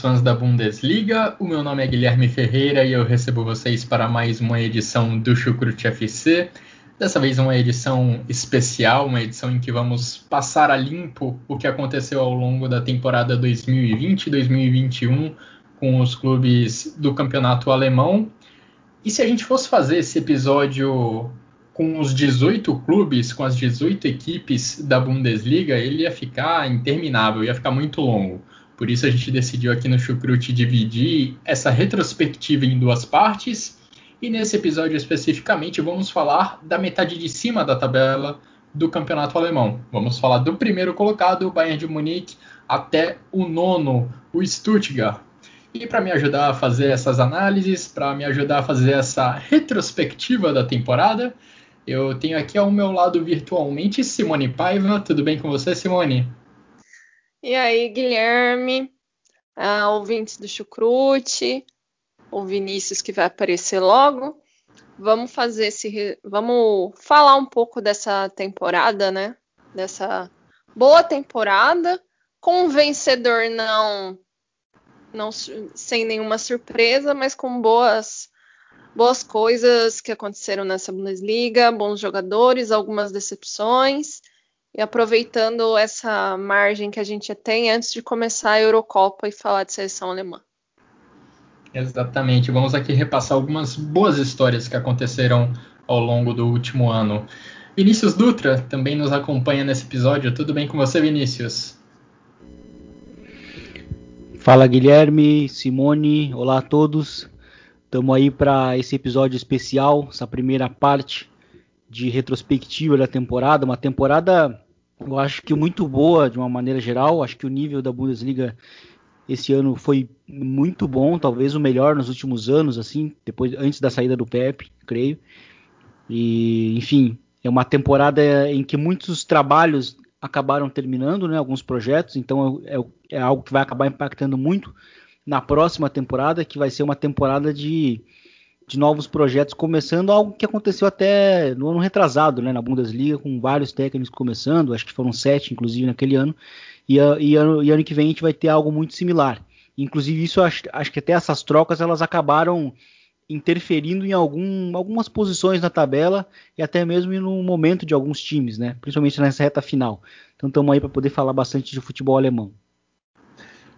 Fãs da Bundesliga. O meu nome é Guilherme Ferreira e eu recebo vocês para mais uma edição do Chucrute FC. Dessa vez, uma edição especial, uma edição em que vamos passar a limpo o que aconteceu ao longo da temporada 2020-2021 com os clubes do campeonato alemão. E se a gente fosse fazer esse episódio com os 18 clubes, com as 18 equipes da Bundesliga, ele ia ficar interminável, ia ficar muito longo. Por isso a gente decidiu aqui no Chucrute dividir essa retrospectiva em duas partes. E nesse episódio especificamente vamos falar da metade de cima da tabela do campeonato alemão. Vamos falar do primeiro colocado, o Bayern de Munique, até o nono, o Stuttgart. E para me ajudar a fazer essas análises, para me ajudar a fazer essa retrospectiva da temporada, eu tenho aqui ao meu lado virtualmente Simone Paiva. Tudo bem com você, Simone? E aí, Guilherme, ah, ouvintes do Chucrute, o Vinícius que vai aparecer logo. Vamos fazer esse. Vamos falar um pouco dessa temporada, né? Dessa boa temporada, com um vencedor não, não sem nenhuma surpresa, mas com boas boas coisas que aconteceram nessa Bundesliga, bons jogadores, algumas decepções e aproveitando essa margem que a gente tem antes de começar a Eurocopa e falar de seleção alemã. Exatamente. Vamos aqui repassar algumas boas histórias que aconteceram ao longo do último ano. Vinícius Dutra também nos acompanha nesse episódio. Tudo bem com você, Vinícius? Fala, Guilherme, Simone, olá a todos. Estamos aí para esse episódio especial, essa primeira parte de retrospectiva da temporada, uma temporada eu acho que muito boa de uma maneira geral, acho que o nível da Bundesliga esse ano foi muito bom, talvez o melhor nos últimos anos, assim, depois antes da saída do Pepe, creio. E, enfim, é uma temporada em que muitos trabalhos acabaram terminando, né, alguns projetos, então é, é algo que vai acabar impactando muito na próxima temporada, que vai ser uma temporada de de novos projetos começando, algo que aconteceu até no ano retrasado, né, na Bundesliga, com vários técnicos começando, acho que foram sete, inclusive, naquele ano, e, e, ano, e ano que vem a gente vai ter algo muito similar. Inclusive, isso acho, acho que até essas trocas elas acabaram interferindo em algum, algumas posições na tabela e até mesmo no momento de alguns times, né? Principalmente nessa reta final. Então estamos aí para poder falar bastante de futebol alemão.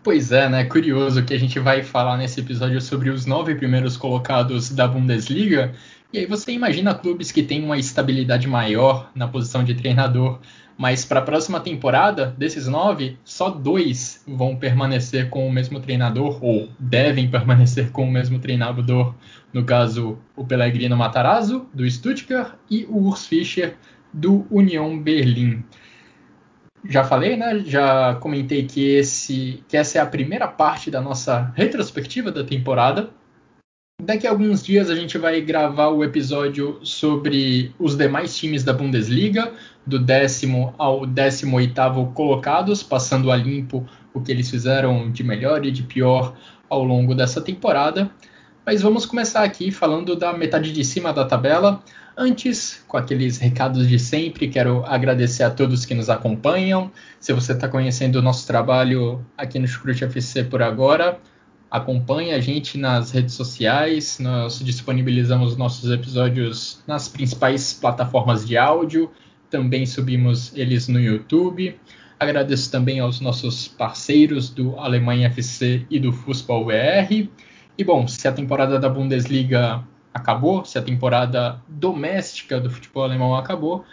Pois é, né? Curioso que a gente vai falar nesse episódio sobre os nove primeiros colocados da Bundesliga. E aí você imagina clubes que têm uma estabilidade maior na posição de treinador, mas para a próxima temporada, desses nove, só dois vão permanecer com o mesmo treinador, ou devem permanecer com o mesmo treinador. No caso, o Pellegrino Matarazzo, do Stuttgart, e o Urs Fischer, do Union Berlim já falei, né? Já comentei que, esse, que essa é a primeira parte da nossa retrospectiva da temporada. Daqui a alguns dias a gente vai gravar o episódio sobre os demais times da Bundesliga, do décimo ao décimo oitavo colocados, passando a limpo o que eles fizeram de melhor e de pior ao longo dessa temporada. Mas vamos começar aqui falando da metade de cima da tabela. Antes, com aqueles recados de sempre, quero agradecer a todos que nos acompanham. Se você está conhecendo o nosso trabalho aqui no Chucrute FC por agora, acompanhe a gente nas redes sociais. Nós disponibilizamos nossos episódios nas principais plataformas de áudio. Também subimos eles no YouTube. Agradeço também aos nossos parceiros do Alemanha FC e do Fußball BR. E bom, se a temporada da Bundesliga acabou, se a temporada doméstica do futebol alemão acabou,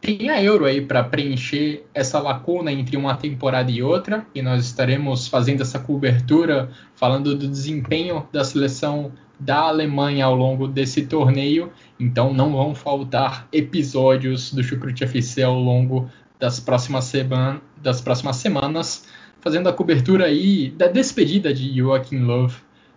tem a Euro aí para preencher essa lacuna entre uma temporada e outra, e nós estaremos fazendo essa cobertura falando do desempenho da seleção da Alemanha ao longo desse torneio. Então não vão faltar episódios do Chucrute FC ao longo das próximas, semana, das próximas semanas, fazendo a cobertura aí da despedida de Joachim Löw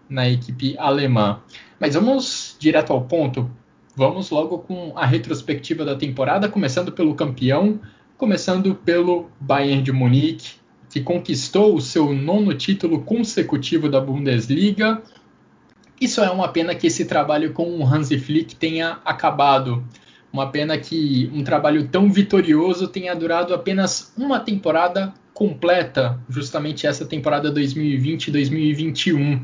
na equipe alemã. Mas vamos direto ao ponto. Vamos logo com a retrospectiva da temporada, começando pelo campeão, começando pelo Bayern de Munique, que conquistou o seu nono título consecutivo da Bundesliga. Isso é uma pena que esse trabalho com o Hansi Flick tenha acabado. Uma pena que um trabalho tão vitorioso tenha durado apenas uma temporada completa, justamente essa temporada 2020-2021.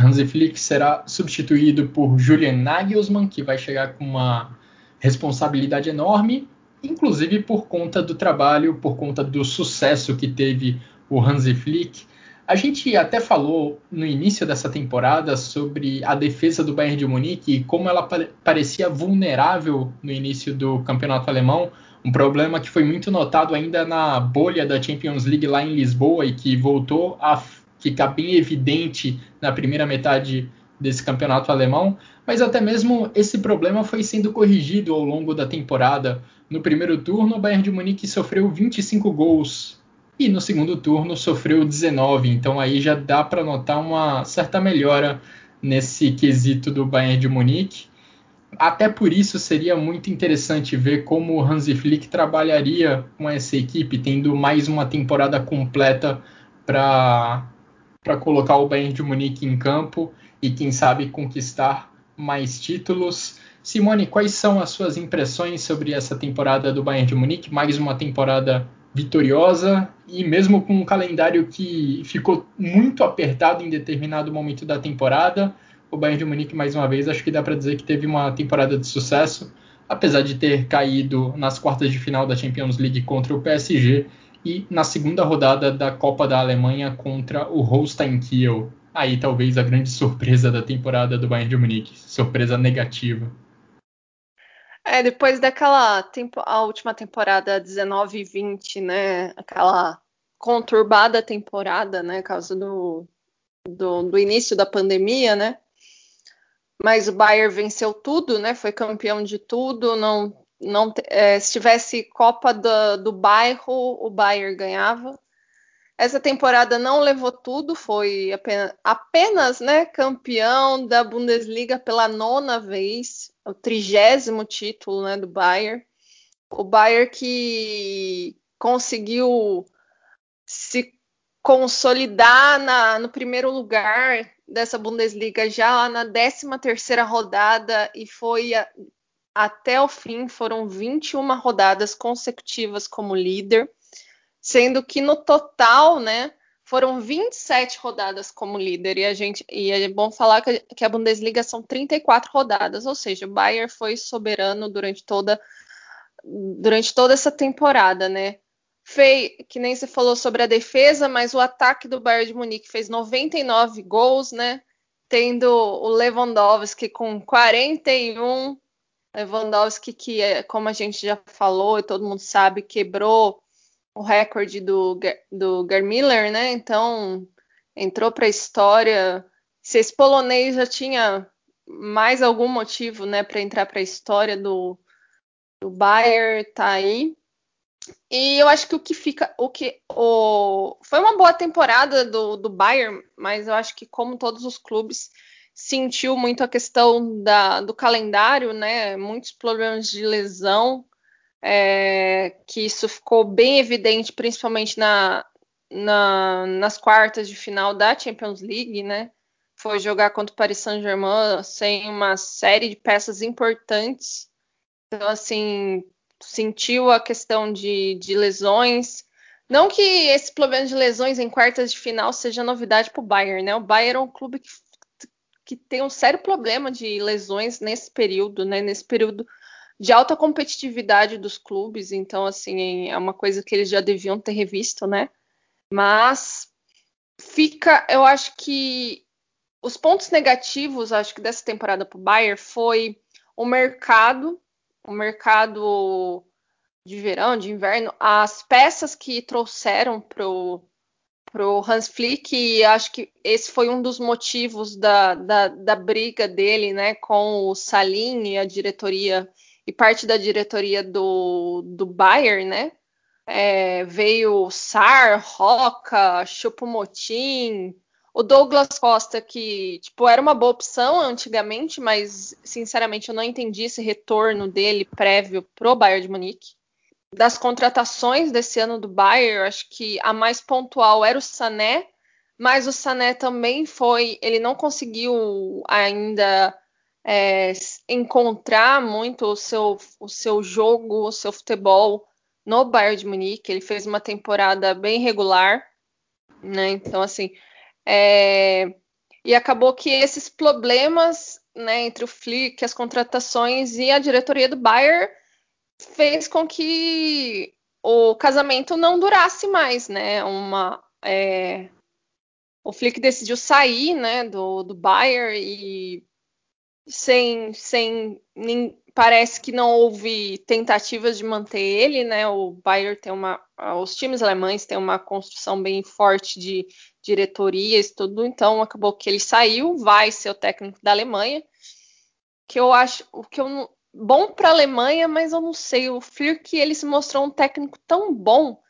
Hansi Flick será substituído por Julian Nagelsmann, que vai chegar com uma responsabilidade enorme, inclusive por conta do trabalho, por conta do sucesso que teve o Hansi Flick. A gente até falou no início dessa temporada sobre a defesa do Bayern de Munique e como ela parecia vulnerável no início do campeonato alemão, um problema que foi muito notado ainda na bolha da Champions League lá em Lisboa e que voltou a ficar bem evidente na primeira metade desse campeonato alemão, mas até mesmo esse problema foi sendo corrigido ao longo da temporada. No primeiro turno, o Bayern de Munique sofreu 25 gols e no segundo turno sofreu 19, então aí já dá para notar uma certa melhora nesse quesito do Bayern de Munique. Até por isso seria muito interessante ver como o Hansi Flick trabalharia com essa equipe, tendo mais uma temporada completa para para colocar o Bayern de Munique em campo e quem sabe conquistar mais títulos. Simone, quais são as suas impressões sobre essa temporada do Bayern de Munique? Mais uma temporada vitoriosa e mesmo com um calendário que ficou muito apertado em determinado momento da temporada, o Bayern de Munique mais uma vez acho que dá para dizer que teve uma temporada de sucesso, apesar de ter caído nas quartas de final da Champions League contra o PSG e na segunda rodada da Copa da Alemanha contra o Holstein Kiel. Aí talvez a grande surpresa da temporada do Bayern de Munique, surpresa negativa. É, depois daquela tempo, a última temporada 19 e 20, né, aquela conturbada temporada, né, causa do, do, do início da pandemia, né, mas o Bayern venceu tudo, né, foi campeão de tudo, não não é, se tivesse Copa do, do Bairro, o Bayern ganhava. Essa temporada não levou tudo, foi apenas, apenas né, campeão da Bundesliga pela nona vez, o trigésimo título né, do Bayern. O Bayern que conseguiu se consolidar na, no primeiro lugar dessa Bundesliga já na 13 terceira rodada e foi até o fim foram 21 rodadas consecutivas como líder, sendo que no total, né, foram 27 rodadas como líder e a gente e é bom falar que, a Bundesliga são 34 rodadas, ou seja, o Bayern foi soberano durante toda durante toda essa temporada, né? Fei, que nem você falou sobre a defesa, mas o ataque do Bayern de Munique fez 99 gols, né? Tendo o Lewandowski com 41 Lewandowski, que é, como a gente já falou e todo mundo sabe, quebrou o recorde do, do Germiller, né? Então entrou para a história. Se esse polonês já tinha mais algum motivo, né, para entrar para a história do, do Bayern, tá aí. E eu acho que o que fica, o que o foi uma boa temporada do, do Bayern, mas eu acho que como todos os clubes sentiu muito a questão da, do calendário, né? Muitos problemas de lesão, é, que isso ficou bem evidente, principalmente na, na, nas quartas de final da Champions League, né? Foi jogar contra o Paris Saint-Germain sem uma série de peças importantes. Então, assim, sentiu a questão de, de lesões. Não que esse problema de lesões em quartas de final seja novidade para o Bayern, né? O Bayern é um clube que que tem um sério problema de lesões nesse período, né? Nesse período de alta competitividade dos clubes. Então, assim, é uma coisa que eles já deviam ter revisto, né? Mas fica, eu acho que os pontos negativos, acho que dessa temporada para o Bayern foi o mercado, o mercado de verão, de inverno, as peças que trouxeram pro pro Hans Flick e acho que esse foi um dos motivos da, da, da briga dele, né, com o Salim e a diretoria e parte da diretoria do, do Bayern, né, é, veio Sar, Roca, Chupomotin, o Douglas Costa, que tipo, era uma boa opção antigamente, mas sinceramente eu não entendi esse retorno dele prévio pro Bayern de Munique. Das contratações desse ano do Bayern, acho que a mais pontual era o Sané, mas o Sané também foi, ele não conseguiu ainda é, encontrar muito o seu, o seu jogo, o seu futebol no Bayern de Munique. Ele fez uma temporada bem regular, né? Então, assim, é... e acabou que esses problemas né, entre o Flick, as contratações e a diretoria do Bayern fez com que o casamento não durasse mais, né? Uma, é... O Flick decidiu sair, né, do, do Bayern e sem, sem nem, parece que não houve tentativas de manter ele, né? O Bayern tem uma, os times alemães têm uma construção bem forte de diretorias, tudo. Então acabou que ele saiu, vai ser o técnico da Alemanha, que eu acho, o que eu bom para a Alemanha, mas eu não sei, o Flick ele se mostrou um técnico tão bom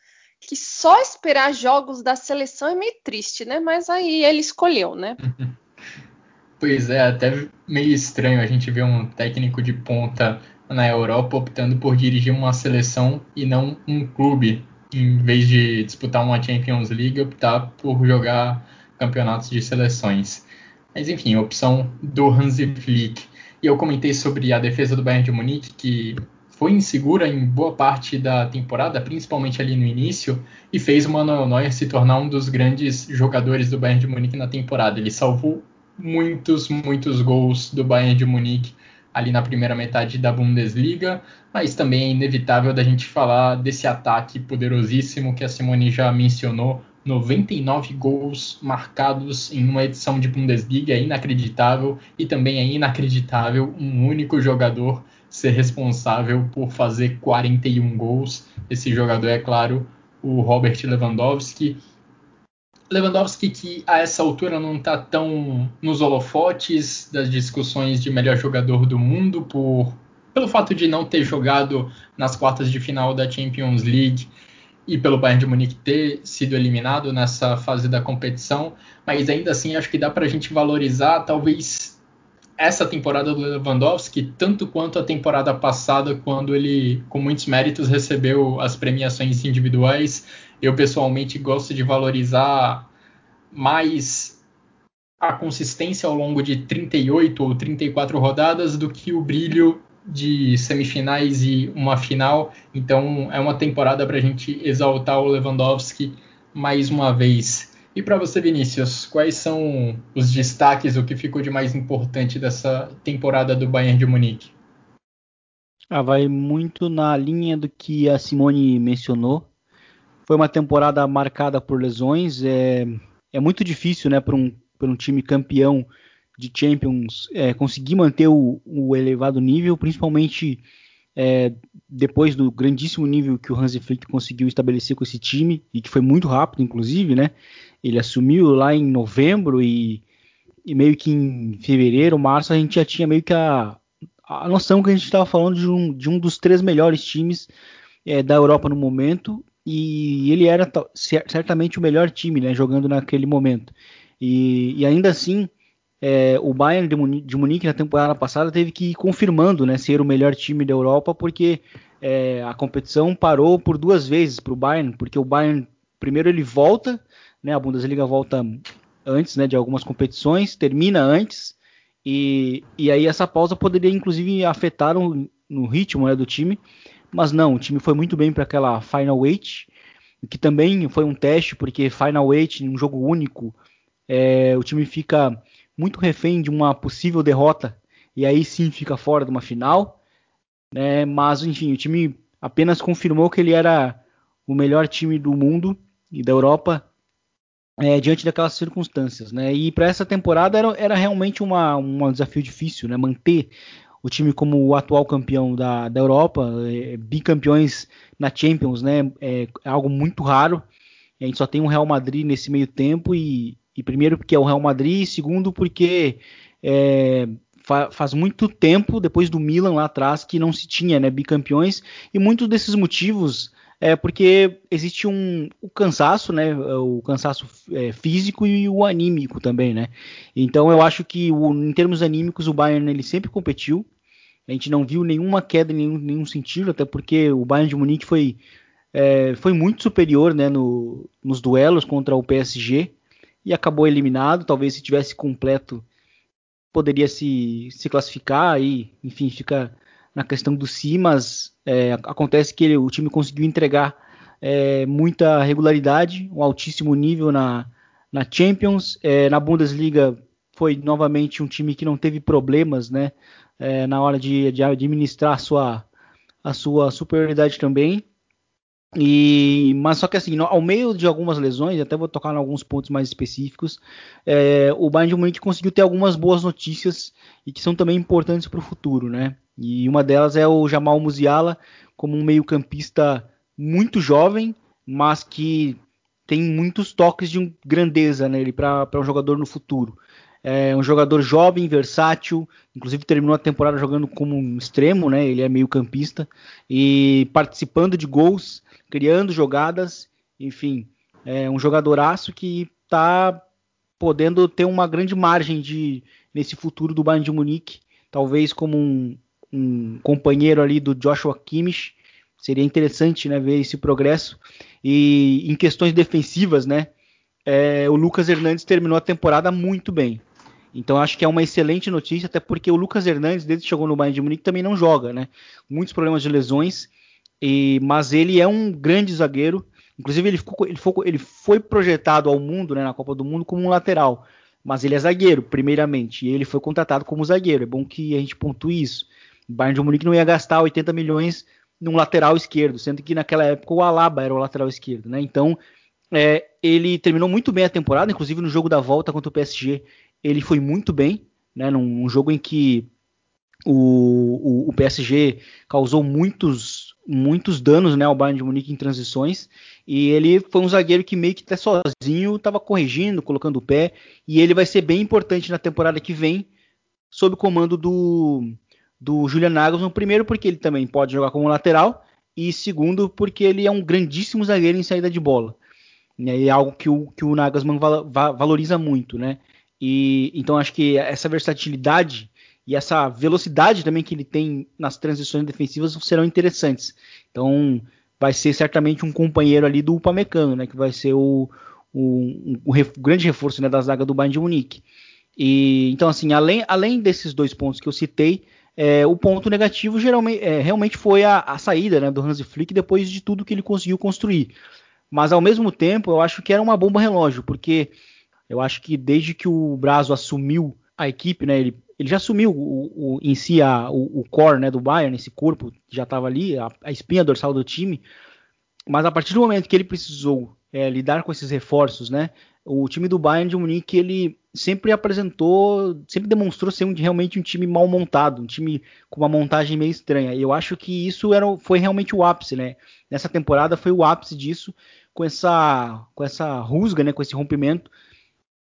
que só esperar jogos da seleção é meio triste, né? Mas aí ele escolheu, né? Pois é, até meio estranho a gente ver um técnico de ponta na Europa optando por dirigir uma seleção e não um clube, em vez de disputar uma Champions League, optar por jogar campeonatos de seleções. Mas enfim, opção do Hansi Flick. E eu comentei sobre a defesa do Bayern de Munique, que foi insegura em boa parte da temporada, principalmente ali no início, e fez o Manuel Neuer se tornar um dos grandes jogadores do Bayern de Munique na temporada. Ele salvou muitos, muitos gols do Bayern de Munique ali na primeira metade da Bundesliga, mas também é inevitável da gente falar desse ataque poderosíssimo que a Simone já mencionou. 99 gols marcados em uma edição de Bundesliga é inacreditável e também é inacreditável um único jogador ser responsável por fazer 41 gols. Esse jogador é claro o Robert Lewandowski. Lewandowski que a essa altura não está tão nos holofotes das discussões de melhor jogador do mundo por pelo fato de não ter jogado nas quartas de final da Champions League e pelo Bayern de Munique ter sido eliminado nessa fase da competição, mas ainda assim acho que dá para a gente valorizar talvez essa temporada do Lewandowski tanto quanto a temporada passada quando ele com muitos méritos recebeu as premiações individuais. Eu pessoalmente gosto de valorizar mais a consistência ao longo de 38 ou 34 rodadas do que o brilho de semifinais e uma final. Então é uma temporada para a gente exaltar o Lewandowski mais uma vez. E para você, Vinícius, quais são os destaques, o que ficou de mais importante dessa temporada do Bayern de Munique? Ah, vai muito na linha do que a Simone mencionou. Foi uma temporada marcada por lesões. É, é muito difícil, né, para um, um time campeão de Champions é, conseguir manter o, o, elevado nível, principalmente é, depois do grandíssimo nível que o Hansi Flick conseguiu estabelecer com esse time e que foi muito rápido, inclusive, né? Ele assumiu lá em novembro e, e meio que em fevereiro, março a gente já tinha meio que a, a noção que a gente estava falando de um, de um dos três melhores times é, da Europa no momento e ele era certamente o melhor time, né, jogando naquele momento. E, e ainda assim, é, o Bayern de Munique, de Munique, na temporada passada teve que ir confirmando, né, ser o melhor time da Europa, porque é, a competição parou por duas vezes para o Bayern, porque o Bayern primeiro ele volta, né, a Bundesliga volta antes, né, de algumas competições, termina antes. E, e aí essa pausa poderia inclusive afetar no, no ritmo né, do time. Mas não, o time foi muito bem para aquela Final Eight, que também foi um teste, porque Final Eight, um jogo único, é, o time fica muito refém de uma possível derrota, e aí sim fica fora de uma final. Né? Mas, enfim, o time apenas confirmou que ele era o melhor time do mundo e da Europa é, diante daquelas circunstâncias. Né? E para essa temporada era, era realmente uma, um desafio difícil, né? manter o time como o atual campeão da, da Europa, é, bicampeões na Champions, né? É, é, algo muito raro. A gente só tem um Real Madrid nesse meio tempo e, e primeiro porque é o Real Madrid, e segundo porque é, fa faz muito tempo, depois do Milan lá atrás, que não se tinha né, bicampeões, e muitos desses motivos é porque existe um o cansaço, né? O cansaço é, físico e o anímico também, né? Então eu acho que o, em termos anímicos o Bayern ele sempre competiu. A gente não viu nenhuma queda em nenhum, nenhum sentido, até porque o Bayern de Munique foi, é, foi muito superior né, no, nos duelos contra o PSG e acabou eliminado. Talvez se tivesse completo poderia se, se classificar e, enfim, fica na questão do si, mas é, acontece que ele, o time conseguiu entregar é, muita regularidade, um altíssimo nível na, na Champions, é, na Bundesliga foi novamente um time que não teve problemas, né, é, na hora de, de administrar a sua, a sua superioridade também. E, mas só que assim, ao meio de algumas lesões, até vou tocar em alguns pontos mais específicos, é, o Bayern de Munique conseguiu ter algumas boas notícias e que são também importantes para o futuro, né? E uma delas é o Jamal Musiala como um meio-campista muito jovem, mas que tem muitos toques de grandeza nele para um jogador no futuro. É um jogador jovem, versátil, inclusive terminou a temporada jogando como um extremo, né? Ele é meio-campista e participando de gols, criando jogadas, enfim, é um jogadoraço que está podendo ter uma grande margem de nesse futuro do Bayern de Munique, talvez como um, um companheiro ali do Joshua Kimmich. Seria interessante né, ver esse progresso. E em questões defensivas, né, é, o Lucas Hernandes terminou a temporada muito bem. Então acho que é uma excelente notícia, até porque o Lucas Hernandes, desde que chegou no Bayern de Munique, também não joga, né? Muitos problemas de lesões, e, mas ele é um grande zagueiro. Inclusive ele, ficou, ele, foi, ele foi projetado ao mundo, né, na Copa do Mundo, como um lateral. Mas ele é zagueiro, primeiramente, e ele foi contratado como zagueiro. É bom que a gente pontue isso. O Bayern de Munique não ia gastar 80 milhões num lateral esquerdo, sendo que naquela época o Alaba era o lateral esquerdo, né? Então, é, ele terminou muito bem a temporada, inclusive no jogo da volta contra o PSG, ele foi muito bem, né? Num, num jogo em que o, o, o, PSG causou muitos, muitos danos né, ao Bayern de Munique em transições, e ele foi um zagueiro que meio que até sozinho estava corrigindo, colocando o pé, e ele vai ser bem importante na temporada que vem, sob o comando do, do Julian Nagelsmann, primeiro porque ele também pode jogar como lateral e segundo porque ele é um grandíssimo zagueiro em saída de bola. Né, é algo que o, que o Nagelsmann val, valoriza muito, né? E então acho que essa versatilidade e essa velocidade também que ele tem nas transições defensivas serão interessantes. Então vai ser certamente um companheiro ali do Upamecano, né? Que vai ser o, o, o, o grande reforço né, da zaga do Bayern de Munique. E então assim, além, além desses dois pontos que eu citei, é, o ponto negativo geralmente, é, realmente foi a, a saída né, do Hansi Flick depois de tudo que ele conseguiu construir. Mas ao mesmo tempo, eu acho que era uma bomba relógio, porque eu acho que desde que o Brazo assumiu a equipe, né, ele, ele já assumiu o, o, em si a, o, o, core né, do Bayern, esse corpo que já estava ali, a, a, espinha dorsal do time. Mas a partir do momento que ele precisou é, lidar com esses reforços, né, o time do Bayern de Munique ele sempre apresentou, sempre demonstrou ser um, realmente um time mal montado, um time com uma montagem meio estranha. E eu acho que isso era, foi realmente o ápice, né? Nessa temporada foi o ápice disso, com essa, com essa rusga, né? Com esse rompimento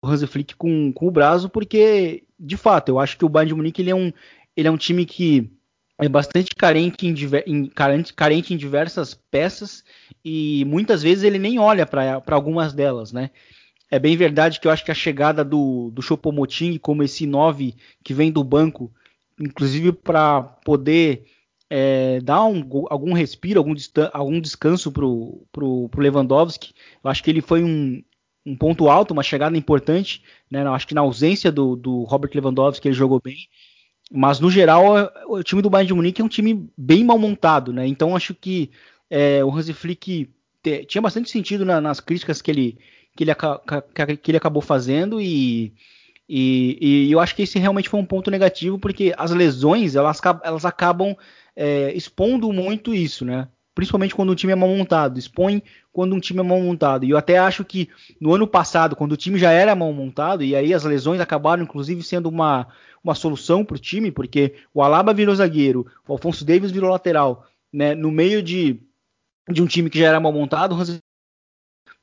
Hansi Flick com, com o Brazo, porque de fato eu acho que o Bayern de Munique ele é um, ele é um time que é bastante carente em, em, carente, carente em diversas peças e muitas vezes ele nem olha para algumas delas, né? É bem verdade que eu acho que a chegada do, do Chopomoting como esse 9 que vem do banco, inclusive para poder é, dar um, algum respiro, algum, algum descanso para o Lewandowski, eu acho que ele foi um, um ponto alto, uma chegada importante. Né? Acho que na ausência do, do Robert Lewandowski ele jogou bem. Mas no geral, o time do Bayern de Munique é um time bem mal montado, né? Então acho que é, o Hansi Flick te, tinha bastante sentido na, nas críticas que ele, que ele, que ele acabou fazendo e, e, e, eu acho que esse realmente foi um ponto negativo porque as lesões elas, elas acabam é, expondo muito isso, né? principalmente quando um time é mal montado, expõe quando um time é mal montado. E eu até acho que no ano passado, quando o time já era mal montado, e aí as lesões acabaram inclusive sendo uma, uma solução para o time, porque o Alaba virou zagueiro, o Alfonso Davis virou lateral, né, no meio de, de um time que já era mal montado, o Hans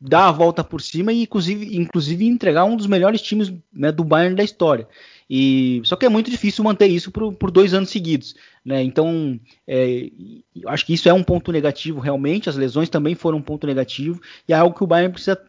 dar a volta por cima e inclusive, inclusive entregar um dos melhores times né, do Bayern da história. E só que é muito difícil manter isso por, por dois anos seguidos, né? Então, é, acho que isso é um ponto negativo realmente. As lesões também foram um ponto negativo e é algo que o Bayern precisa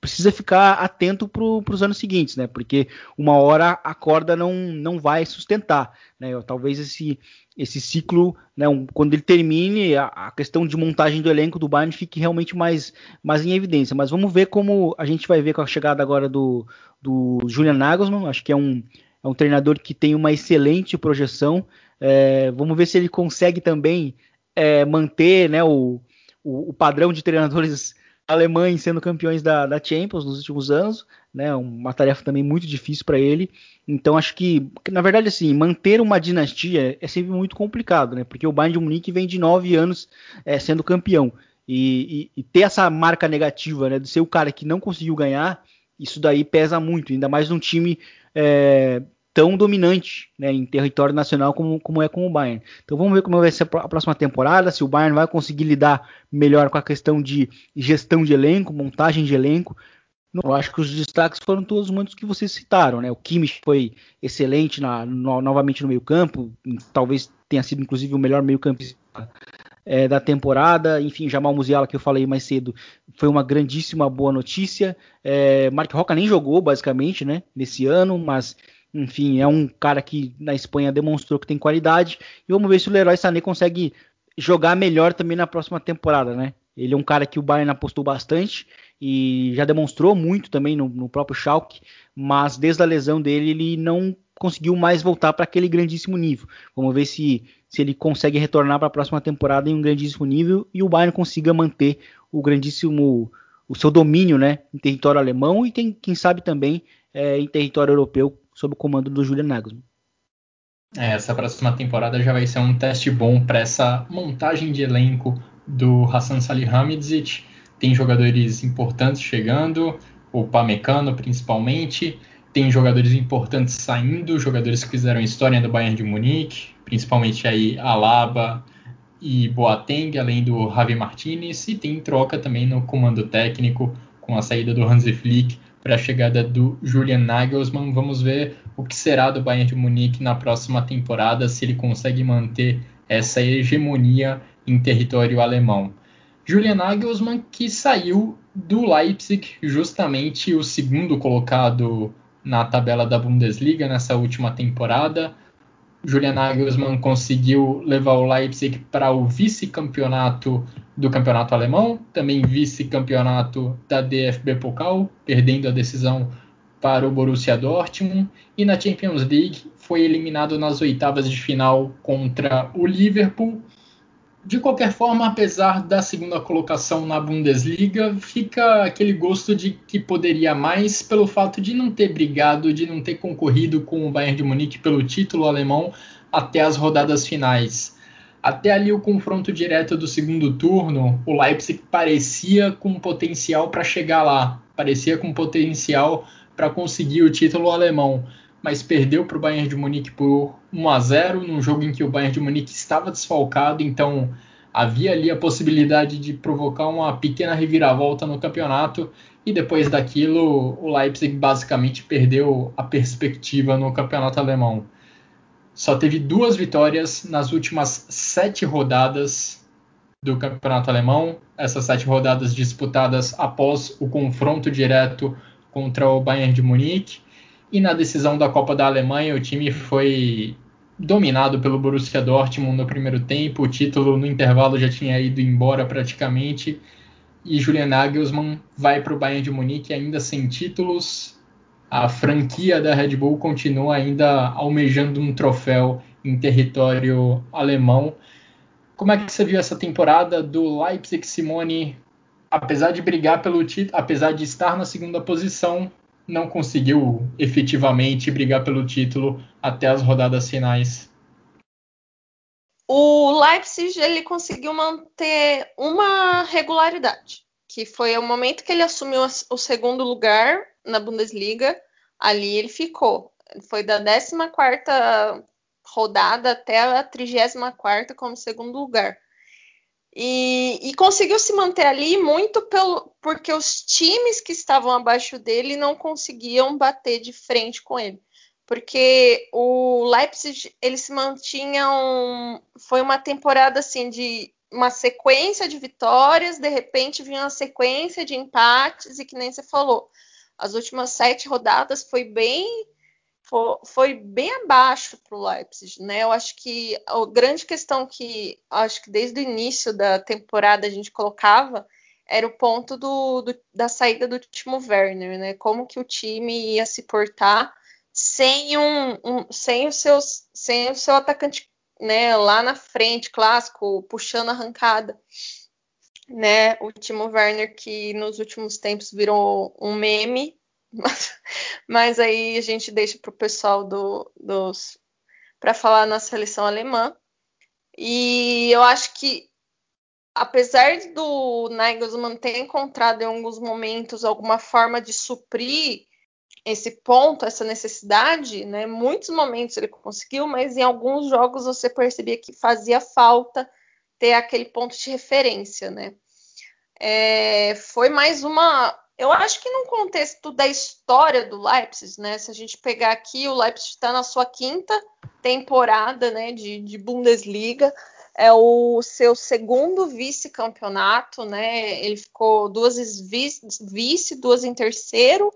precisa ficar atento para os anos seguintes, né? Porque uma hora a corda não, não vai sustentar, né? Talvez esse, esse ciclo, né, um, quando ele termine, a, a, questão de montagem do elenco do Bayern fique realmente mais, mais em evidência. Mas vamos ver como a gente vai ver com a chegada agora do, do Julian Nagelsmann. Acho que é um, é um treinador que tem uma excelente projeção. É, vamos ver se ele consegue também é, manter né, o, o, o padrão de treinadores alemães sendo campeões da, da, Champions nos últimos anos, né? Uma tarefa também muito difícil para ele. Então acho que, na verdade, assim, manter uma dinastia é sempre muito complicado, né? Porque o Bayern de Munique vem de nove anos é, sendo campeão e, e, e, ter essa marca negativa, né? De ser o cara que não conseguiu ganhar, isso daí pesa muito, ainda mais num time é, tão dominante né, em território nacional como, como é com o Bayern. Então vamos ver como vai ser a próxima temporada, se o Bayern vai conseguir lidar melhor com a questão de gestão de elenco, montagem de elenco. Eu acho que os destaques foram todos muitos que vocês citaram, né? O Kimmich foi excelente na, no, novamente no meio campo, talvez tenha sido inclusive o melhor meio campista é, da temporada. Enfim, Jamal Musiala, que eu falei mais cedo, foi uma grandíssima boa notícia. É, Mark Roca nem jogou, basicamente, né, nesse ano, mas enfim, é um cara que na Espanha demonstrou que tem qualidade. E vamos ver se o Leroy Sané consegue jogar melhor também na próxima temporada, né? Ele é um cara que o Bayern apostou bastante e já demonstrou muito também no, no próprio Schalke, mas desde a lesão dele ele não conseguiu mais voltar para aquele grandíssimo nível. Vamos ver se, se ele consegue retornar para a próxima temporada em um grandíssimo nível e o Bayern consiga manter o grandíssimo o seu domínio, né, em território alemão e tem, quem sabe também é, em território europeu sob o comando do Julian Nagelsmann. É, essa próxima temporada já vai ser um teste bom para essa montagem de elenco do Hassan Salihamidzic. Tem jogadores importantes chegando, o Pamecano principalmente. Tem jogadores importantes saindo, jogadores que fizeram história do Bayern de Munique, principalmente aí Alaba e Boateng, além do Javi Martinez. E tem troca também no comando técnico com a saída do Hansi Flick para a chegada do Julian Nagelsmann. Vamos ver o que será do Bayern de Munique na próxima temporada, se ele consegue manter essa hegemonia em território alemão. Julian Nagelsmann que saiu do Leipzig, justamente o segundo colocado na tabela da Bundesliga nessa última temporada. Julian Nagelsmann conseguiu levar o Leipzig para o vice-campeonato do campeonato alemão, também vice-campeonato da DFB Pokal, perdendo a decisão para o Borussia Dortmund, e na Champions League foi eliminado nas oitavas de final contra o Liverpool. De qualquer forma, apesar da segunda colocação na Bundesliga, fica aquele gosto de que poderia mais pelo fato de não ter brigado, de não ter concorrido com o Bayern de Munique pelo título alemão até as rodadas finais. Até ali o confronto direto do segundo turno, o Leipzig parecia com potencial para chegar lá, parecia com potencial para conseguir o título alemão, mas perdeu para o Bayern de Munique por 1 a 0 num jogo em que o Bayern de Munique estava desfalcado, então havia ali a possibilidade de provocar uma pequena reviravolta no campeonato e depois daquilo o Leipzig basicamente perdeu a perspectiva no campeonato alemão. Só teve duas vitórias nas últimas sete rodadas do campeonato alemão, essas sete rodadas disputadas após o confronto direto contra o Bayern de Munique. E na decisão da Copa da Alemanha, o time foi dominado pelo Borussia Dortmund no primeiro tempo. O título no intervalo já tinha ido embora praticamente. E Julian Nagelsmann vai para o Bayern de Munique ainda sem títulos. A franquia da Red Bull continua ainda almejando um troféu em território alemão. Como é que você viu essa temporada do Leipzig Simone? Apesar de brigar pelo título, apesar de estar na segunda posição, não conseguiu efetivamente brigar pelo título até as rodadas finais. o Leipzig ele conseguiu manter uma regularidade, que foi o momento que ele assumiu o segundo lugar na Bundesliga, ali ele ficou. Foi da 14ª rodada até a 34ª como segundo lugar. E, e, conseguiu se manter ali muito pelo, porque os times que estavam abaixo dele não conseguiam bater de frente com ele. Porque o Leipzig, ele se mantinha foi uma temporada assim de uma sequência de vitórias, de repente vinha uma sequência de empates e que nem você falou, as últimas sete rodadas foi bem foi, bem abaixo para o Leipzig, né? Eu acho que a grande questão que acho que desde o início da temporada a gente colocava era o ponto do, do, da saída do Timo Werner, né? Como que o time ia se portar sem um, um sem os seus sem o seu atacante, né? Lá na frente, clássico, puxando arrancada, né? O Timo Werner que nos últimos tempos virou um meme mas aí a gente deixa para o pessoal do, dos para falar na seleção alemã. E eu acho que apesar do Nagelsmann ter encontrado em alguns momentos alguma forma de suprir esse ponto, essa necessidade, né? Muitos momentos ele conseguiu, mas em alguns jogos você percebia que fazia falta ter aquele ponto de referência, né? É, foi mais uma eu acho que num contexto da história do Leipzig, né? Se a gente pegar aqui, o Leipzig está na sua quinta temporada, né, de, de Bundesliga. É o seu segundo vice-campeonato, né? Ele ficou duas vice, duas em terceiro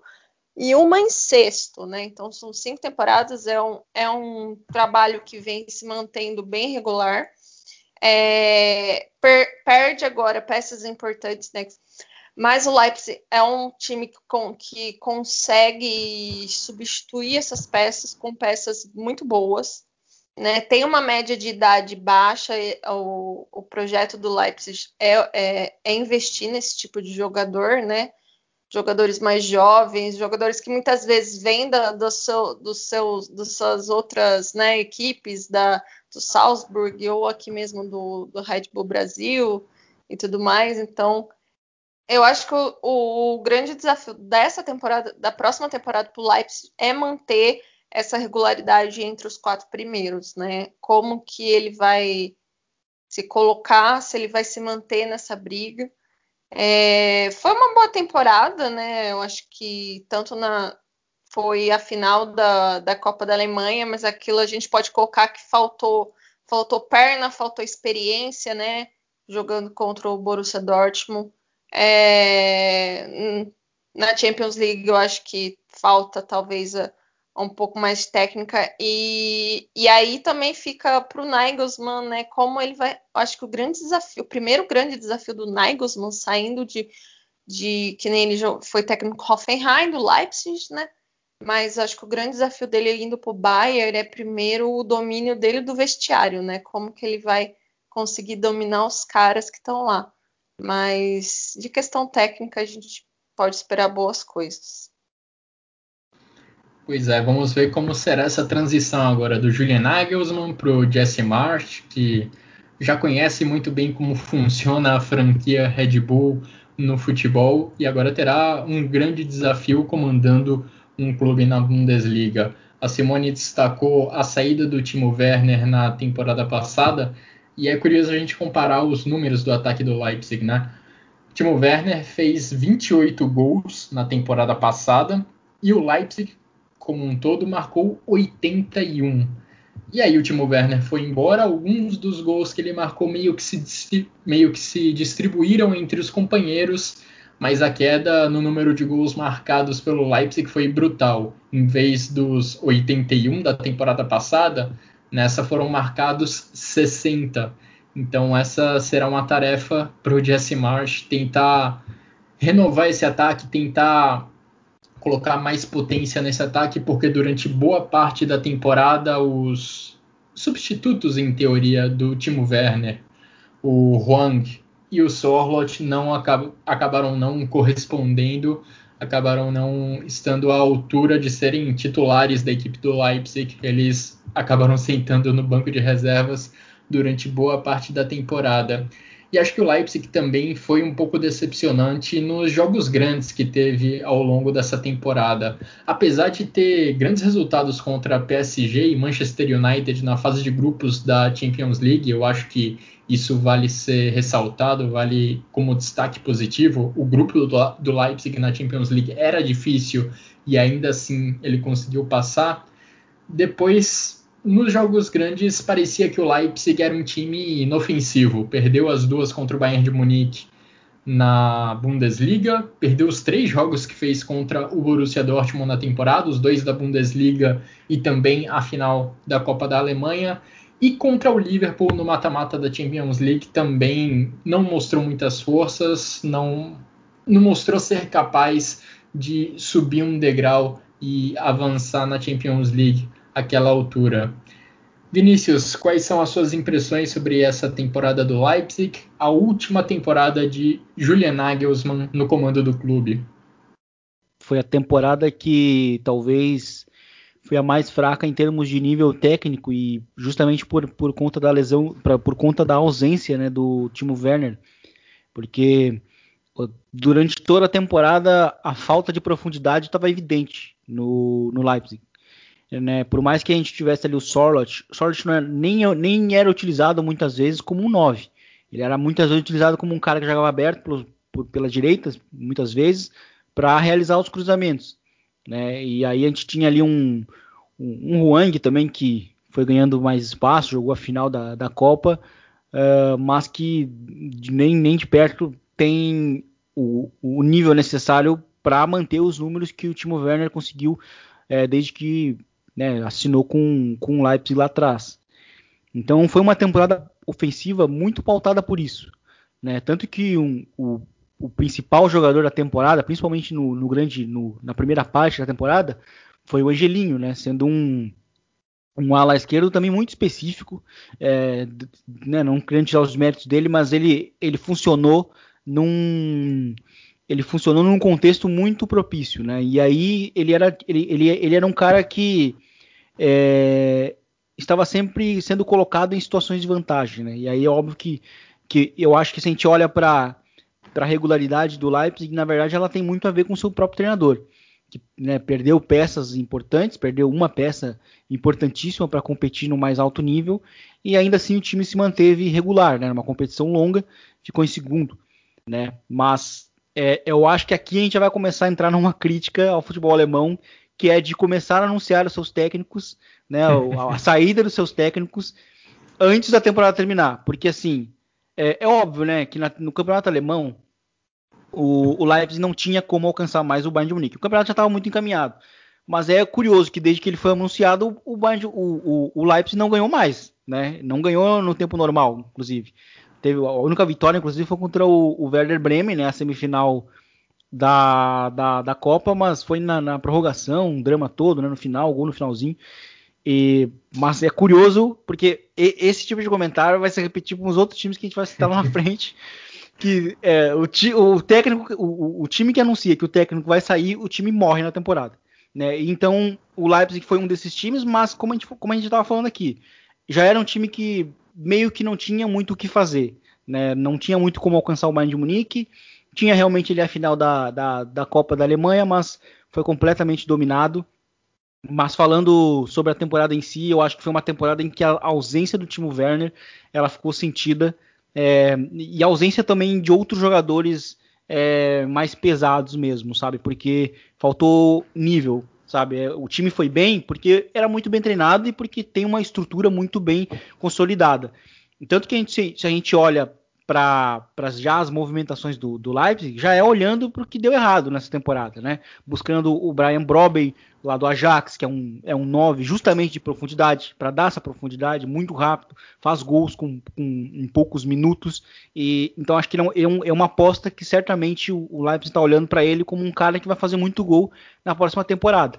e uma em sexto, né? Então são cinco temporadas, é um, é um trabalho que vem se mantendo bem regular. É, per, perde agora peças importantes, né? Mas o Leipzig é um time que, com, que consegue substituir essas peças com peças muito boas. Né? Tem uma média de idade baixa, o, o projeto do Leipzig é, é, é, investir nesse tipo de jogador, né? Jogadores mais jovens, jogadores que muitas vezes vêm da, do seu, do das suas outras né, equipes, da, do Salzburg ou aqui mesmo do, do Red Bull Brasil e tudo mais. Então, eu acho que o, o, grande desafio dessa temporada, da próxima temporada para o Leipzig, é manter essa regularidade entre os quatro primeiros, né? Como que ele vai se colocar, se ele vai se manter nessa briga. É, foi uma boa temporada, né? Eu acho que tanto na foi a final da, da Copa da Alemanha, mas aquilo a gente pode colocar que faltou faltou perna, faltou experiência, né? Jogando contra o Borussia Dortmund. É, na Champions League eu acho que falta talvez um pouco mais técnica e, e aí também fica para o Nagelsmann, né? Como ele vai, acho que o grande desafio, o primeiro grande desafio do Nagelsmann saindo de, de que nem ele foi técnico Hoffenheim do Leipzig, né? Mas acho que o grande desafio dele indo para o Bayern é primeiro o domínio dele do vestiário, né? Como que ele vai conseguir dominar os caras que estão lá. Mas de questão técnica a gente pode esperar boas coisas. Pois é, vamos ver como será essa transição agora do Julian Nagelsmann para o Jesse Marsh, que já conhece muito bem como funciona a franquia Red Bull no futebol e agora terá um grande desafio comandando um clube na Bundesliga. A Simone destacou a saída do Timo Werner na temporada passada e é curioso a gente comparar os números do ataque do Leipzig, né? Timo Werner fez 28 gols na temporada passada e o Leipzig, como um todo, marcou 81. E aí o Timo Werner foi embora, alguns dos gols que ele marcou meio que se, meio que se distribuíram entre os companheiros, mas a queda no número de gols marcados pelo Leipzig foi brutal. Em vez dos 81 da temporada passada, Nessa foram marcados 60. Então essa será uma tarefa para o Jesse Marsh tentar renovar esse ataque, tentar colocar mais potência nesse ataque, porque durante boa parte da temporada os substitutos, em teoria, do Timo Werner, o Huang e o Sorlot não acab acabaram não correspondendo, acabaram não estando à altura de serem titulares da equipe do Leipzig. Eles acabaram sentando no banco de reservas durante boa parte da temporada. E acho que o Leipzig também foi um pouco decepcionante nos jogos grandes que teve ao longo dessa temporada. Apesar de ter grandes resultados contra PSG e Manchester United na fase de grupos da Champions League, eu acho que isso vale ser ressaltado, vale como destaque positivo. O grupo do Leipzig na Champions League era difícil e ainda assim ele conseguiu passar. Depois nos jogos grandes parecia que o Leipzig era um time inofensivo. Perdeu as duas contra o Bayern de Munique na Bundesliga, perdeu os três jogos que fez contra o Borussia Dortmund na temporada, os dois da Bundesliga e também a final da Copa da Alemanha. E contra o Liverpool no mata-mata da Champions League também não mostrou muitas forças, não, não mostrou ser capaz de subir um degrau e avançar na Champions League àquela altura. Vinícius, quais são as suas impressões sobre essa temporada do Leipzig, a última temporada de Julian Nagelsmann no comando do clube? Foi a temporada que talvez foi a mais fraca em termos de nível técnico e justamente por, por conta da lesão, pra, por conta da ausência né, do Timo Werner, porque durante toda a temporada a falta de profundidade estava evidente no, no Leipzig. Né? Por mais que a gente tivesse ali o Sorlot, o Sorlot era, nem, nem era utilizado muitas vezes como um 9. Ele era muitas vezes utilizado como um cara que jogava aberto pelo, por, pela direita, muitas vezes, para realizar os cruzamentos. Né? E aí a gente tinha ali um, um, um Huang também que foi ganhando mais espaço, jogou a final da, da Copa, uh, mas que nem, nem de perto tem o, o nível necessário para manter os números que o Timo Werner conseguiu é, desde que né, assinou com, com o Leipzig lá atrás. Então foi uma temporada ofensiva muito pautada por isso. Né? Tanto que um, o, o, principal jogador da temporada, principalmente no, no grande, no, na primeira parte da temporada, foi o Angelinho, né? sendo um, um ala esquerdo também muito específico, é, né, não querendo tirar os méritos dele, mas ele, ele funcionou num ele funcionou num contexto muito propício, né? E aí ele era ele, ele, ele era um cara que é, estava sempre sendo colocado em situações de vantagem, né? E aí é óbvio que, que eu acho que se a gente olha para a regularidade do Leipzig, na verdade ela tem muito a ver com o seu próprio treinador, que né, perdeu peças importantes, perdeu uma peça importantíssima para competir no mais alto nível, e ainda assim o time se manteve regular, né? Numa competição longa, ficou em segundo, né? Mas é, eu acho que aqui a gente vai começar a entrar numa crítica ao futebol alemão, que é de começar a anunciar os seus técnicos, né, a, a saída dos seus técnicos antes da temporada terminar, porque assim é, é óbvio, né, que na, no campeonato alemão o, o, Leipzig não tinha como alcançar mais o Bayern de Munique. O campeonato já estava muito encaminhado, mas é curioso que desde que ele foi anunciado o, Bayern, o, o Leipzig não ganhou mais, né, não ganhou no tempo normal, inclusive. Teve a única vitória, inclusive, foi contra o, o Werder Bremen, né? A semifinal da, da, da Copa, mas foi na, na, prorrogação, um drama todo, né? No final, gol no finalzinho. E, mas é curioso, porque esse tipo de comentário vai se repetir com os outros times que a gente vai citar lá na frente. Que é, o, ti, o técnico, o, o, time que anuncia que o técnico vai sair, o time morre na temporada. Né? Então o Leipzig foi um desses times, mas como a gente como a gente estava falando aqui, já era um time que meio que não tinha muito o que fazer. Né? Não tinha muito como alcançar o Bayern de Munique. Tinha realmente ali a final da, da, da Copa da Alemanha, mas foi completamente dominado. Mas falando sobre a temporada em si, eu acho que foi uma temporada em que a ausência do Timo Werner ela ficou sentida. É, e a ausência também de outros jogadores é, mais pesados mesmo, sabe? Porque faltou nível, sabe? É, o time foi bem porque era muito bem treinado e porque tem uma estrutura muito bem consolidada. Tanto que a gente, se a gente olha para já as movimentações do, do Leipzig, já é olhando para o que deu errado nessa temporada, né? Buscando o Brian Brobey lá do Ajax, que é um, é um 9 justamente de profundidade, para dar essa profundidade muito rápido, faz gols com, com em poucos minutos. e Então acho que ele é, um, é, é uma aposta que certamente o, o Leipzig está olhando para ele como um cara que vai fazer muito gol na próxima temporada.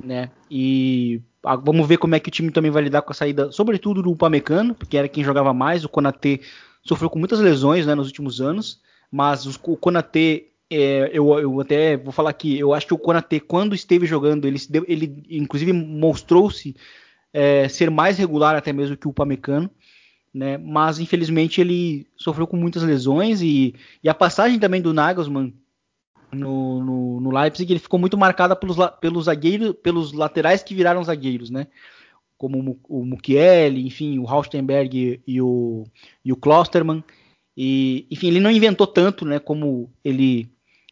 Né? E Vamos ver como é que o time também vai lidar com a saída, sobretudo do Upamecano, porque era quem jogava mais. O Konatê sofreu com muitas lesões né, nos últimos anos, mas o Konatê, é, eu, eu, até vou falar aqui, eu acho que o Konatê, quando esteve jogando, ele, ele inclusive mostrou-se é, ser mais regular até mesmo que o Upamecano. né? Mas infelizmente ele sofreu com muitas lesões e, e a passagem também do Nagelsmann no, no, no, Leipzig ele ficou muito marcada pelos, pelos zagueiros, pelos laterais que viraram zagueiros, né? Como o, Mukiele, enfim, o Raustenberg e o, e o Klostermann. E, enfim, ele não inventou tanto, né? Como ele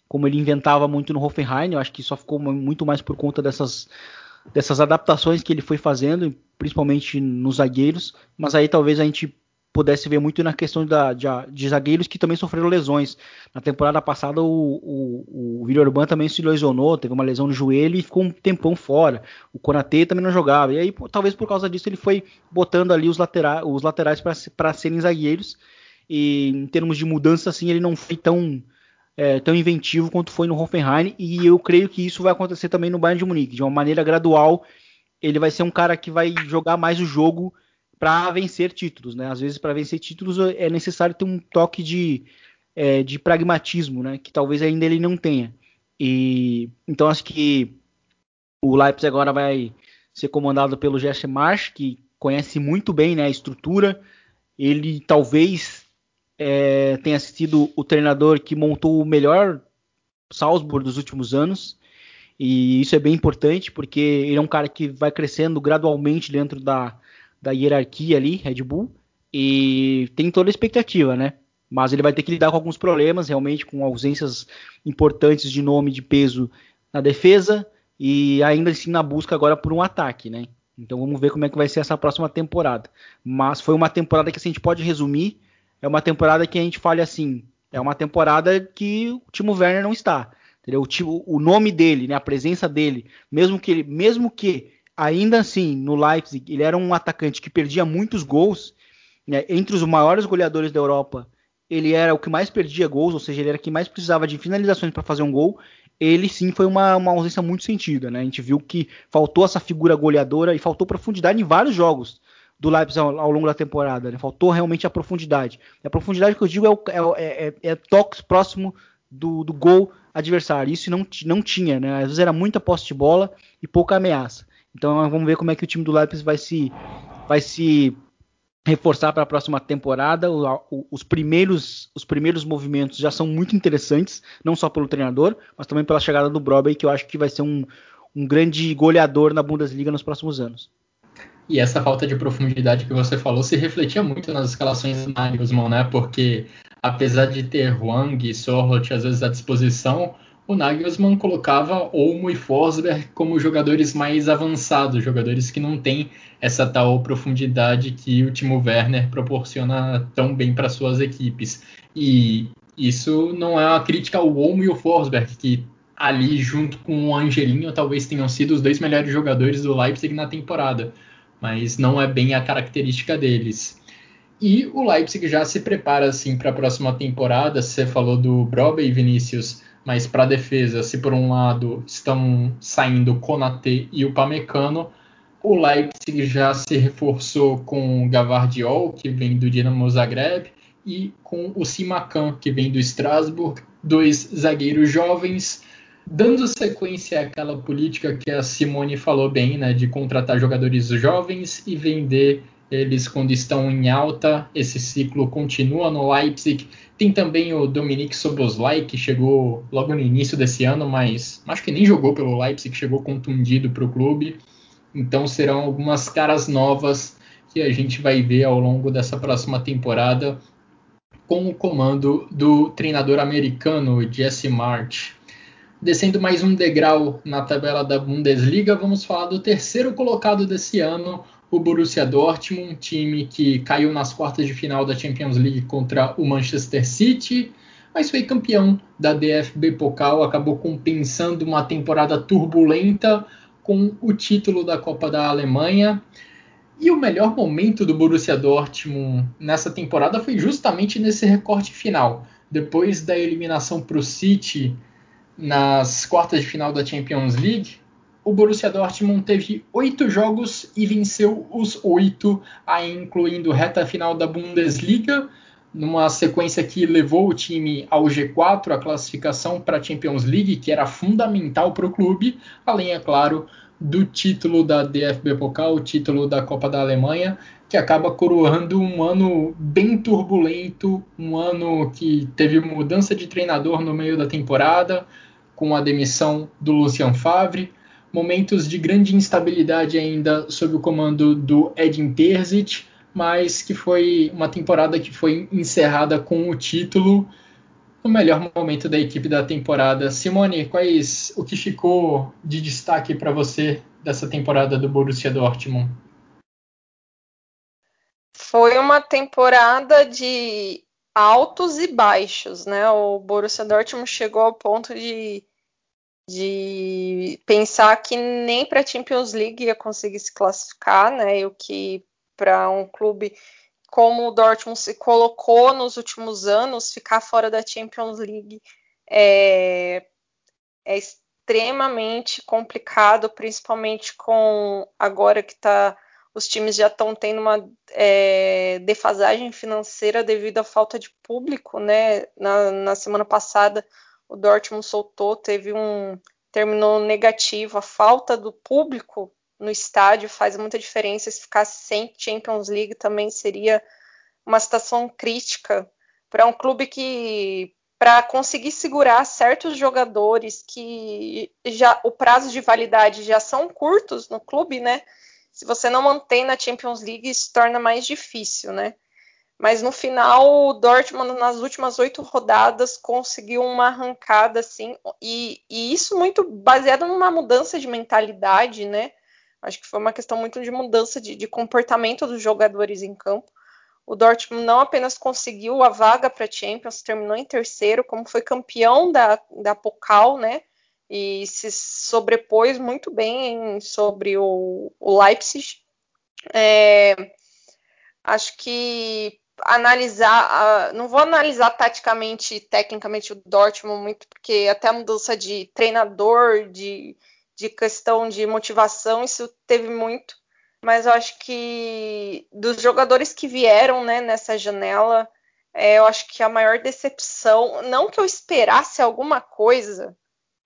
como ele inventava muito no Hoffenheim. Eu acho que só ficou muito mais por conta dessas dessas adaptações que ele foi fazendo, principalmente nos zagueiros. Mas aí talvez a gente pudesse ver muito na questão da, de, de, zagueiros que também sofreram lesões. Na temporada passada, o, o, o Villeurban também se lesionou, teve uma lesão no joelho e ficou um tempão fora. O Konate também não jogava. E aí, talvez por causa disso, ele foi botando ali os, latera os laterais para serem zagueiros. E em termos de mudança, assim, ele não foi tão, é, tão inventivo quanto foi no Hoffenheim. E eu creio que isso vai acontecer também no Bayern de Munique. De uma maneira gradual, ele vai ser um cara que vai jogar mais o jogo para vencer títulos, né? Às vezes para vencer títulos é necessário ter um toque de, é, de pragmatismo, né? Que talvez ainda ele não tenha. E então acho que o Leipzig agora vai ser comandado pelo Jesse Marsch, que conhece muito bem né, a estrutura. Ele talvez é, tenha sido o treinador que montou o melhor Salzburg dos últimos anos. E isso é bem importante, porque ele é um cara que vai crescendo gradualmente dentro da, da hierarquia ali, Red Bull, e tem toda a expectativa, né? Mas ele vai ter que lidar com alguns problemas, realmente, com ausências importantes de nome de peso na defesa e ainda assim na busca agora por um ataque, né? Então vamos ver como é que vai ser essa próxima temporada. Mas foi uma temporada que assim, a gente pode resumir, é uma temporada que a gente fala assim, é uma temporada que o Timo Werner não está. O, o nome dele, né, a presença dele, mesmo que ele, mesmo que ainda assim, no Leipzig, ele era um atacante que perdia muitos gols. Né? Entre os maiores goleadores da Europa, ele era o que mais perdia gols, ou seja, ele era quem mais precisava de finalizações para fazer um gol. Ele sim foi uma, uma ausência muito sentida. Né? A gente viu que faltou essa figura goleadora e faltou profundidade em vários jogos do Leipzig ao, ao longo da temporada. Né? Faltou realmente a profundidade. E a profundidade que eu digo é, o, é, é, é, é toques próximo do, do, gol adversário. Isso não, não tinha, né? Às vezes era muita posse de bola e pouca ameaça. Então vamos ver como é que o time do Leipzig vai se, vai se reforçar para a próxima temporada. O, o, os, primeiros, os primeiros movimentos já são muito interessantes, não só pelo treinador, mas também pela chegada do Broby, que eu acho que vai ser um, um grande goleador na Bundesliga nos próximos anos. E essa falta de profundidade que você falou se refletia muito nas escalações do Nagelsmann, né? Porque apesar de ter Huang e Sorlot às vezes à disposição, o Nagelsmann colocava Olmo e Forsberg como jogadores mais avançados, jogadores que não têm essa tal profundidade que o Timo Werner proporciona tão bem para suas equipes. E isso não é uma crítica ao Olmo e ao Forsberg, que ali junto com o Angelinho talvez tenham sido os dois melhores jogadores do Leipzig na temporada, mas não é bem a característica deles. E o Leipzig já se prepara assim para a próxima temporada. Você falou do Brobe e Vinícius mas para a defesa, se por um lado estão saindo o Konate e o Pamecano, o Leipzig já se reforçou com o Gavardiol, que vem do Dinamo Zagreb, e com o Simacan, que vem do Strasbourg, dois zagueiros jovens, dando sequência àquela política que a Simone falou bem, né, de contratar jogadores jovens e vender eles quando estão em alta. Esse ciclo continua no Leipzig tem também o Dominique Soboslai, que chegou logo no início desse ano, mas acho que nem jogou pelo Leipzig, chegou contundido para o clube. Então serão algumas caras novas que a gente vai ver ao longo dessa próxima temporada com o comando do treinador americano Jesse March. Descendo mais um degrau na tabela da Bundesliga, vamos falar do terceiro colocado desse ano, o Borussia Dortmund, um time que caiu nas quartas de final da Champions League contra o Manchester City, mas foi campeão da DFB Pokal, acabou compensando uma temporada turbulenta com o título da Copa da Alemanha. E o melhor momento do Borussia Dortmund nessa temporada foi justamente nesse recorte final. Depois da eliminação para o City nas quartas de final da Champions League, o Borussia Dortmund teve oito jogos e venceu os oito, incluindo reta final da Bundesliga, numa sequência que levou o time ao G4, a classificação para a Champions League, que era fundamental para o clube, além, é claro, do título da DFB Pokal, o título da Copa da Alemanha, que acaba coroando um ano bem turbulento, um ano que teve mudança de treinador no meio da temporada, com a demissão do Lucian Favre, momentos de grande instabilidade ainda sob o comando do Edin Terzic, mas que foi uma temporada que foi encerrada com o título no melhor momento da equipe da temporada. Simone, quais o que ficou de destaque para você dessa temporada do Borussia Dortmund? Foi uma temporada de altos e baixos, né? O Borussia Dortmund chegou ao ponto de, de pensar que nem para a Champions League ia conseguir se classificar, né? E o que para um clube como o Dortmund se colocou nos últimos anos, ficar fora da Champions League é, é extremamente complicado, principalmente com agora que tá, os times já estão tendo uma é, defasagem financeira devido à falta de público, né? Na, na semana passada o Dortmund soltou, teve um terminou negativo, a falta do público no estádio faz muita diferença. Se ficasse sem Champions League também seria uma situação crítica para um clube que para conseguir segurar certos jogadores que já o prazo de validade já são curtos no clube, né? Se você não mantém na Champions League, isso torna mais difícil, né? Mas no final, o Dortmund, nas últimas oito rodadas, conseguiu uma arrancada, assim, e, e isso muito baseado numa mudança de mentalidade, né? Acho que foi uma questão muito de mudança de, de comportamento dos jogadores em campo. O Dortmund não apenas conseguiu a vaga para a Champions, terminou em terceiro, como foi campeão da, da Pokal, né? E se sobrepôs muito bem sobre o, o Leipzig. É, acho que analisar, não vou analisar taticamente, tecnicamente o Dortmund muito, porque até a mudança de treinador, de de questão de motivação, isso teve muito. Mas eu acho que dos jogadores que vieram né, nessa janela, é, eu acho que a maior decepção, não que eu esperasse alguma coisa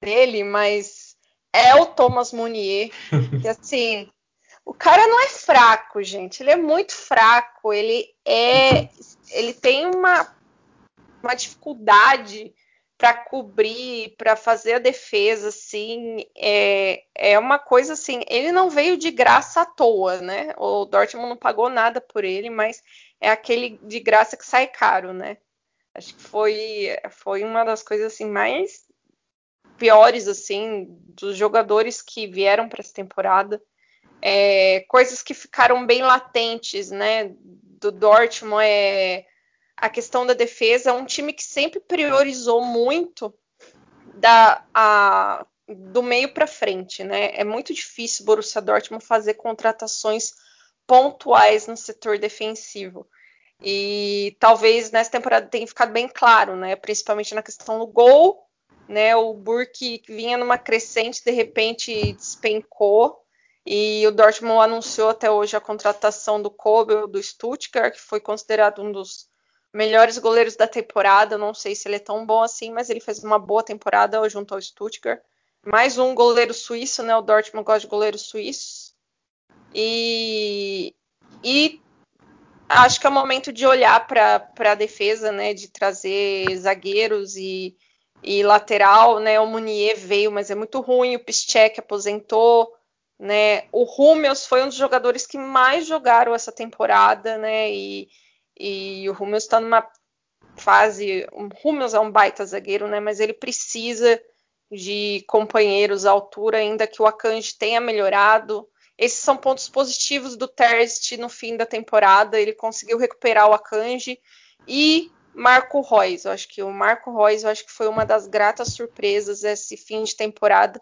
dele, mas é o Thomas Munier. que assim, o cara não é fraco, gente. Ele é muito fraco. Ele é, ele tem uma, uma dificuldade para cobrir, para fazer a defesa, assim, é, é uma coisa assim. Ele não veio de graça à toa, né? O Dortmund não pagou nada por ele, mas é aquele de graça que sai caro, né? Acho que foi, foi uma das coisas assim mais piores assim dos jogadores que vieram para essa temporada. É, coisas que ficaram bem latentes, né? Do Dortmund é a questão da defesa, é um time que sempre priorizou muito da, a, do meio para frente, né? É muito difícil o Borussia Dortmund fazer contratações pontuais no setor defensivo. E talvez nessa temporada tenha ficado bem claro, né? Principalmente na questão do gol, né? O Burke vinha numa crescente, de repente despencou. E o Dortmund anunciou até hoje a contratação do Kobel do Stuttgart, que foi considerado um dos melhores goleiros da temporada. Não sei se ele é tão bom assim, mas ele fez uma boa temporada junto ao Stuttgart. Mais um goleiro suíço, né? O Dortmund gosta de goleiros suíços. E, e acho que é o momento de olhar para a defesa, né? De trazer zagueiros e, e lateral, né? O Munier veio, mas é muito ruim. O Piszczek aposentou, né? O Hummels foi um dos jogadores que mais jogaram essa temporada, né? E, e o Hummels está numa fase. O Hummels é um baita zagueiro, né? Mas ele precisa de companheiros à altura, ainda que o Akanji tenha melhorado. Esses são pontos positivos do Terst no fim da temporada. Ele conseguiu recuperar o Akanji e Marco Reus. Eu acho que o Marco Reus, eu acho que foi uma das gratas surpresas esse fim de temporada,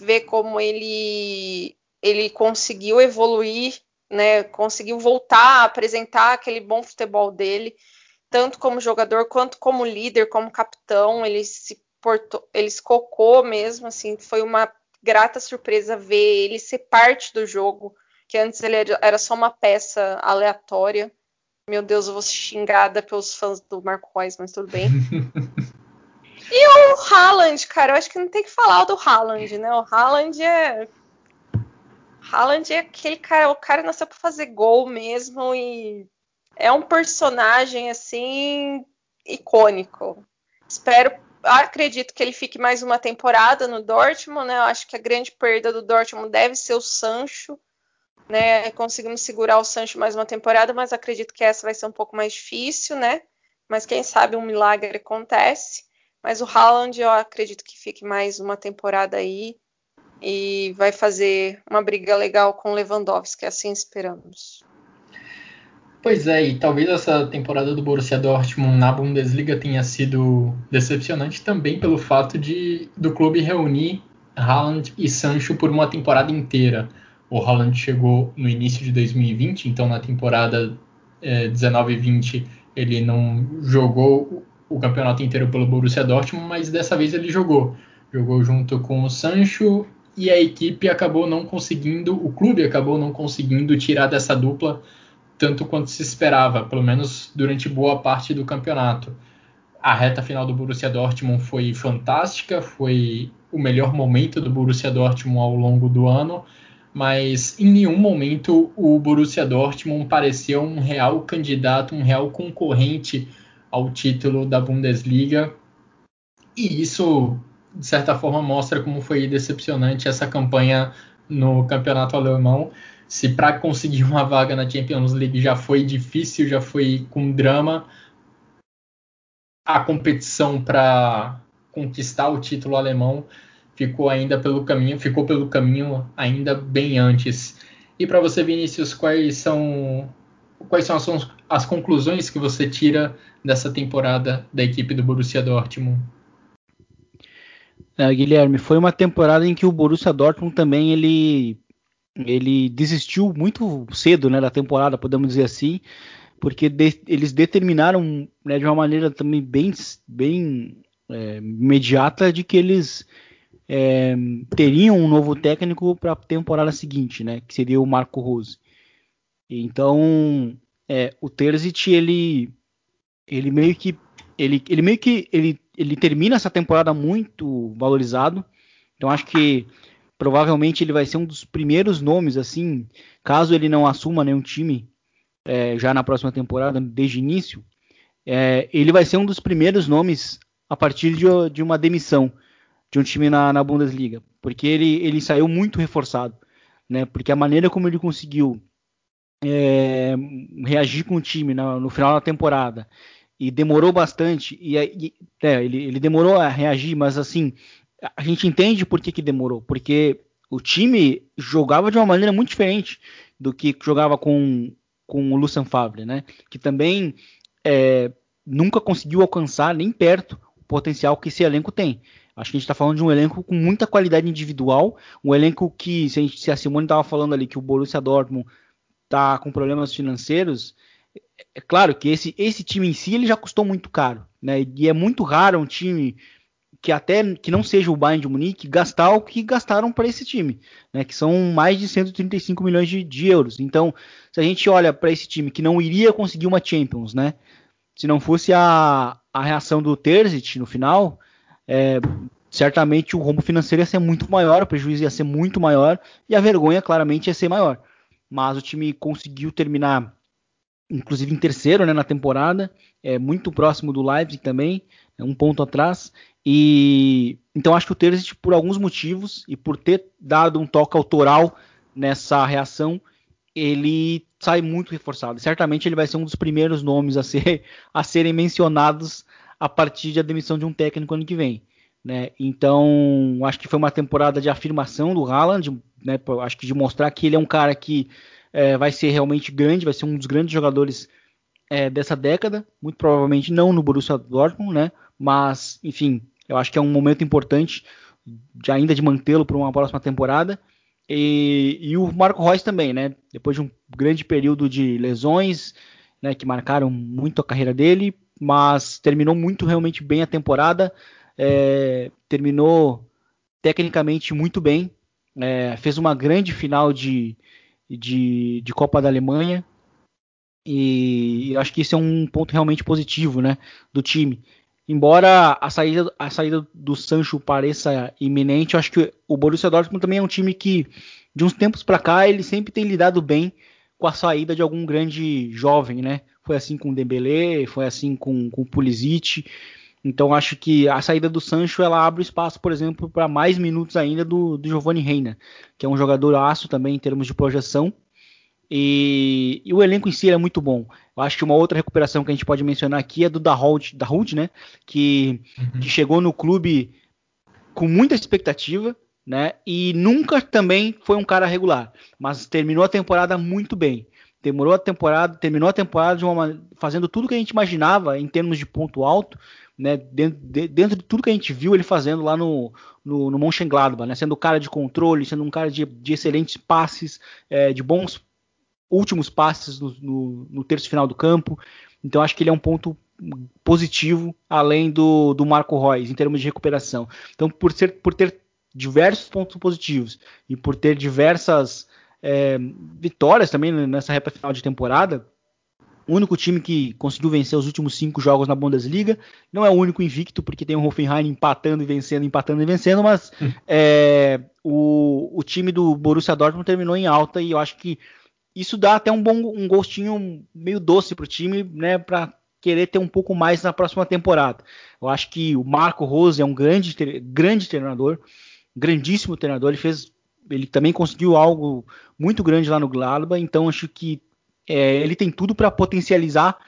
ver como ele ele conseguiu evoluir né, conseguiu voltar a apresentar aquele bom futebol dele, tanto como jogador quanto como líder, como capitão, ele se portou, ele se cocou mesmo, assim, foi uma grata surpresa ver ele ser parte do jogo, que antes ele era só uma peça aleatória. Meu Deus, eu vou ser xingada pelos fãs do Marco Reus, mas tudo bem. e o Haaland, cara, eu acho que não tem que falar do Haaland, né? O Haaland é Haaland é aquele cara, o cara nasceu para fazer gol mesmo e é um personagem assim icônico. Espero, acredito que ele fique mais uma temporada no Dortmund, né? Eu acho que a grande perda do Dortmund deve ser o Sancho, né? Conseguimos segurar o Sancho mais uma temporada, mas acredito que essa vai ser um pouco mais difícil, né? Mas quem sabe um milagre acontece. Mas o Haaland eu acredito que fique mais uma temporada aí e vai fazer uma briga legal com Lewandowski, assim esperamos. Pois é, e talvez essa temporada do Borussia Dortmund na Bundesliga tenha sido decepcionante também pelo fato de do clube reunir Haaland e Sancho por uma temporada inteira. O Haaland chegou no início de 2020, então na temporada é, 19-20 ele não jogou o campeonato inteiro pelo Borussia Dortmund, mas dessa vez ele jogou. Jogou junto com o Sancho e a equipe acabou não conseguindo, o clube acabou não conseguindo tirar dessa dupla tanto quanto se esperava, pelo menos durante boa parte do campeonato. A reta final do Borussia Dortmund foi fantástica, foi o melhor momento do Borussia Dortmund ao longo do ano, mas em nenhum momento o Borussia Dortmund pareceu um real candidato, um real concorrente ao título da Bundesliga. E isso, de certa forma, mostra como foi decepcionante essa campanha no campeonato alemão. Se para conseguir uma vaga na Champions League já foi difícil, já foi com drama, a competição para conquistar o título alemão ficou ainda pelo caminho, ficou pelo caminho ainda bem antes. E para você, Vinícius, quais são quais são as, as conclusões que você tira dessa temporada da equipe do Borussia Dortmund? É, Guilherme, foi uma temporada em que o Borussia Dortmund também ele ele desistiu muito cedo né, da temporada, podemos dizer assim, porque de, eles determinaram né, de uma maneira também bem, bem é, imediata de que eles é, teriam um novo técnico para a temporada seguinte, né, que seria o Marco Rose. Então, é, o Terzic ele ele meio que ele, ele meio que ele, ele termina essa temporada muito valorizado. Então acho que provavelmente ele vai ser um dos primeiros nomes assim, caso ele não assuma nenhum time é, já na próxima temporada, desde início, é, ele vai ser um dos primeiros nomes a partir de, de uma demissão de um time na, na, Bundesliga, porque ele, ele saiu muito reforçado, né? Porque a maneira como ele conseguiu é, reagir com o time no, no, final da temporada e demorou bastante e, e é, ele, ele, demorou a reagir, mas assim a gente entende por que, que demorou, porque o time jogava de uma maneira muito diferente do que jogava com, com o Lucien Favre, né? Que também é, nunca conseguiu alcançar nem perto o potencial que esse elenco tem. Acho que a gente está falando de um elenco com muita qualidade individual, um elenco que, se a, gente, se a Simone estava falando ali que o Borussia Dortmund está com problemas financeiros, é claro que esse, esse time em si ele já custou muito caro, né? E é muito raro um time que até que não seja o Bayern de Munique gastar o que gastaram para esse time, né? Que são mais de 135 milhões de, de euros. Então, se a gente olha para esse time que não iria conseguir uma Champions, né? Se não fosse a, a reação do Terzic no final, é, certamente o rombo financeiro ia ser muito maior, o prejuízo ia ser muito maior e a vergonha claramente ia ser maior mas o time conseguiu terminar, inclusive em terceiro né, na temporada, é muito próximo do Leipzig também, é um ponto atrás. E então acho que o Terzic, por alguns motivos e por ter dado um toque autoral nessa reação, ele sai muito reforçado. Certamente ele vai ser um dos primeiros nomes a, ser, a serem mencionados a partir da demissão de um técnico ano que vem. Né? Então, acho que foi uma temporada de afirmação do Haaland, né? Acho que de mostrar que ele é um cara que é, vai ser realmente grande, vai ser um dos grandes jogadores é, dessa década, muito provavelmente não no Borussia Dortmund, né? Mas, enfim, eu acho que é um momento importante de ainda de mantê-lo para uma próxima temporada. E, e, o Marco Reus também, né? Depois de um grande período de lesões, né, que marcaram muito a carreira dele, mas terminou muito realmente bem a temporada é, terminou tecnicamente muito bem, é, fez uma grande final de, de, de, Copa da Alemanha e, acho que isso é um ponto realmente positivo né, do time. Embora a saída, a saída do Sancho pareça iminente, acho que o Borussia Dortmund também é um time que de uns tempos para cá ele sempre tem lidado bem com a saída de algum grande jovem, né? Foi assim com o Dembélé, foi assim com, com o Pulisic. Então acho que a saída do Sancho ela abre espaço, por exemplo, para mais minutos ainda do, do Giovanni Reina, que é um jogador aço também em termos de projeção. E, e, o elenco em si é muito bom. Eu acho que uma outra recuperação que a gente pode mencionar aqui é do Dahoud, Dahoud né? Que, uhum. que chegou no clube com muita expectativa, né? E nunca também foi um cara regular, mas terminou a temporada muito bem. Demorou a temporada, terminou a temporada de uma, fazendo tudo que a gente imaginava em termos de ponto alto, né, dentro, de, dentro de tudo que a gente viu ele fazendo lá no, no, no Mönchengladbach, né, sendo um cara de controle, sendo um cara de, de excelentes passes, é, de bons últimos passes no, no, no, terço final do campo. Então acho que ele é um ponto positivo além do, do Marco Reus em termos de recuperação. Então por, ser, por ter diversos pontos positivos e por ter diversas é, vitórias também nessa reta final de temporada, o único time que conseguiu vencer os últimos cinco jogos na Bundesliga. Não é o único invicto, porque tem o Hoffenheim empatando e vencendo, empatando e vencendo, mas hum. é, o, o, time do Borussia Dortmund terminou em alta e eu acho que isso dá até um bom um gostinho meio doce para o time, né, para querer ter um pouco mais na próxima temporada. Eu acho que o Marco Rose é um grande, grande treinador, grandíssimo treinador. Ele fez, ele também conseguiu algo muito grande lá no Gladbach, então acho que é, ele tem tudo para potencializar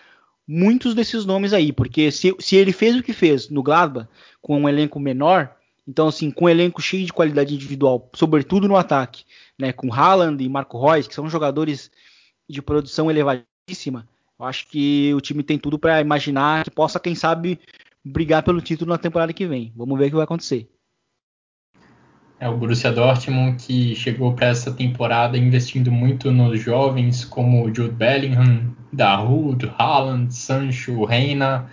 muitos desses nomes aí, porque se, se, ele fez o que fez no Gladbach com um elenco menor, então assim, com um elenco cheio de qualidade individual, sobretudo no ataque, né, com Haaland e Marco Reus, que são jogadores de produção elevadíssima, eu acho que o time tem tudo para imaginar que possa, quem sabe, brigar pelo título na temporada que vem. Vamos ver o que vai acontecer. É o Borussia Dortmund que chegou para essa temporada investindo muito nos jovens como Jude Bellingham, Dahoud, Haaland, Sancho, Reina.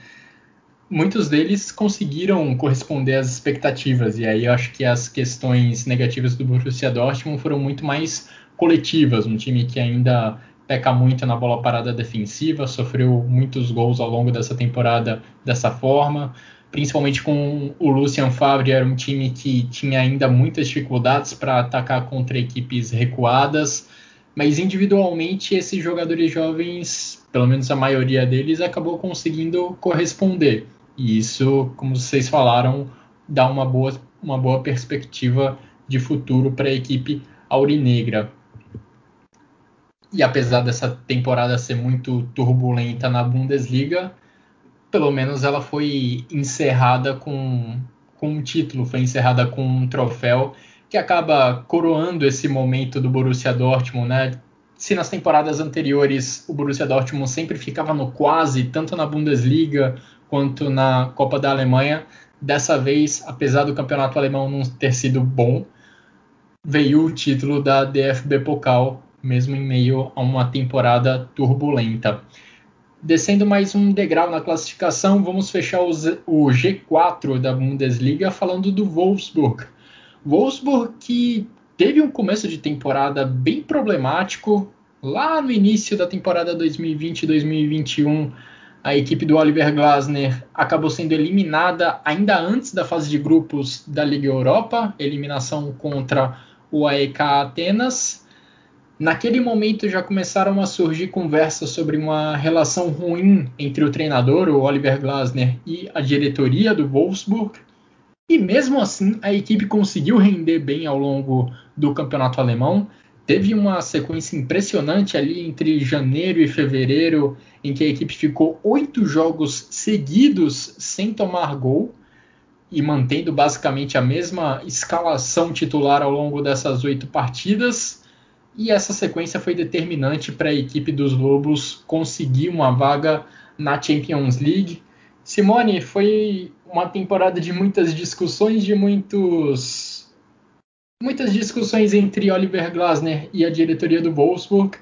Muitos deles conseguiram corresponder às expectativas e aí eu acho que as questões negativas do Borussia Dortmund foram muito mais coletivas, um time que ainda peca muito na bola parada defensiva, sofreu muitos gols ao longo dessa temporada dessa forma principalmente com o Lucian Favre, era um time que tinha ainda muitas dificuldades para atacar contra equipes recuadas, mas individualmente esses jogadores jovens, pelo menos a maioria deles, acabou conseguindo corresponder. E isso, como vocês falaram, dá uma boa, uma boa perspectiva de futuro para a equipe aurinegra. E apesar dessa temporada ser muito turbulenta na Bundesliga, pelo menos ela foi encerrada com, com um título, foi encerrada com um troféu que acaba coroando esse momento do Borussia Dortmund, né? Se nas temporadas anteriores o Borussia Dortmund sempre ficava no quase, tanto na Bundesliga quanto na Copa da Alemanha, dessa vez, apesar do campeonato alemão não ter sido bom, veio o título da DFB Pokal, mesmo em meio a uma temporada turbulenta. Descendo mais um degrau na classificação, vamos fechar o G4 da Bundesliga falando do Wolfsburg. Wolfsburg que teve um começo de temporada bem problemático. Lá no início da temporada 2020-2021, a equipe do Oliver Glasner acabou sendo eliminada ainda antes da fase de grupos da Liga Europa, eliminação contra o AEK Atenas. Naquele momento já começaram a surgir conversas sobre uma relação ruim entre o treinador, o Oliver Glasner, e a diretoria do Wolfsburg. E mesmo assim, a equipe conseguiu render bem ao longo do campeonato alemão. Teve uma sequência impressionante ali entre janeiro e fevereiro, em que a equipe ficou oito jogos seguidos sem tomar gol e mantendo basicamente a mesma escalação titular ao longo dessas oito partidas e essa sequência foi determinante para a equipe dos Lobos conseguir uma vaga na Champions League. Simone, foi uma temporada de muitas discussões, de muitos muitas discussões entre Oliver Glasner e a diretoria do Wolfsburg,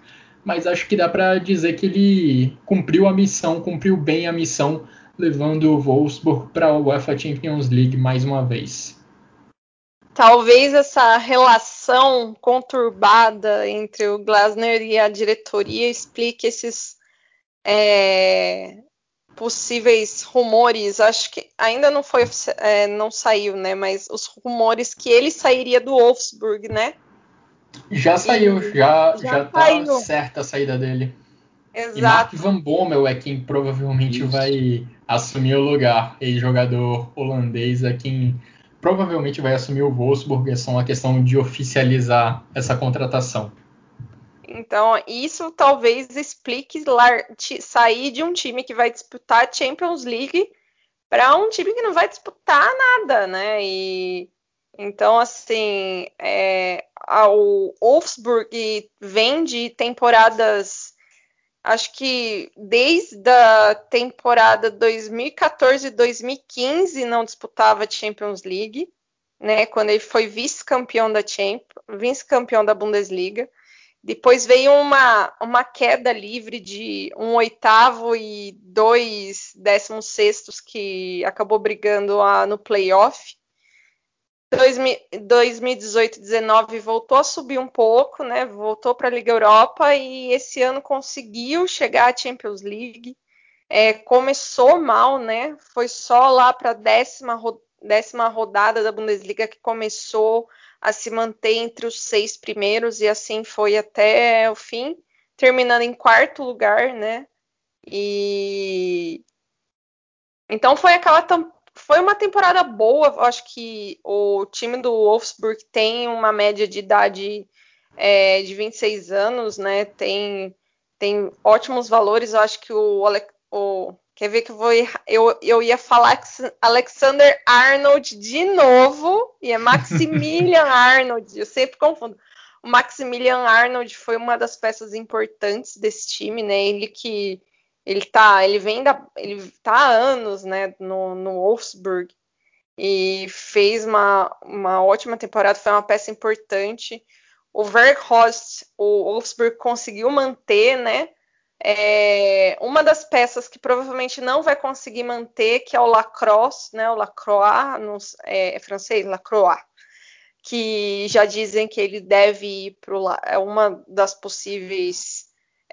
mas acho que dá para dizer que ele cumpriu a missão, cumpriu bem a missão, levando o Wolfsburg para a UEFA Champions League mais uma vez. Talvez essa relação conturbada entre o Glasner e a diretoria explique esses é, possíveis rumores. Acho que ainda não foi, é, não saiu, né? Mas os rumores que ele sairia do Wolfsburg, né? Já saiu, já, já, já tá certa a saída dele. Exato. E Mark Van Bommel é quem provavelmente Isso. vai assumir o lugar. Ex-jogador holandês é quem provavelmente vai assumir o Wolfsburg. É só uma questão de oficializar essa contratação. Então, isso talvez explique sair de um time que vai disputar a Champions League para um time que não vai disputar nada, né? E então, assim, é, o Wolfsburg vem de temporadas, acho que desde a temporada 2014-2015 não disputava Champions League, né? Quando ele foi vice-campeão da Champions, vice-campeão da Bundesliga. Depois veio uma, uma queda livre de um oitavo e dois décimos sextos que acabou brigando a, no playoff. 2018-19 voltou a subir um pouco, né? Voltou para a Liga Europa e esse ano conseguiu chegar à Champions League. É, começou mal, né? Foi só lá para a décima, décima rodada da Bundesliga que começou a se manter entre os seis primeiros e assim foi até o fim, terminando em quarto lugar, né? E então foi aquela foi uma temporada boa. Acho que o time do Wolfsburg tem uma média de idade é, de 26 anos, né? Tem, tem ótimos valores. Eu acho que o, o Quer ver que eu vou eu, eu ia falar Alexander Arnold de novo e é Maximilian Arnold. Eu sempre confundo. O Maximilian Arnold foi uma das peças importantes desse time, né? Ele que ele tá, ele vem da, ele tá há anos, né, no, no Wolfsburg e fez uma, uma ótima temporada, foi uma peça importante. O Verhorst, o Wolfsburg conseguiu manter, né? É, uma das peças que provavelmente não vai conseguir manter, que é o Lacrosse, né? O Lacroix, é, é francês, Lacroix, que já dizem que ele deve ir para é uma das possíveis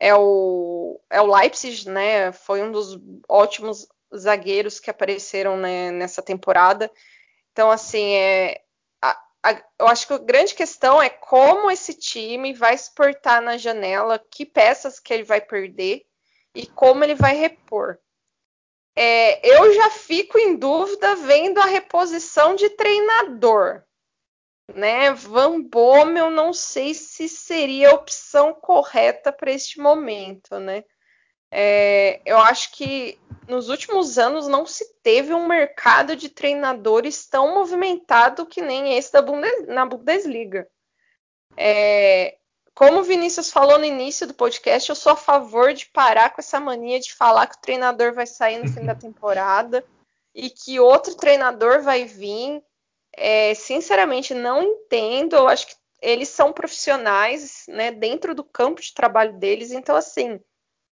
é o, é o Leipzig, né? Foi um dos ótimos zagueiros que apareceram né, nessa temporada. Então, assim, é, a, eu acho que a grande questão é como esse time vai se portar na janela, que peças que ele vai perder e como ele vai repor. É, eu já fico em dúvida vendo a reposição de treinador. Né? Van Bommel, não sei se seria a opção correta para este momento, né? É, eu acho que nos últimos anos não se teve um mercado de treinadores tão movimentado que nem esse da Bundes, na Bundesliga. É, como o Vinícius falou no início do podcast, eu sou a favor de parar com essa mania de falar que o treinador vai sair no fim da temporada e que outro treinador vai vir. É, sinceramente, não entendo. Eu acho que eles são profissionais, né, dentro do campo de trabalho deles. Então, assim,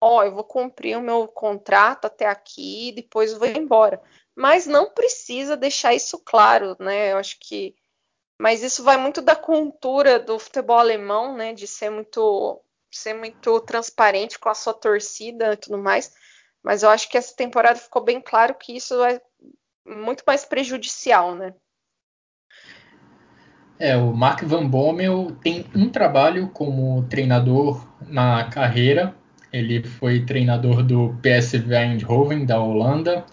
ó, eu vou cumprir o meu contrato até aqui, depois vou embora. Mas não precisa deixar isso claro, né? Eu acho que. Mas isso vai muito da cultura do futebol alemão, né? De ser muito, ser muito transparente com a sua torcida e tudo mais. Mas eu acho que essa temporada ficou bem claro que isso é muito mais prejudicial, né? É, o Mark Van Bommel tem um trabalho como treinador na carreira, ele foi treinador do PSV Eindhoven, da Holanda.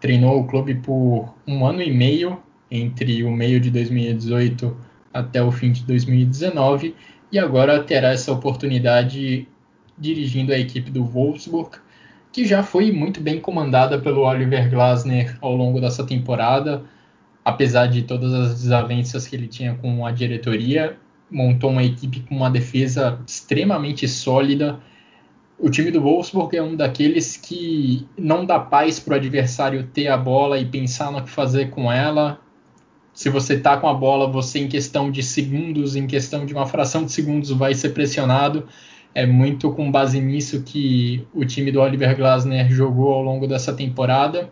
Treinou o clube por um ano e meio, entre o meio de 2018 até o fim de 2019. E agora terá essa oportunidade dirigindo a equipe do Wolfsburg, que já foi muito bem comandada pelo Oliver Glasner ao longo dessa temporada. Apesar de todas as desavenças que ele tinha com a diretoria, montou uma equipe com uma defesa extremamente sólida o time do Wolfsburg é um daqueles que não dá paz para o adversário ter a bola e pensar no que fazer com ela. Se você tá com a bola, você em questão de segundos, em questão de uma fração de segundos, vai ser pressionado. É muito com base nisso que o time do Oliver Glasner jogou ao longo dessa temporada.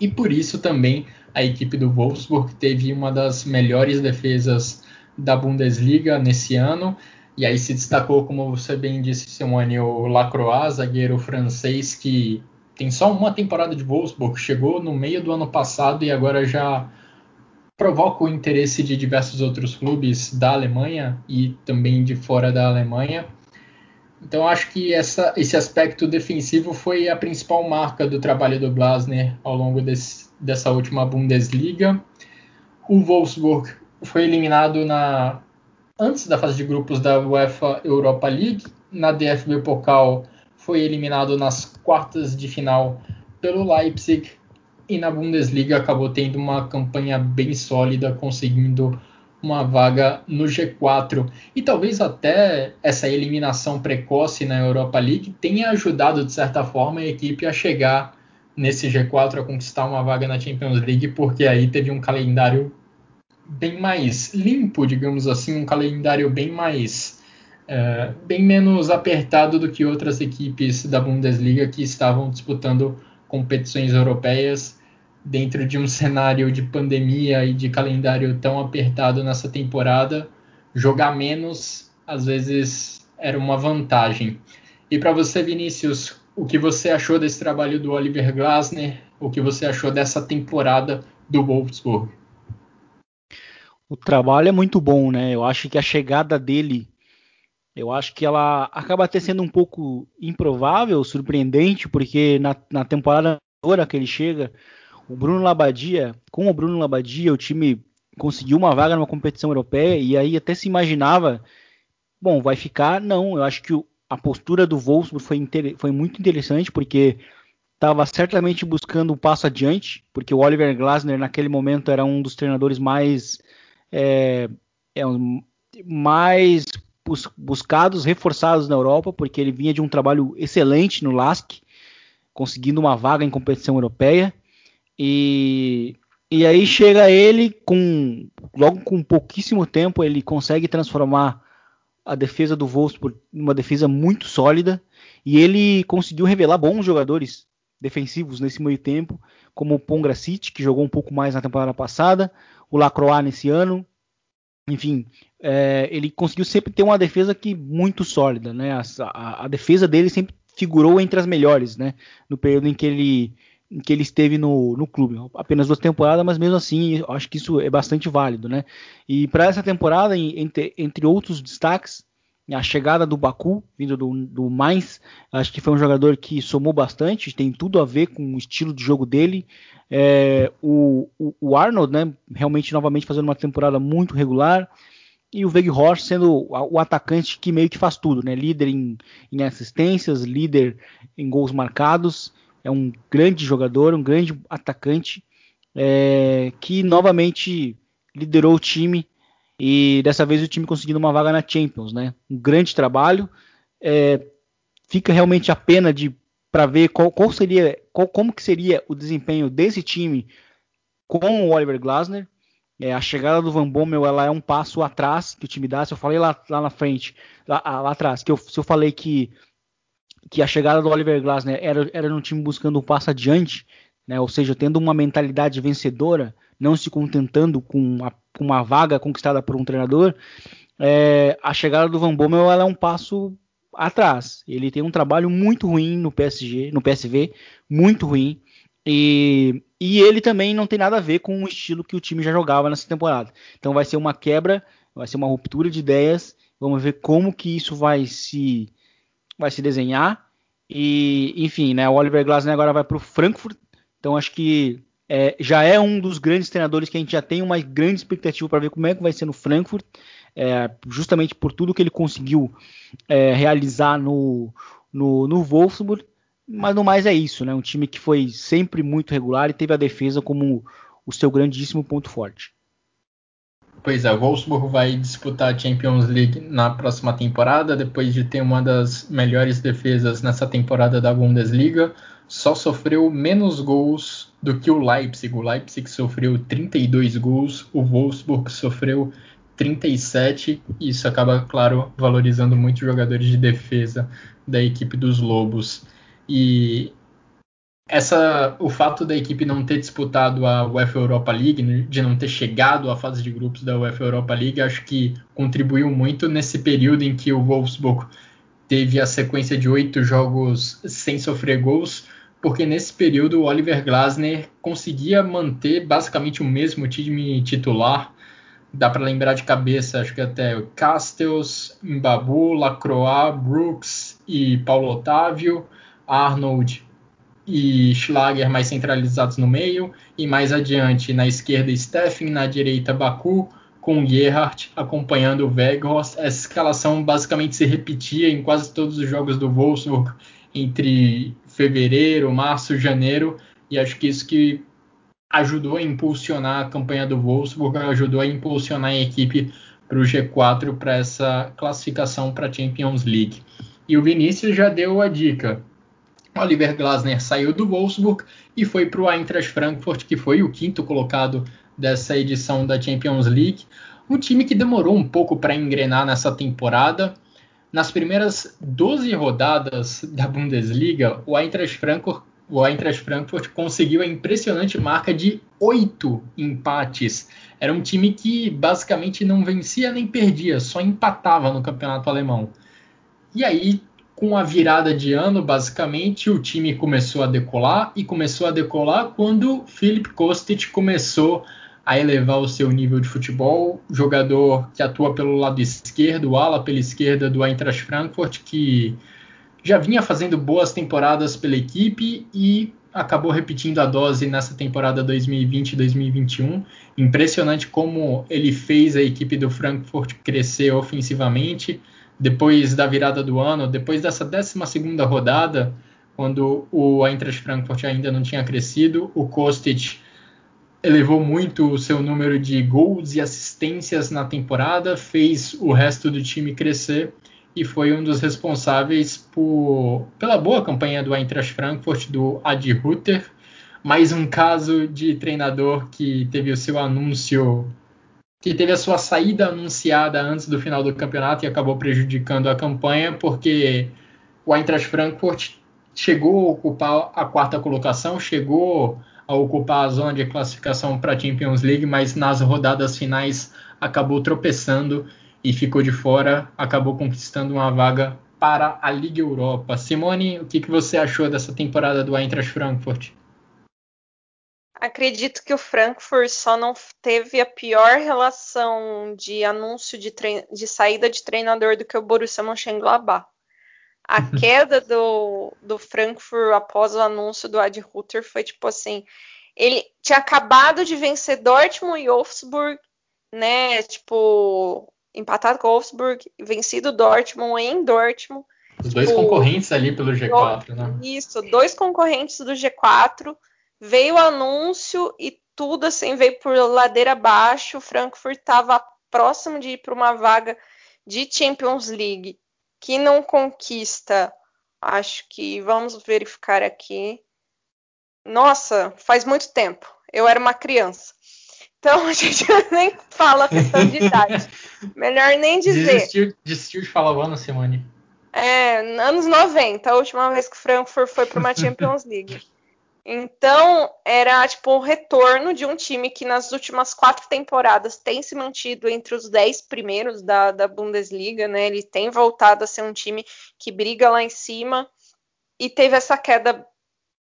E por isso também a equipe do Wolfsburg teve uma das melhores defesas da Bundesliga nesse ano. E aí se destacou, como você bem disse, Simone, o Lacroix, zagueiro francês que tem só uma temporada de Wolfsburg, chegou no meio do ano passado e agora já provoca o interesse de diversos outros clubes da Alemanha e também de fora da Alemanha. Então acho que essa, esse aspecto defensivo foi a principal marca do trabalho do Blasner ao longo desse, dessa última Bundesliga. O Wolfsburg foi eliminado na antes da fase de grupos da UEFA Europa League. Na DFB Pokal foi eliminado nas quartas de final pelo Leipzig e na Bundesliga acabou tendo uma campanha bem sólida, conseguindo uma vaga no G4. E talvez até essa eliminação precoce na Europa League tenha ajudado, de certa forma, a equipe a chegar nesse G4, a conquistar uma vaga na Champions League, porque aí teve um calendário bem mais limpo, digamos assim, um calendário bem mais. É, bem menos apertado do que outras equipes da Bundesliga que estavam disputando competições europeias dentro de um cenário de pandemia e de calendário tão apertado nessa temporada, jogar menos às vezes era uma vantagem. E para você, Vinícius, o que você achou desse trabalho do Oliver Glasner? O que você achou dessa temporada do Wolfsburg? O trabalho é muito bom, né? Eu acho que a chegada dele, eu acho que ela acaba até sendo um pouco improvável, surpreendente, porque na, na temporada que ele chega, o Bruno Labadia, com o Bruno Labadia, o time conseguiu uma vaga numa competição europeia e aí até se imaginava, bom, vai ficar? Não, eu acho que o, a postura do Wolfsburg foi, foi muito interessante porque estava certamente buscando um passo adiante, porque o Oliver Glasner naquele momento era um dos treinadores mais é, é um, mais bus, buscados, reforçados na Europa, porque ele vinha de um trabalho excelente no LASK, conseguindo uma vaga em competição europeia. E, e aí chega ele com logo com pouquíssimo tempo ele consegue transformar a defesa do Wolfsburg numa defesa muito sólida e ele conseguiu revelar bons jogadores defensivos nesse meio tempo, como o Pongracic, que jogou um pouco mais na temporada passada, o Lacroix nesse ano. Enfim, é, ele conseguiu sempre ter uma defesa que muito sólida, né? A, a, a defesa dele sempre figurou entre as melhores, né? No período em que ele que ele esteve no, no clube. Apenas duas temporadas, mas mesmo assim, acho que isso é bastante válido, né? E para essa temporada, entre, entre outros destaques, a chegada do Baku, vindo do, do Mainz, acho que foi um jogador que somou bastante, tem tudo a ver com o estilo de jogo dele. É, o, o, Arnold, né, realmente novamente fazendo uma temporada muito regular. E o Weghorst sendo o, o atacante que meio que faz tudo, né? Líder em, em assistências, líder em gols marcados é um grande jogador, um grande atacante, é, que novamente liderou o time e dessa vez o time conseguindo uma vaga na Champions, né? Um grande trabalho. É, fica realmente a pena de para ver qual, qual seria, qual, como que seria o desempenho desse time com o Oliver Glasner. É, a chegada do Van Bommel ela é um passo atrás que o time dá. Se eu falei lá, lá na frente, lá, lá atrás, que eu, se eu falei que que a chegada do Oliver Glasner era, era num time buscando um passo adiante, né, ou seja, tendo uma mentalidade vencedora, não se contentando com, a, com uma vaga conquistada por um treinador, é, a chegada do Van Bommel é um passo atrás. Ele tem um trabalho muito ruim no PSG, no PSV, muito ruim. E, e ele também não tem nada a ver com o estilo que o time já jogava nessa temporada. Então vai ser uma quebra, vai ser uma ruptura de ideias. Vamos ver como que isso vai se vai se desenhar. E, enfim, né, o Oliver Glasner agora vai para o Frankfurt. Então acho que é, já é um dos grandes treinadores que a gente já tem uma grande expectativa para ver como é que vai ser no Frankfurt, é, justamente por tudo que ele conseguiu é, realizar no, no, no Wolfsburg. Mas no mais é isso, né? Um time que foi sempre muito regular e teve a defesa como o seu grandíssimo ponto forte. Pois é, o Wolfsburg vai disputar a Champions League na próxima temporada, depois de ter uma das melhores defesas nessa temporada da Bundesliga. Só sofreu menos gols do que o Leipzig. O Leipzig sofreu 32 gols, o Wolfsburg sofreu 37. E isso acaba, claro, valorizando muitos jogadores de defesa da equipe dos Lobos. E essa, o fato da equipe não ter disputado a UEFA Europa League, né, de não ter chegado à fase de grupos da UEFA Europa League, acho que contribuiu muito nesse período em que o Wolfsburg teve a sequência de oito jogos sem sofrer gols, porque nesse período o Oliver Glasner conseguia manter basicamente o mesmo time titular. Dá para lembrar de cabeça, acho que até Castells, Mbabu, Lacroix, Brooks e Paulo Otávio, Arnold e Schlager mais centralizados no meio, e mais adiante na esquerda Steffen, na direita Baku, com Gerhardt acompanhando o Weghorst. Essa escalação basicamente se repetia em quase todos os jogos do Wolfsburg entre fevereiro, março, janeiro, e acho que isso que ajudou a impulsionar a campanha do Wolfsburg, ajudou a impulsionar a equipe para o G4 para essa classificação para a Champions League. E o Vinícius já deu a dica. Oliver Glasner saiu do Wolfsburg e foi para o Eintracht Frankfurt, que foi o quinto colocado dessa edição da Champions League. Um time que demorou um pouco para engrenar nessa temporada, nas primeiras 12 rodadas da Bundesliga, o Eintracht Frankfurt, o Eintracht Frankfurt conseguiu a impressionante marca de oito empates. Era um time que basicamente não vencia nem perdia, só empatava no campeonato alemão. E aí, com a virada de ano, basicamente, o time começou a decolar e começou a decolar quando Philip Kostic começou a elevar o seu nível de futebol. Jogador que atua pelo lado esquerdo, ala pela esquerda do Eintracht Frankfurt, que já vinha fazendo boas temporadas pela equipe e acabou repetindo a dose nessa temporada 2020-2021. Impressionante como ele fez a equipe do Frankfurt crescer ofensivamente. Depois da virada do ano, depois dessa 12 rodada, quando o Eintracht Frankfurt ainda não tinha crescido, o Kostic elevou muito o seu número de gols e assistências na temporada, fez o resto do time crescer e foi um dos responsáveis por, pela boa campanha do Eintracht Frankfurt, do Adi Hutter. Mais um caso de treinador que teve o seu anúncio, que teve a sua saída anunciada antes do final do campeonato e acabou prejudicando a campanha, porque o Eintracht Frankfurt chegou a ocupar a quarta colocação, chegou a ocupar a zona de classificação para a Champions League, mas nas rodadas finais acabou tropeçando e ficou de fora, acabou conquistando uma vaga para a Liga Europa. Simone, o que, que você achou dessa temporada do Eintracht Frankfurt? Acredito que o Frankfurt só não teve a pior relação de anúncio de, de saída de treinador do que o Borussia Mönchengladbach. A queda do, do Frankfurt após o anúncio do Ad Ruther foi tipo assim: ele tinha acabado de vencer Dortmund e Wolfsburg, né? Tipo, empatado com Wolfsburg, vencido Dortmund em Dortmund. Os dois tipo, concorrentes ali pelo G4, do, né? Isso, dois concorrentes do G4. Veio o anúncio e tudo assim veio por ladeira abaixo. O Frankfurt estava próximo de ir para uma vaga de Champions League que não conquista, acho que vamos verificar aqui. Nossa, faz muito tempo. Eu era uma criança. Então a gente nem fala questão de idade. Melhor nem dizer. Desistiu, desistiu de falar o ano, Simone. É, anos 90, a última vez que o Frankfurt foi para uma Champions League. Então, era tipo o retorno de um time que nas últimas quatro temporadas tem se mantido entre os dez primeiros da, da Bundesliga, né? Ele tem voltado a ser um time que briga lá em cima e teve essa queda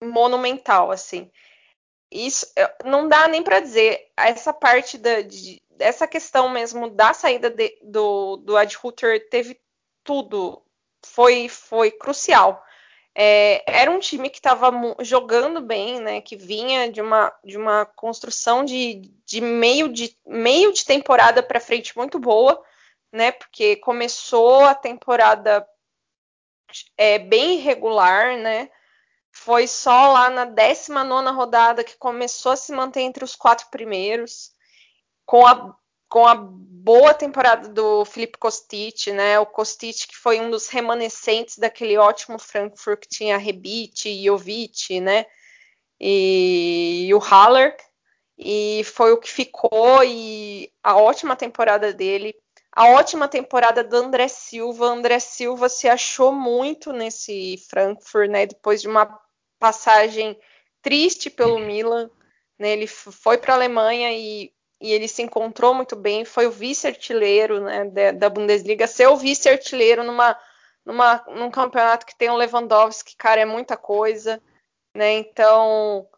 monumental, assim. Isso não dá nem para dizer. Essa parte da, de, essa questão mesmo da saída de, do, do Ad Hutter teve tudo. Foi, foi crucial é, era um time que estava jogando bem, né? Que vinha de uma, de uma construção de, de meio de meio de temporada para frente muito boa, né? Porque começou a temporada é, bem irregular, né? Foi só lá na 19 rodada que começou a se manter entre os quatro primeiros, com a com a boa temporada do Felipe Kostic, né? O Kostic que foi um dos remanescentes daquele ótimo Frankfurt que tinha Rebite, Jovic, né? E, e o Haller e foi o que ficou e a ótima temporada dele, a ótima temporada do André Silva. André Silva se achou muito nesse Frankfurt, né? Depois de uma passagem triste pelo Milan, né? Ele foi para a Alemanha e e ele se encontrou muito bem, foi o vice-artilheiro né, da, Bundesliga, ser o vice-artilheiro numa, numa, num campeonato que tem o Lewandowski, cara, é muita coisa. né? Então,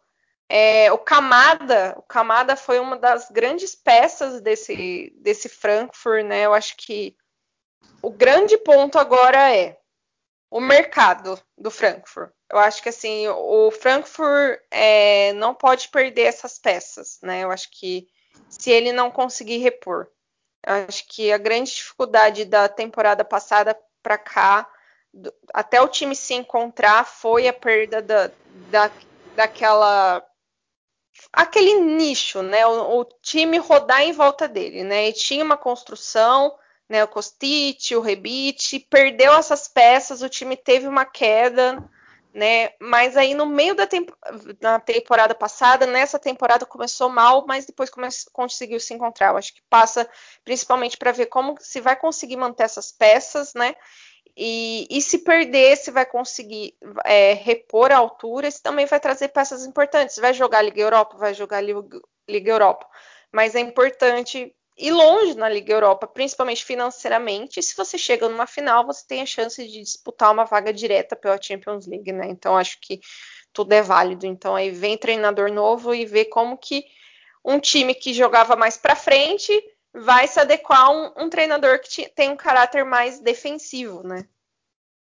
é, o Kamada, o Kamada foi uma das grandes peças desse, desse Frankfurt, né? Eu acho que o grande ponto agora é o mercado do Frankfurt. Eu acho que assim, o Frankfurt é, não pode perder essas peças, né? Eu acho que se ele não conseguir repor. Acho que a grande dificuldade da temporada passada para cá, do, até o time se encontrar, foi a perda da, da, daquela aquele nicho, né? O, o, time rodar em volta dele, né? E tinha uma construção, né? O Kostic, o Rebite, perdeu essas peças, o time teve uma queda, né? Mas aí no meio da temp na temporada passada, nessa temporada começou mal, mas depois conseguiu se encontrar. Eu acho que passa principalmente para ver como se vai conseguir manter essas peças, né? E, e, se perder, se vai conseguir é, repor a altura, isso também vai trazer peças importantes. Vai jogar Liga Europa? Vai jogar Liga Europa. Mas é importante ir longe na Liga Europa, principalmente financeiramente. E se você chega numa final, você tem a chance de disputar uma vaga direta pela Champions League, né? Então acho que tudo é válido. Então aí vem treinador novo e vê como que um time que jogava mais para frente vai se adequar a um, um treinador que tem um caráter mais defensivo, né?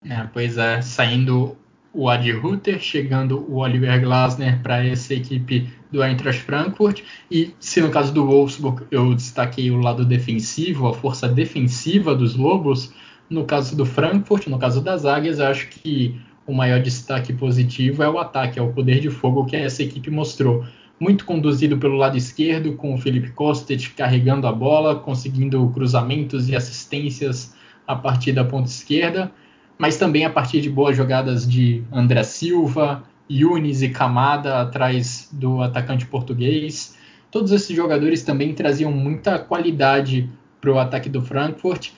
É, pois é, saindo o Adi Ruther, chegando o Oliver Glasner para essa equipe do Eintracht Frankfurt. E se no caso do Wolfsburg eu destaquei o lado defensivo, a força defensiva dos Lobos, no caso do Frankfurt, no caso das Águias, acho que o maior destaque positivo é o ataque, é o poder de fogo que essa equipe mostrou muito conduzido pelo lado esquerdo, com o Felipe Kostic carregando a bola, conseguindo cruzamentos e assistências a partir da ponta esquerda, mas também a partir de boas jogadas de André Silva, Yunis e Camada atrás do atacante português. Todos esses jogadores também traziam muita qualidade para o ataque do Frankfurt.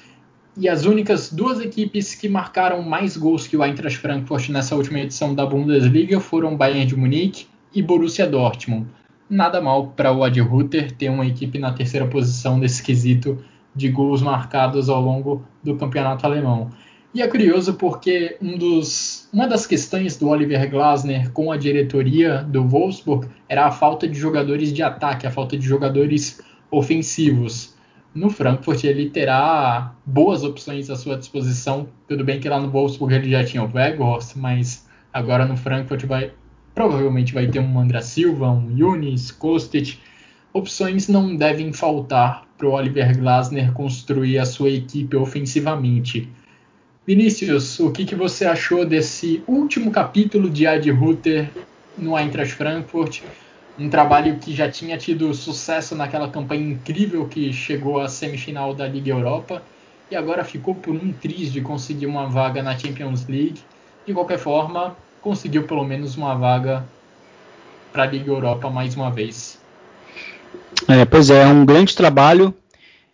E as únicas duas equipes que marcaram mais gols que o Eintracht Frankfurt nessa última edição da Bundesliga foram Bayern de Munique e Borussia Dortmund. Nada mal para o Adi Ruther ter uma equipe na terceira posição nesse quesito de gols marcados ao longo do campeonato alemão. E é curioso porque um dos, uma das questões do Oliver Glasner com a diretoria do Wolfsburg era a falta de jogadores de ataque, a falta de jogadores ofensivos. No Frankfurt ele terá boas opções à sua disposição. Tudo bem que lá no Wolfsburg ele já tinha o Weghorst, mas agora no Frankfurt vai Provavelmente vai ter um André Silva, um Yunis, Kostic. Opções não devem faltar para o Oliver Glasner construir a sua equipe ofensivamente. Vinícius, o que, que você achou desse último capítulo de Ad Ruther no Eintracht Frankfurt? Um trabalho que já tinha tido sucesso naquela campanha incrível que chegou à semifinal da Liga Europa e agora ficou por um triz de conseguir uma vaga na Champions League. De qualquer forma, conseguiu pelo menos uma vaga para a Liga Europa mais uma vez. É, pois é, é um grande trabalho.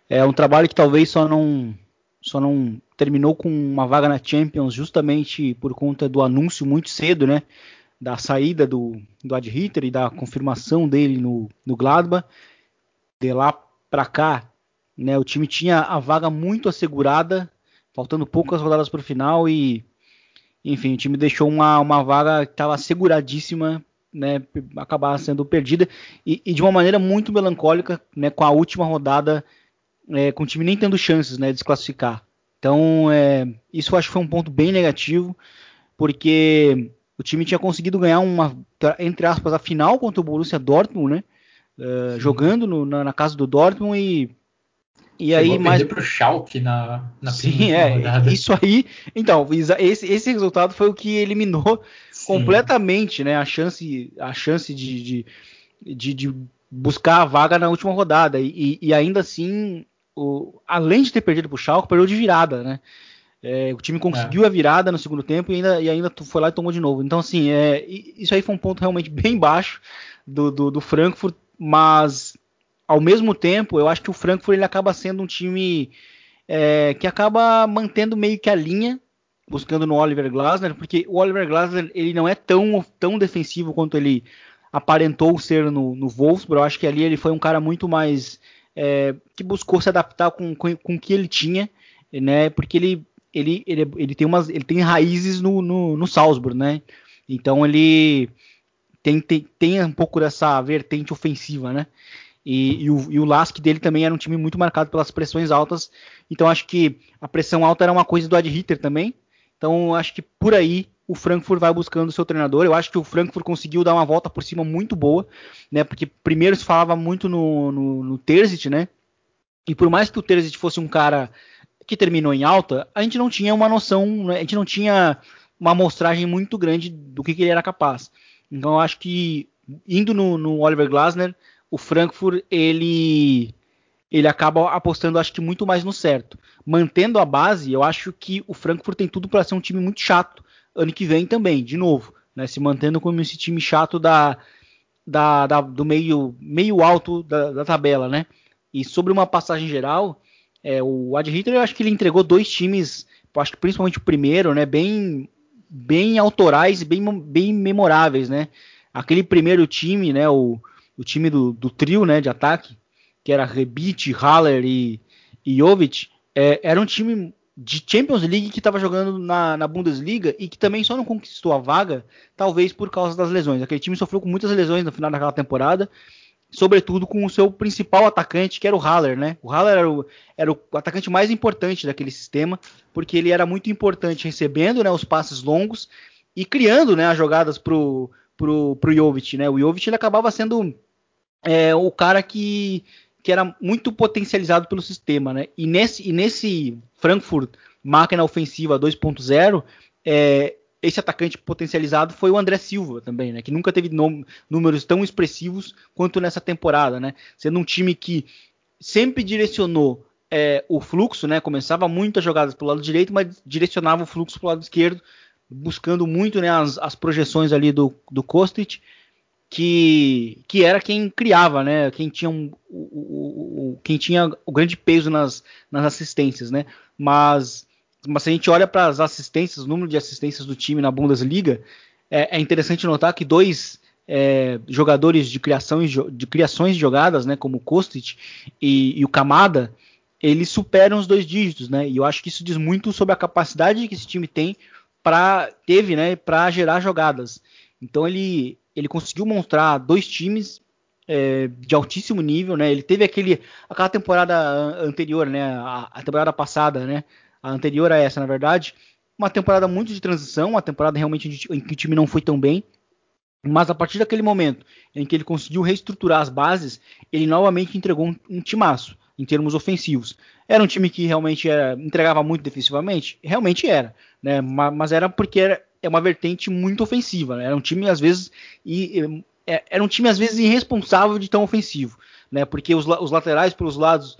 É um trabalho que talvez só não só não terminou com uma vaga na Champions justamente por conta do anúncio muito cedo, né, da saída do, do Ad Hitter e da confirmação dele no, no Gladbach. De lá para cá, né, o time tinha a vaga muito assegurada, faltando poucas rodadas para o final e enfim, o time deixou uma, uma vaga que estava seguradíssima, né, acabar sendo perdida e, e, de uma maneira muito melancólica, né, com a última rodada, é, com o time nem tendo chances, né, de se classificar. Então, é, isso eu acho que foi um ponto bem negativo, porque o time tinha conseguido ganhar uma, entre aspas, a final contra o Borussia Dortmund, né, uh, jogando no, na, na, casa do Dortmund e e aí mais para o Schalke na, na Sim, é, rodada. isso aí. Então, esse, esse resultado foi o que eliminou Sim. completamente, né, a chance, a chance de, de, de, de, buscar a vaga na última rodada. E, e ainda assim, o, além de ter perdido para o Schalke, perdeu de virada, né? É, o time conseguiu é. a virada no segundo tempo e ainda, e ainda foi lá e tomou de novo. Então, assim, é, isso aí foi um ponto realmente bem baixo do, do, do Frankfurt, mas ao mesmo tempo, eu acho que o Frankfurt ele acaba sendo um time é, que acaba mantendo meio que a linha, buscando no Oliver Glasner, porque o Oliver Glasner ele não é tão, tão defensivo quanto ele aparentou ser no, no Wolfsburg. Eu acho que ali ele foi um cara muito mais é, que buscou se adaptar com, com, com o que ele tinha, né? Porque ele, ele, ele, ele tem umas ele tem raízes no, no, no Salzburg, né? Então ele tem, tem, tem um pouco dessa vertente ofensiva, né? E, e, o, e o Lask dele também era um time muito marcado pelas pressões altas. Então acho que a pressão alta era uma coisa do Ad Hitter também. Então acho que por aí o Frankfurt vai buscando o seu treinador. Eu acho que o Frankfurt conseguiu dar uma volta por cima muito boa, né? Porque primeiro se falava muito no, no, no né? E por mais que o Terzic fosse um cara que terminou em alta, a gente não tinha uma noção, né? a gente não tinha uma amostragem muito grande do que, que ele era capaz. Então eu acho que indo no, no Oliver Glasner, o Frankfurt ele ele acaba apostando acho que muito mais no certo. Mantendo a base, eu acho que o Frankfurt tem tudo para ser um time muito chato ano que vem também, de novo, né, se mantendo como esse time chato da, da, da do meio meio alto da, da, tabela, né? E sobre uma passagem geral, é, o Ad Hitler, eu acho que ele entregou dois times, acho que principalmente o primeiro, né, bem bem autorais e bem, bem memoráveis, né? Aquele primeiro time, né, o, o time do, do trio, né, de ataque, que era Rebic, Haller e, e Jovic, é, era um time de Champions League que estava jogando na, na, Bundesliga e que também só não conquistou a vaga, talvez por causa das lesões. Aquele time sofreu com muitas lesões no final daquela temporada, sobretudo com o seu principal atacante, que era o Haller, né? O Haller era o, era o atacante mais importante daquele sistema, porque ele era muito importante recebendo né, os passes longos e criando né, as jogadas pro, pro, pro Jovic, né? O Jovic ele acabava sendo é, o cara que, que era muito potencializado pelo sistema, né? E nesse, e nesse Frankfurt máquina ofensiva 2.0, é, esse atacante potencializado foi o André Silva também, né? Que nunca teve números tão expressivos quanto nessa temporada, né? Sendo um time que sempre direcionou é, o fluxo, né? Começava muitas jogadas pelo lado direito, mas direcionava o fluxo para o lado esquerdo, buscando muito né, as, as projeções ali do, do Kostic, que, que era quem criava, né? Quem tinha, um, o, o, quem tinha o grande peso nas, nas assistências, né? Mas mas se a gente olha para as assistências, o número de assistências do time na Bundesliga, é, é interessante notar que dois é, jogadores de, criação, de criações de jogadas, né, como o Kostic e, e, o Kamada, eles superam os dois dígitos, né? E eu acho que isso diz muito sobre a capacidade que esse time tem para teve, né, para gerar jogadas. Então ele ele conseguiu mostrar dois times é, de altíssimo nível, né? Ele teve aquele aquela temporada anterior, né? A, a temporada passada, né? a anterior a essa, na verdade, uma temporada muito de transição, uma temporada realmente em que o time não foi tão bem, mas a partir daquele momento em que ele conseguiu reestruturar as bases, ele novamente entregou um, um timaço em termos ofensivos. Era um time que realmente era, entregava muito defensivamente? Realmente era, né? mas era porque era, é uma vertente muito ofensiva. Né? Era um time, às vezes, e, é, era um time, às vezes, irresponsável de tão ofensivo, né? porque os, os laterais pelos lados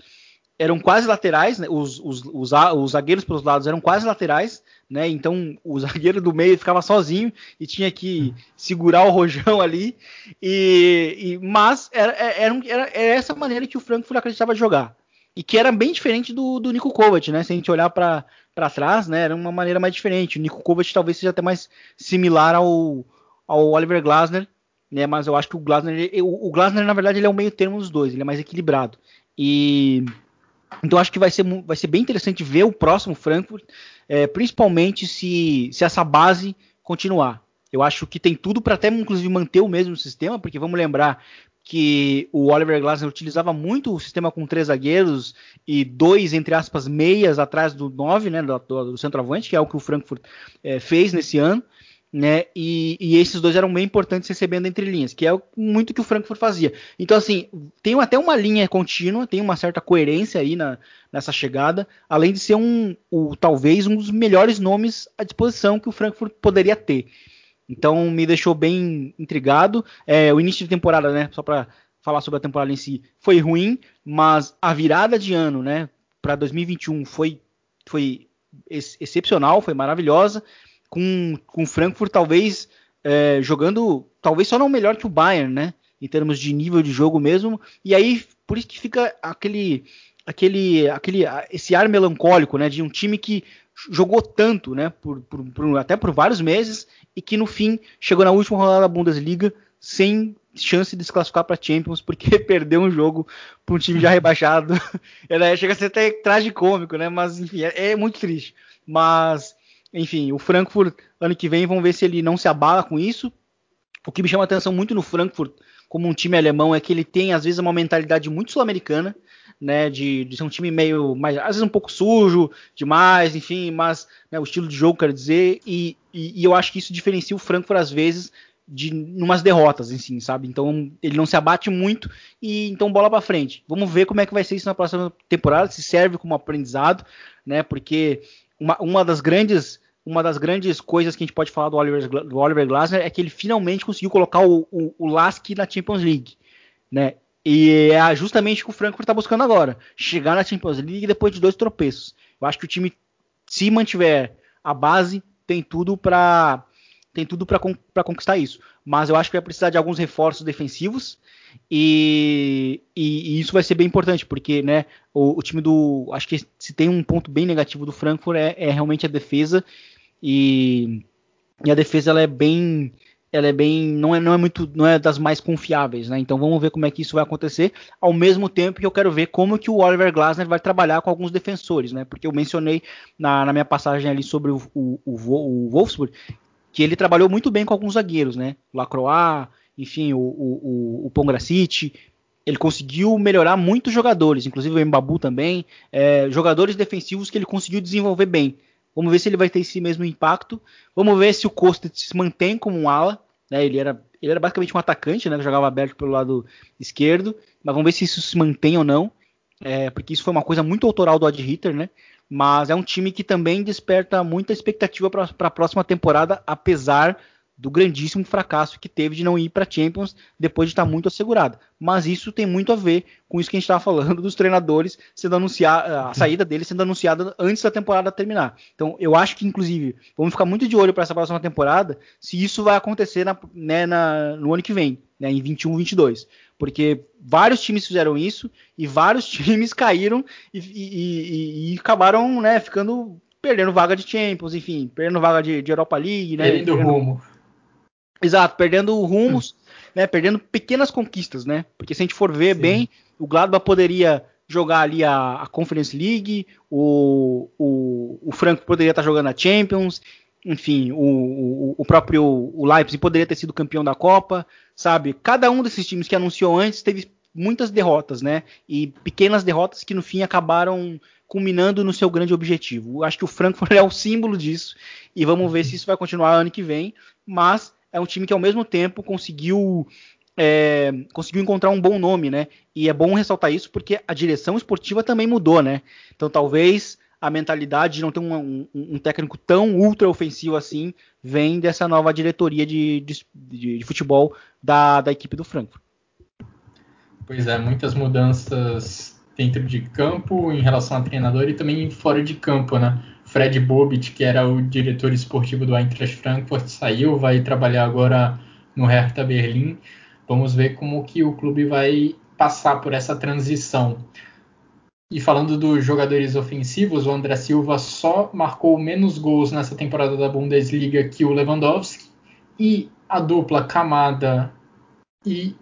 eram quase laterais, né? os, os, os, os, zagueiros pelos lados eram quase laterais, né? Então o zagueiro do meio ficava sozinho e tinha que segurar o rojão ali. E, e mas era, era, era, era, essa maneira que o Frankfurt acreditava jogar. E que era bem diferente do, do Nico Kovac, né? Se a gente olhar para trás, né? Era uma maneira mais diferente. O Nico Kovac talvez seja até mais similar ao, ao Oliver Glasner, né? Mas eu acho que o Glasner, o, o Glasner na verdade ele é o meio termo dos dois, ele é mais equilibrado. E então acho que vai ser, vai ser bem interessante ver o próximo Frankfurt, é, principalmente se, se essa base continuar. Eu acho que tem tudo para até inclusive manter o mesmo sistema, porque vamos lembrar que o Oliver Glasner utilizava muito o sistema com três zagueiros e dois, entre aspas, meias atrás do nove, né, do, do centroavante, que é o que o Frankfurt é, fez nesse ano né? E, e, esses dois eram bem importantes recebendo entre linhas, que é muito que o Frankfurt fazia. Então, assim, tem até uma linha contínua, tem uma certa coerência aí na, nessa chegada, além de ser um, o, talvez um dos melhores nomes à disposição que o Frankfurt poderia ter. Então, me deixou bem intrigado. É, o início de temporada, né? Só para falar sobre a temporada em si, foi ruim, mas a virada de ano, né? Para 2021 foi, foi ex excepcional, foi maravilhosa com, com Frankfurt talvez é, jogando, talvez só não melhor que o Bayern, né? Em termos de nível de jogo mesmo. E aí, por isso que fica aquele, aquele, aquele, esse ar melancólico, né? De um time que jogou tanto, né? Por, por, por, até por vários meses e que no fim chegou na última rodada da Bundesliga sem chance de se classificar para Champions porque perdeu um jogo para um time já rebaixado. Chega a ser até tragicômico, né? Mas enfim, é, é muito triste. Mas enfim, o Frankfurt ano que vem, vamos ver se ele não se abala com isso. O que me chama atenção muito no Frankfurt, como um time alemão, é que ele tem às vezes uma mentalidade muito sul-americana, né, de, de, ser um time meio, mais, às vezes um pouco sujo demais, enfim, mas né, o estilo de jogo, quero dizer, e, e, e, eu acho que isso diferencia o Frankfurt às vezes de umas derrotas, assim, sabe? Então ele não se abate muito e então bola para frente. Vamos ver como é que vai ser isso na próxima temporada, se serve como aprendizado, né? Porque uma, uma das grandes uma das grandes coisas que a gente pode falar do Oliver, do Oliver Glasner é que ele finalmente conseguiu colocar o, o, o Lask na Champions League, né? E é justamente o que o Frankfurt está buscando agora, chegar na Champions League depois de dois tropeços. Eu acho que o time, se mantiver a base, tem tudo para tem tudo para conquistar isso. Mas eu acho que vai precisar de alguns reforços defensivos e, e, e isso vai ser bem importante, porque né, o, o, time do. Acho que se tem um ponto bem negativo do Frankfurt é, é realmente a defesa. E, e, a defesa ela é bem. Ela é bem. Não é, não é muito. não é das mais confiáveis, né? Então vamos ver como é que isso vai acontecer. Ao mesmo tempo que eu quero ver como que o Oliver Glasner vai trabalhar com alguns defensores, né? Porque eu mencionei na, na minha passagem ali sobre o, o, o, o Wolfsburg que ele trabalhou muito bem com alguns zagueiros, né? Lacroix, enfim, o, o, o Pongracic, ele conseguiu melhorar muitos jogadores, inclusive o Mbabu também, é, jogadores defensivos que ele conseguiu desenvolver bem. Vamos ver se ele vai ter esse mesmo impacto. Vamos ver se o Costa se mantém como um ala. Né? Ele, era, ele era basicamente um atacante, né? Que jogava aberto pelo lado esquerdo. Mas vamos ver se isso se mantém ou não. É, porque isso foi uma coisa muito autoral do Ad Hitter, né? Mas é um time que também desperta muita expectativa para a próxima temporada, apesar do grandíssimo fracasso que teve de não ir para Champions depois de estar muito assegurado. Mas isso tem muito a ver com isso que a gente estava falando dos treinadores sendo anunciada, a saída deles sendo anunciada antes da temporada terminar. Então eu acho que inclusive vamos ficar muito de olho para essa próxima temporada se isso vai acontecer na, né, na, no ano que vem, né, em 21, 22 porque vários times fizeram isso e vários times caíram e, e, e, e acabaram né, ficando perdendo vaga de Champions, enfim, perdendo vaga de, de Europa League, né? Perdendo rumo. Exato, perdendo rumos, né? Perdendo pequenas conquistas, né? Porque se a gente for ver Sim. bem, o Gladbach poderia jogar ali a, a Conference League, o, o, o Franco poderia estar jogando a Champions, enfim, o, o, o, próprio o Leipzig poderia ter sido campeão da Copa, sabe? Cada um desses times que anunciou antes teve muitas derrotas, né? E pequenas derrotas que no fim acabaram culminando no seu grande objetivo. Acho que o Frankfurt é o símbolo disso e vamos ver se isso vai continuar ano que vem, mas é um time que ao mesmo tempo conseguiu é, conseguiu encontrar um bom nome, né? E é bom ressaltar isso porque a direção esportiva também mudou, né? Então talvez a mentalidade de não ter um, um, um, técnico tão ultra ofensivo assim vem dessa nova diretoria de, de, de, de futebol da, da, equipe do Frankfurt. Pois é, muitas mudanças dentro de campo em relação a treinador e também fora de campo, né? Fred Bobit, que era o diretor esportivo do Eintracht Frankfurt, saiu, vai trabalhar agora no Hertha Berlim. Vamos ver como que o clube vai passar por essa transição. E falando dos jogadores ofensivos, o André Silva só marcou menos gols nessa temporada da Bundesliga que o Lewandowski. E a dupla Camada e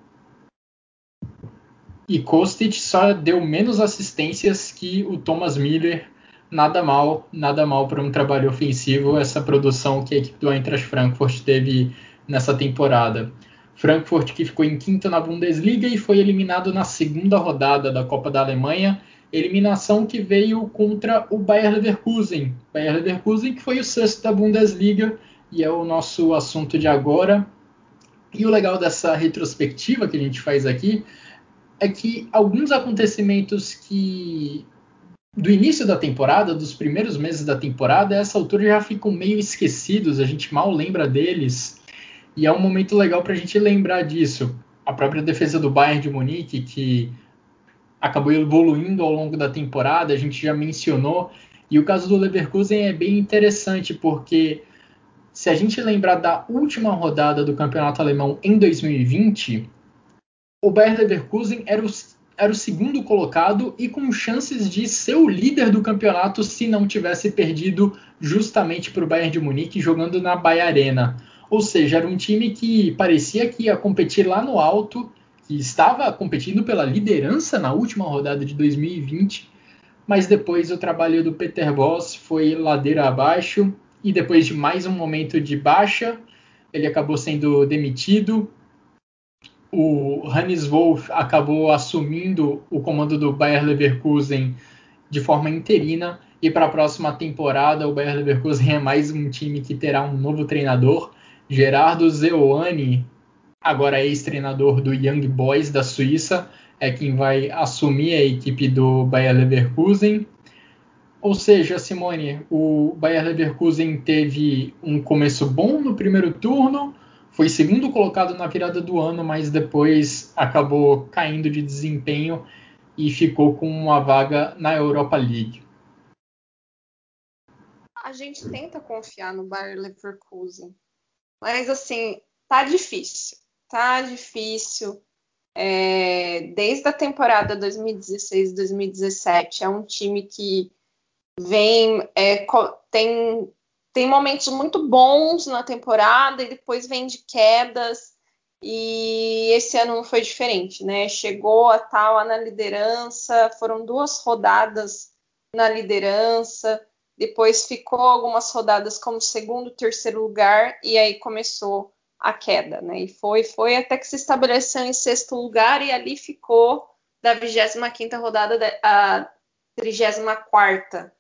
e Kostic só deu menos assistências que o Thomas Miller. Nada mal, nada mal para um trabalho ofensivo essa produção que a equipe do Eintracht Frankfurt teve nessa temporada. Frankfurt que ficou em quinto na Bundesliga e foi eliminado na segunda rodada da Copa da Alemanha eliminação que veio contra o Bayer Leverkusen. Bayer Leverkusen que foi o sexto da Bundesliga e é o nosso assunto de agora. E o legal dessa retrospectiva que a gente faz aqui é que alguns acontecimentos que do início da temporada, dos primeiros meses da temporada, essa altura já ficam meio esquecidos, a gente mal lembra deles. E é um momento legal para a gente lembrar disso. A própria defesa do Bayern de Munique, que acabou evoluindo ao longo da temporada, a gente já mencionou. E o caso do Leverkusen é bem interessante, porque se a gente lembrar da última rodada do campeonato alemão em 2020, o Bayern Leverkusen era o, era o segundo colocado e com chances de ser o líder do campeonato se não tivesse perdido justamente para o Bayern de Munique jogando na Bahia Arena. Ou seja, era um time que parecia que ia competir lá no alto que estava competindo pela liderança na última rodada de 2020, mas depois o trabalho do Peter Boss foi ladeira abaixo e depois de mais um momento de baixa, ele acabou sendo demitido. O Hannes Wolff acabou assumindo o comando do Bayer Leverkusen de forma interina e para a próxima temporada o Bayer Leverkusen é mais um time que terá um novo treinador, Gerardo Zeoane, agora ex-treinador do Young Boys da Suíça, é quem vai assumir a equipe do Bayer Leverkusen. Ou seja, Simone, o Bayer Leverkusen teve um começo bom no primeiro turno, foi segundo colocado na virada do ano, mas depois acabou caindo de desempenho e ficou com uma vaga na Europa League. A gente tenta confiar no Bayer Leverkusen, mas assim, tá difícil. Tá difícil. É, desde a temporada 2016-2017 é um time que vem é, tem tem momentos muito bons na temporada e depois vem de quedas e esse ano não foi diferente, né? Chegou a tal na liderança, foram duas rodadas na liderança, depois ficou algumas rodadas como segundo, terceiro lugar e aí começou a queda, né? E foi, foi até que se estabeleceu em sexto lugar e ali ficou da 25ª rodada a 34ª.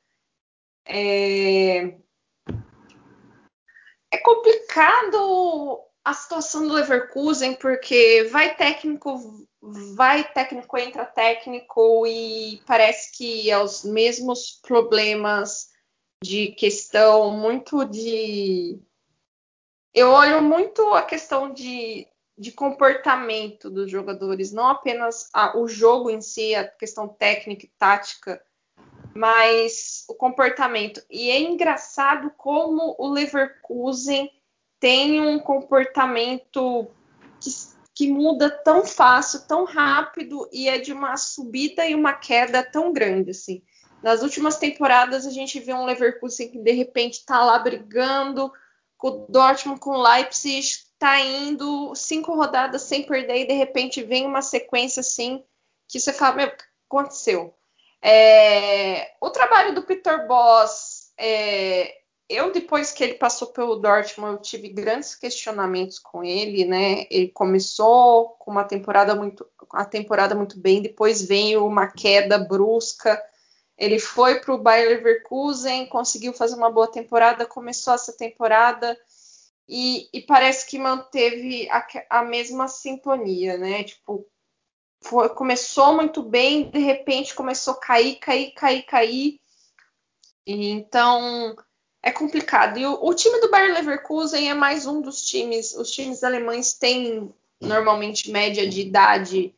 É... complicado a situação do Leverkusen porque vai técnico, vai técnico, entra técnico e parece que é os mesmos problemas de questão muito de eu olho muito a questão de, de comportamento dos jogadores, não apenas a, o jogo em si, a questão técnica e tática, mas o comportamento. E é engraçado como o Leverkusen tem um comportamento que, que muda tão fácil, tão rápido e é de uma subida e uma queda tão grande assim. Nas últimas temporadas a gente vê um Leverkusen que de repente está lá brigando com o Dortmund, com o Leipzig, está indo cinco rodadas sem perder e de repente vem uma sequência assim que você fala, meu, aconteceu? É, o trabalho do Peter Boss, é, eu depois que ele passou pelo Dortmund, eu tive grandes questionamentos com ele, né? Ele começou com uma temporada muito, a temporada muito bem, depois veio uma queda brusca. Ele foi para o Bayer Leverkusen, conseguiu fazer uma boa temporada, começou essa temporada e, e parece que manteve a, a mesma sintonia, né? Tipo, foi, começou muito bem, de repente começou a cair, cair, cair, cair. E, então é complicado. E o, o, time do Bayer Leverkusen é mais um dos times. Os times alemães têm normalmente média de idade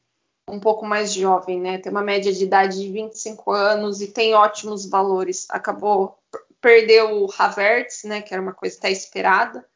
um pouco mais jovem, né? Tem uma média de idade de 25 anos e tem ótimos valores. Acabou perdeu o Havertz, né? Que era uma coisa até esperada.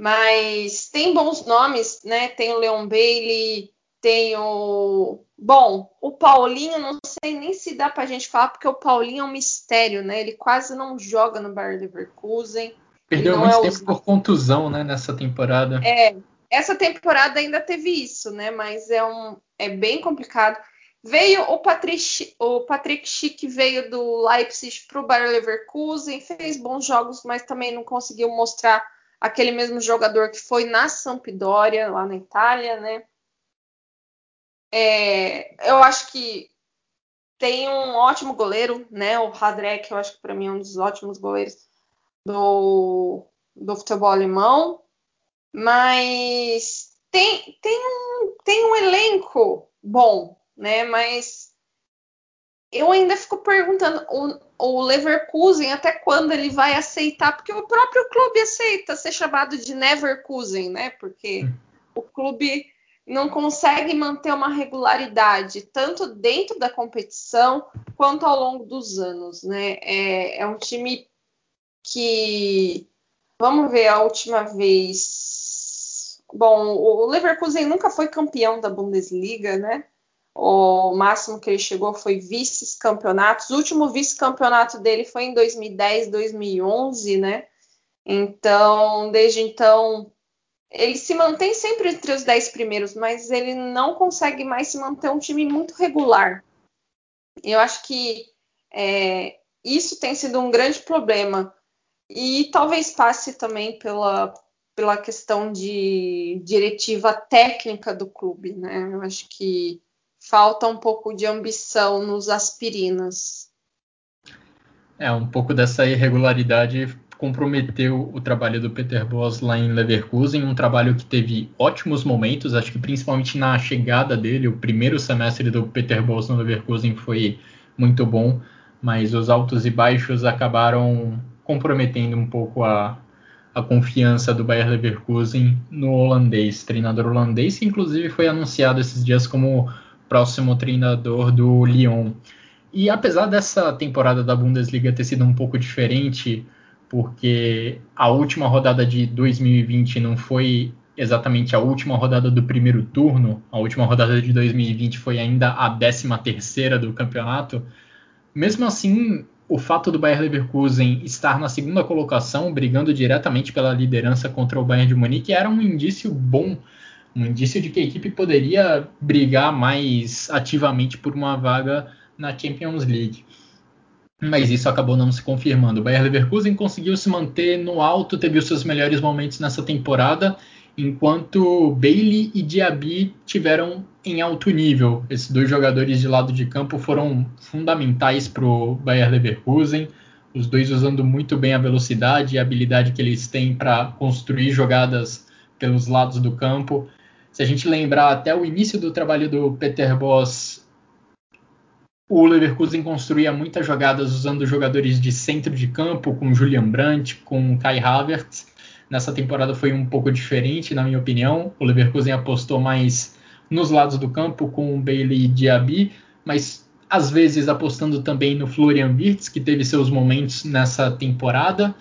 Mas tem bons nomes, né? Tem o Leon Bailey, tem o. Bom, o Paulinho, não sei nem se dá pra gente falar, porque o Paulinho é um mistério, né? Ele quase não joga no Bayer Leverkusen. Perdeu muito é tempo por contusão, né, nessa temporada. É, essa temporada ainda teve isso, né? Mas é, um, é bem complicado. Veio o Patrick, o Patrick Schick veio do Leipzig para o Bayer Leverkusen, fez bons jogos, mas também não conseguiu mostrar aquele mesmo jogador que foi na Sampdoria, lá na Itália, né? É, eu acho que tem um ótimo goleiro, né? O Radrek, eu acho que para mim é um dos ótimos goleiros do, do futebol alemão. Mas tem, tem, um, tem um elenco bom, né? Mas eu ainda fico perguntando o, o Leverkusen até quando ele vai aceitar, porque o próprio clube aceita ser chamado de Neverkusen, né? Porque o clube não consegue manter uma regularidade tanto dentro da competição quanto ao longo dos anos, né? É, é um time que vamos ver a última vez. Bom, o Leverkusen nunca foi campeão da Bundesliga, né? O máximo que ele chegou foi vice-campeonatos. O último vice-campeonato dele foi em 2010, 2011, né? Então, desde então, ele se mantém sempre entre os dez primeiros, mas ele não consegue mais se manter um time muito regular. Eu acho que é, isso tem sido um grande problema. E talvez passe também pela, pela questão de diretiva técnica do clube, né? Eu acho que falta um pouco de ambição nos aspirinas. É, um pouco dessa irregularidade comprometeu o trabalho do Peter Bosz lá em Leverkusen, um trabalho que teve ótimos momentos, acho que principalmente na chegada dele, o primeiro semestre do Peter Bosz no Leverkusen foi muito bom, mas os altos e baixos acabaram comprometendo um pouco a, a confiança do Bayer Leverkusen no holandês, treinador holandês, que inclusive foi anunciado esses dias como próximo treinador do Lyon. E apesar dessa temporada da Bundesliga ter sido um pouco diferente, porque a última rodada de 2020 não foi exatamente a última rodada do primeiro turno, a última rodada de 2020 foi ainda a 13 terceira do campeonato. Mesmo assim, o fato do Bayern Leverkusen estar na segunda colocação, brigando diretamente pela liderança contra o Bayern de Munique, era um indício bom, um indício de que a equipe poderia brigar mais ativamente por uma vaga na Champions League mas isso acabou não se confirmando. O Bayer Leverkusen conseguiu se manter no alto, teve os seus melhores momentos nessa temporada, enquanto Bailey e Diaby tiveram em alto nível. Esses dois jogadores de lado de campo foram fundamentais para o Bayer Leverkusen, os dois usando muito bem a velocidade e a habilidade que eles têm para construir jogadas pelos lados do campo. Se a gente lembrar até o início do trabalho do Peter Bosz o Leverkusen construía muitas jogadas usando jogadores de centro de campo, com Julian Brandt, com Kai Havertz. Nessa temporada foi um pouco diferente, na minha opinião. O Leverkusen apostou mais nos lados do campo, com Bailey e Diaby, mas às vezes apostando também no Florian Wirtz, que teve seus momentos nessa temporada.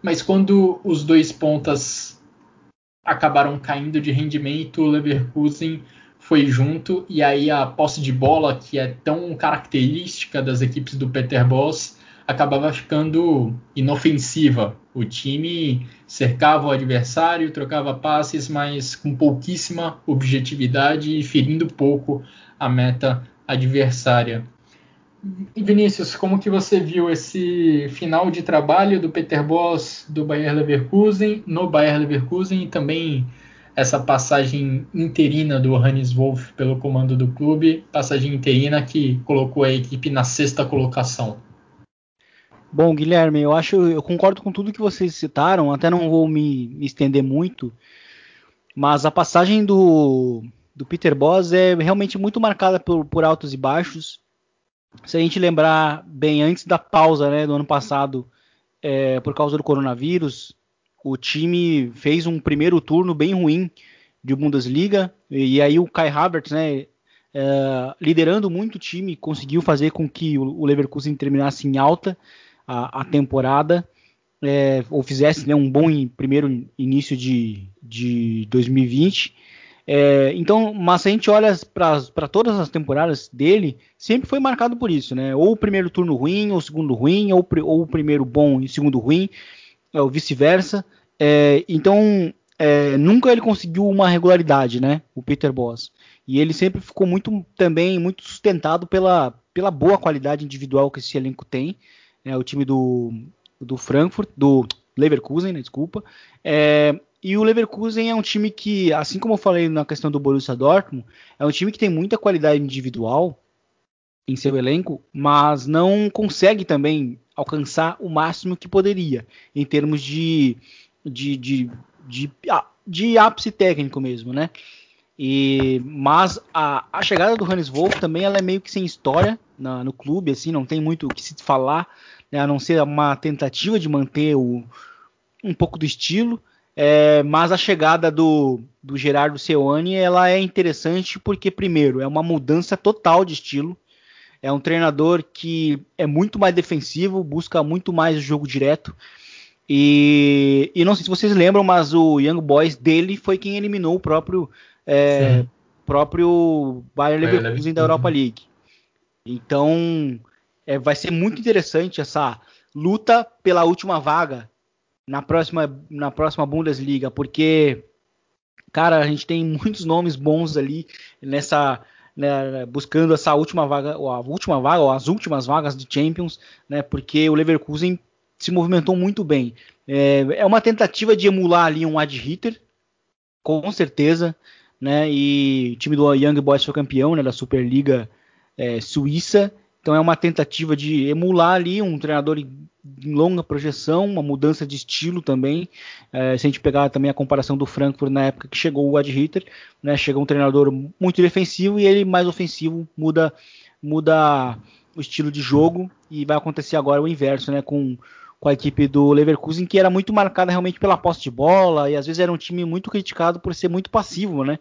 Mas quando os dois pontas acabaram caindo de rendimento, o Leverkusen foi junto e aí a posse de bola que é tão característica das equipes do Peter Boss acabava ficando inofensiva. O time cercava o adversário, trocava passes, mas com pouquíssima objetividade e ferindo pouco a meta adversária. Vinícius, como que você viu esse final de trabalho do Peter Boss do Bayer Leverkusen no Bayer Leverkusen e também essa passagem interina do Hannes Wolff pelo comando do clube, passagem interina que colocou a equipe na sexta colocação. Bom, Guilherme, eu acho, eu concordo com tudo que vocês citaram, até não vou me, me estender muito, mas a passagem do, do Peter Boss é realmente muito marcada por, por, altos e baixos. Se a gente lembrar bem, antes da pausa né, do ano passado, é, por causa do coronavírus, o time fez um primeiro turno bem ruim de Bundesliga e aí o Kai Havertz, né, é, liderando muito o time, conseguiu fazer com que o Leverkusen terminasse em alta a, a temporada é, ou fizesse né, um bom primeiro início de, de 2020. É, então, mas se a gente olha para todas as temporadas dele, sempre foi marcado por isso, né? Ou o primeiro turno ruim, ou o segundo ruim, ou, ou o primeiro bom e o segundo ruim é, vice-versa. É, então, é, nunca ele conseguiu uma regularidade, né? O Peter Boss. E ele sempre ficou muito também muito sustentado pela, pela boa qualidade individual que esse elenco tem. Né? O time do, do Frankfurt, do Leverkusen, né? desculpa. É, e o Leverkusen é um time que, assim como eu falei na questão do Borussia Dortmund, é um time que tem muita qualidade individual em seu elenco, mas não consegue também alcançar o máximo que poderia em termos de, de, de, de, de ápice técnico mesmo, né? E, mas a, a chegada do Hannes Wolff também ela é meio que sem história na, no clube, assim, não tem muito o que se falar, né, a não ser uma tentativa de manter o, um pouco do estilo. É, mas a chegada do, do Gerardo Seoane ela é interessante porque, primeiro, é uma mudança total de estilo. É um treinador que é muito mais defensivo, busca muito mais o jogo direto. E, e não sei se vocês lembram, mas o Young Boys dele foi quem eliminou o próprio, é, próprio Bayern Leverkusen da Europa League. Então é, vai ser muito interessante essa luta pela última vaga na próxima, na próxima Bundesliga, porque, cara, a gente tem muitos nomes bons ali nessa né, buscando essa última vaga, ou a última vaga, ou as últimas vagas de Champions, né, porque o Leverkusen se movimentou muito bem. É, é uma tentativa de emular ali um ad hitter, com certeza, né? E o time do Young Boys foi campeão né, da Superliga é, Suíça. Então é uma tentativa de emular ali um treinador em longa projeção, uma mudança de estilo também. É, se a gente pegar também a comparação do Frankfurt na época que chegou o Ad Hitter, né, chega um treinador muito defensivo e ele mais ofensivo muda muda o estilo de jogo e vai acontecer agora o inverso, né, com com a equipe do Leverkusen, que era muito marcada realmente pela posse de bola e às vezes era um time muito criticado por ser muito passivo, né,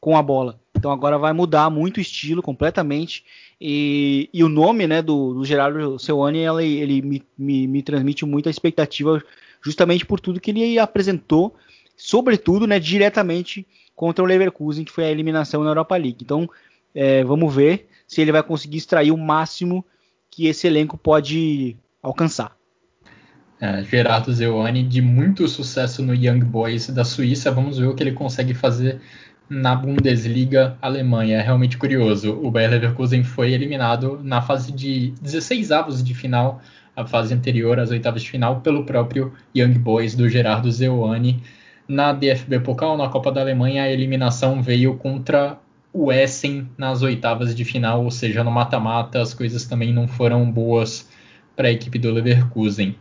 com a bola. Então agora vai mudar muito o estilo completamente e, e o nome, né, do, do Gerardo Seuani, ele, ele me, me, me, transmite muita expectativa justamente por tudo que ele apresentou, sobretudo, né, diretamente contra o Leverkusen, que foi a eliminação na Europa League. Então é, vamos ver se ele vai conseguir extrair o máximo que esse elenco pode alcançar é, Gerardo Zewani, de muito sucesso no Young Boys da Suíça. Vamos ver o que ele consegue fazer na Bundesliga Alemanha. É realmente curioso. O Bayer Leverkusen foi eliminado na fase de 16 avos de final, a fase anterior às oitavas de final, pelo próprio Young Boys do Gerardo Zewani. Na DFB Pokal, na Copa da Alemanha, a eliminação veio contra o Essen nas oitavas de final, ou seja, no mata-mata, as coisas também não foram boas para a equipe do Leverkusen.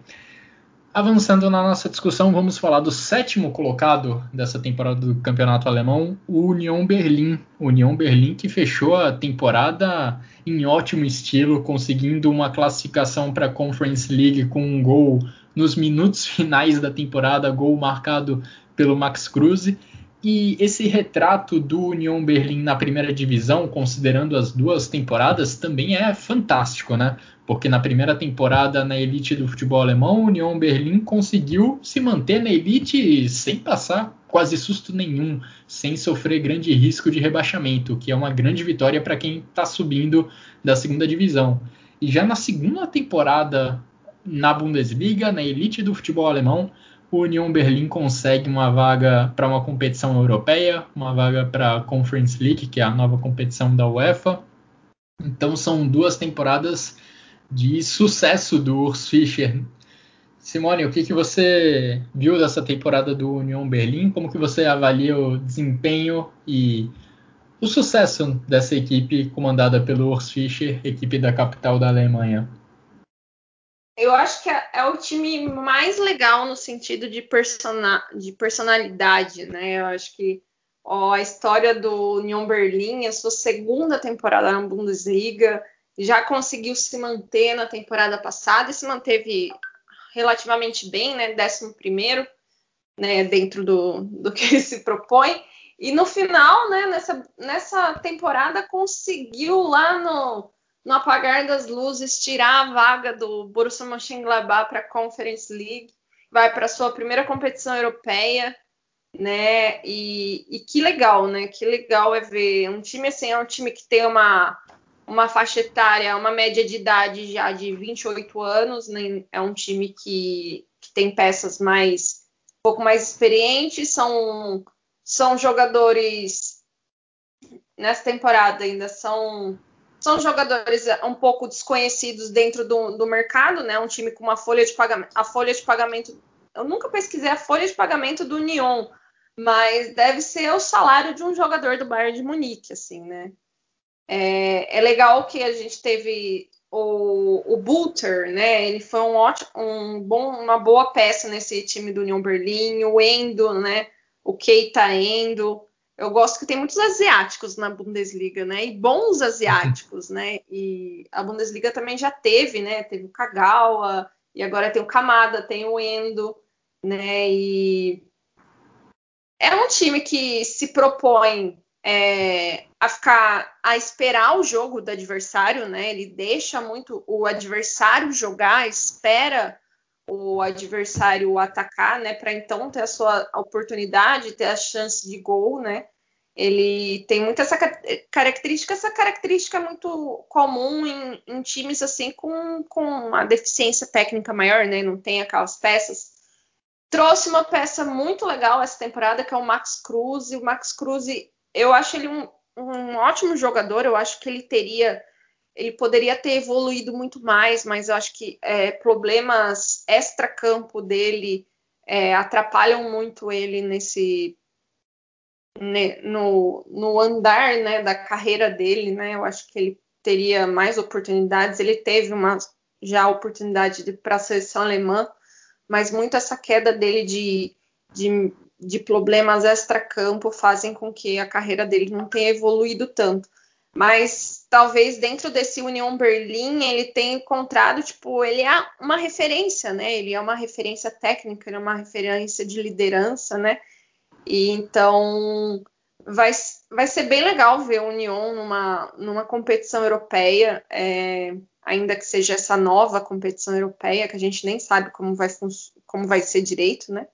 Avançando na nossa discussão, vamos falar do sétimo colocado dessa temporada do Campeonato Alemão, o Union Berlim. Union Berlim que fechou a temporada em ótimo estilo, conseguindo uma classificação para a Conference League com um gol nos minutos finais da temporada, gol marcado pelo Max Kruse. E esse retrato do Union Berlim na primeira divisão, considerando as duas temporadas, também é fantástico, né? Porque na primeira temporada na elite do futebol alemão, o Union Berlim conseguiu se manter na elite sem passar quase susto nenhum, sem sofrer grande risco de rebaixamento, que é uma grande vitória para quem está subindo da segunda divisão. E já na segunda temporada na Bundesliga, na elite do futebol alemão, o Union Berlim consegue uma vaga para uma competição europeia, uma vaga para a Conference League, que é a nova competição da UEFA. Então são duas temporadas de sucesso do Urs Fischer. Simone, o que, que você viu dessa temporada do Union Berlim? Como que você avalia o desempenho e o sucesso dessa equipe comandada pelo Urs Fischer, equipe da capital da Alemanha? Eu acho que é, é, o time mais legal no sentido de, persona, de personalidade, né? Eu acho que ó, a história do Union Berlim, a sua segunda temporada na Bundesliga, já conseguiu se manter na temporada passada e se manteve relativamente bem, né? Décimo primeiro, né? Dentro do, do que ele se propõe. E no final, né? Nessa, nessa temporada conseguiu lá no no apagar das luzes, tirar a vaga do Borussia Mönchengladbach para a Conference League, vai para sua primeira competição europeia, né? E, e, que legal, né? Que legal é ver um time assim, é um time que tem uma uma faixa etária, uma média de idade já de 28 anos, né? É um time que, que tem peças mais um pouco mais experientes, são são jogadores nessa temporada ainda são são jogadores eh, um pouco desconhecidos dentro do, do mercado, né? Um time com uma folha de pagamento. A folha de pagamento. Eu nunca pesquisei a folha de pagamento do Nyon, mas deve ser o salário de um jogador do Bayern de Munique, assim, né? É, é legal que a gente teve o, o Bulter, né? Ele foi um ótimo, um bom, uma boa peça nesse time do Union Berlim, o Endo, né? O Keita Endo eu gosto que tem muitos asiáticos na Bundesliga, né? E bons asiáticos, né? E a Bundesliga também já teve, né? Teve o Kagawa, e agora tem o Kamada, tem o Endo, né? E é um time que se propõe é, a ficar a esperar o jogo do adversário, né? Ele deixa muito o adversário jogar, espera o adversário atacar, né, para então ter a sua oportunidade, ter a chance de gol, né? Ele tem muito essa característica, essa característica é muito comum em, em, times assim com, com uma deficiência técnica maior, né? Não tem aquelas peças. Trouxe uma peça muito legal essa temporada, que é o Max Cruz. E o Max Cruz, eu acho ele um, um ótimo jogador, eu acho que ele teria ele poderia ter evoluído muito mais, mas eu acho que é, problemas extra-campo dele é, atrapalham muito ele nesse né, no, no andar né, da carreira dele, né? Eu acho que ele teria mais oportunidades. Ele teve uma já oportunidade para a seleção alemã, mas muito essa queda dele de, de, de problemas extra-campo fazem com que a carreira dele não tenha evoluído tanto. Mas talvez dentro desse União Berlim ele tenha encontrado, tipo, ele é uma referência, né? Ele é uma referência técnica, ele é uma referência de liderança, né? E então vai, vai ser bem legal ver o Union numa, numa competição europeia, é, ainda que seja essa nova competição europeia, que a gente nem sabe como vai, como vai ser direito, né?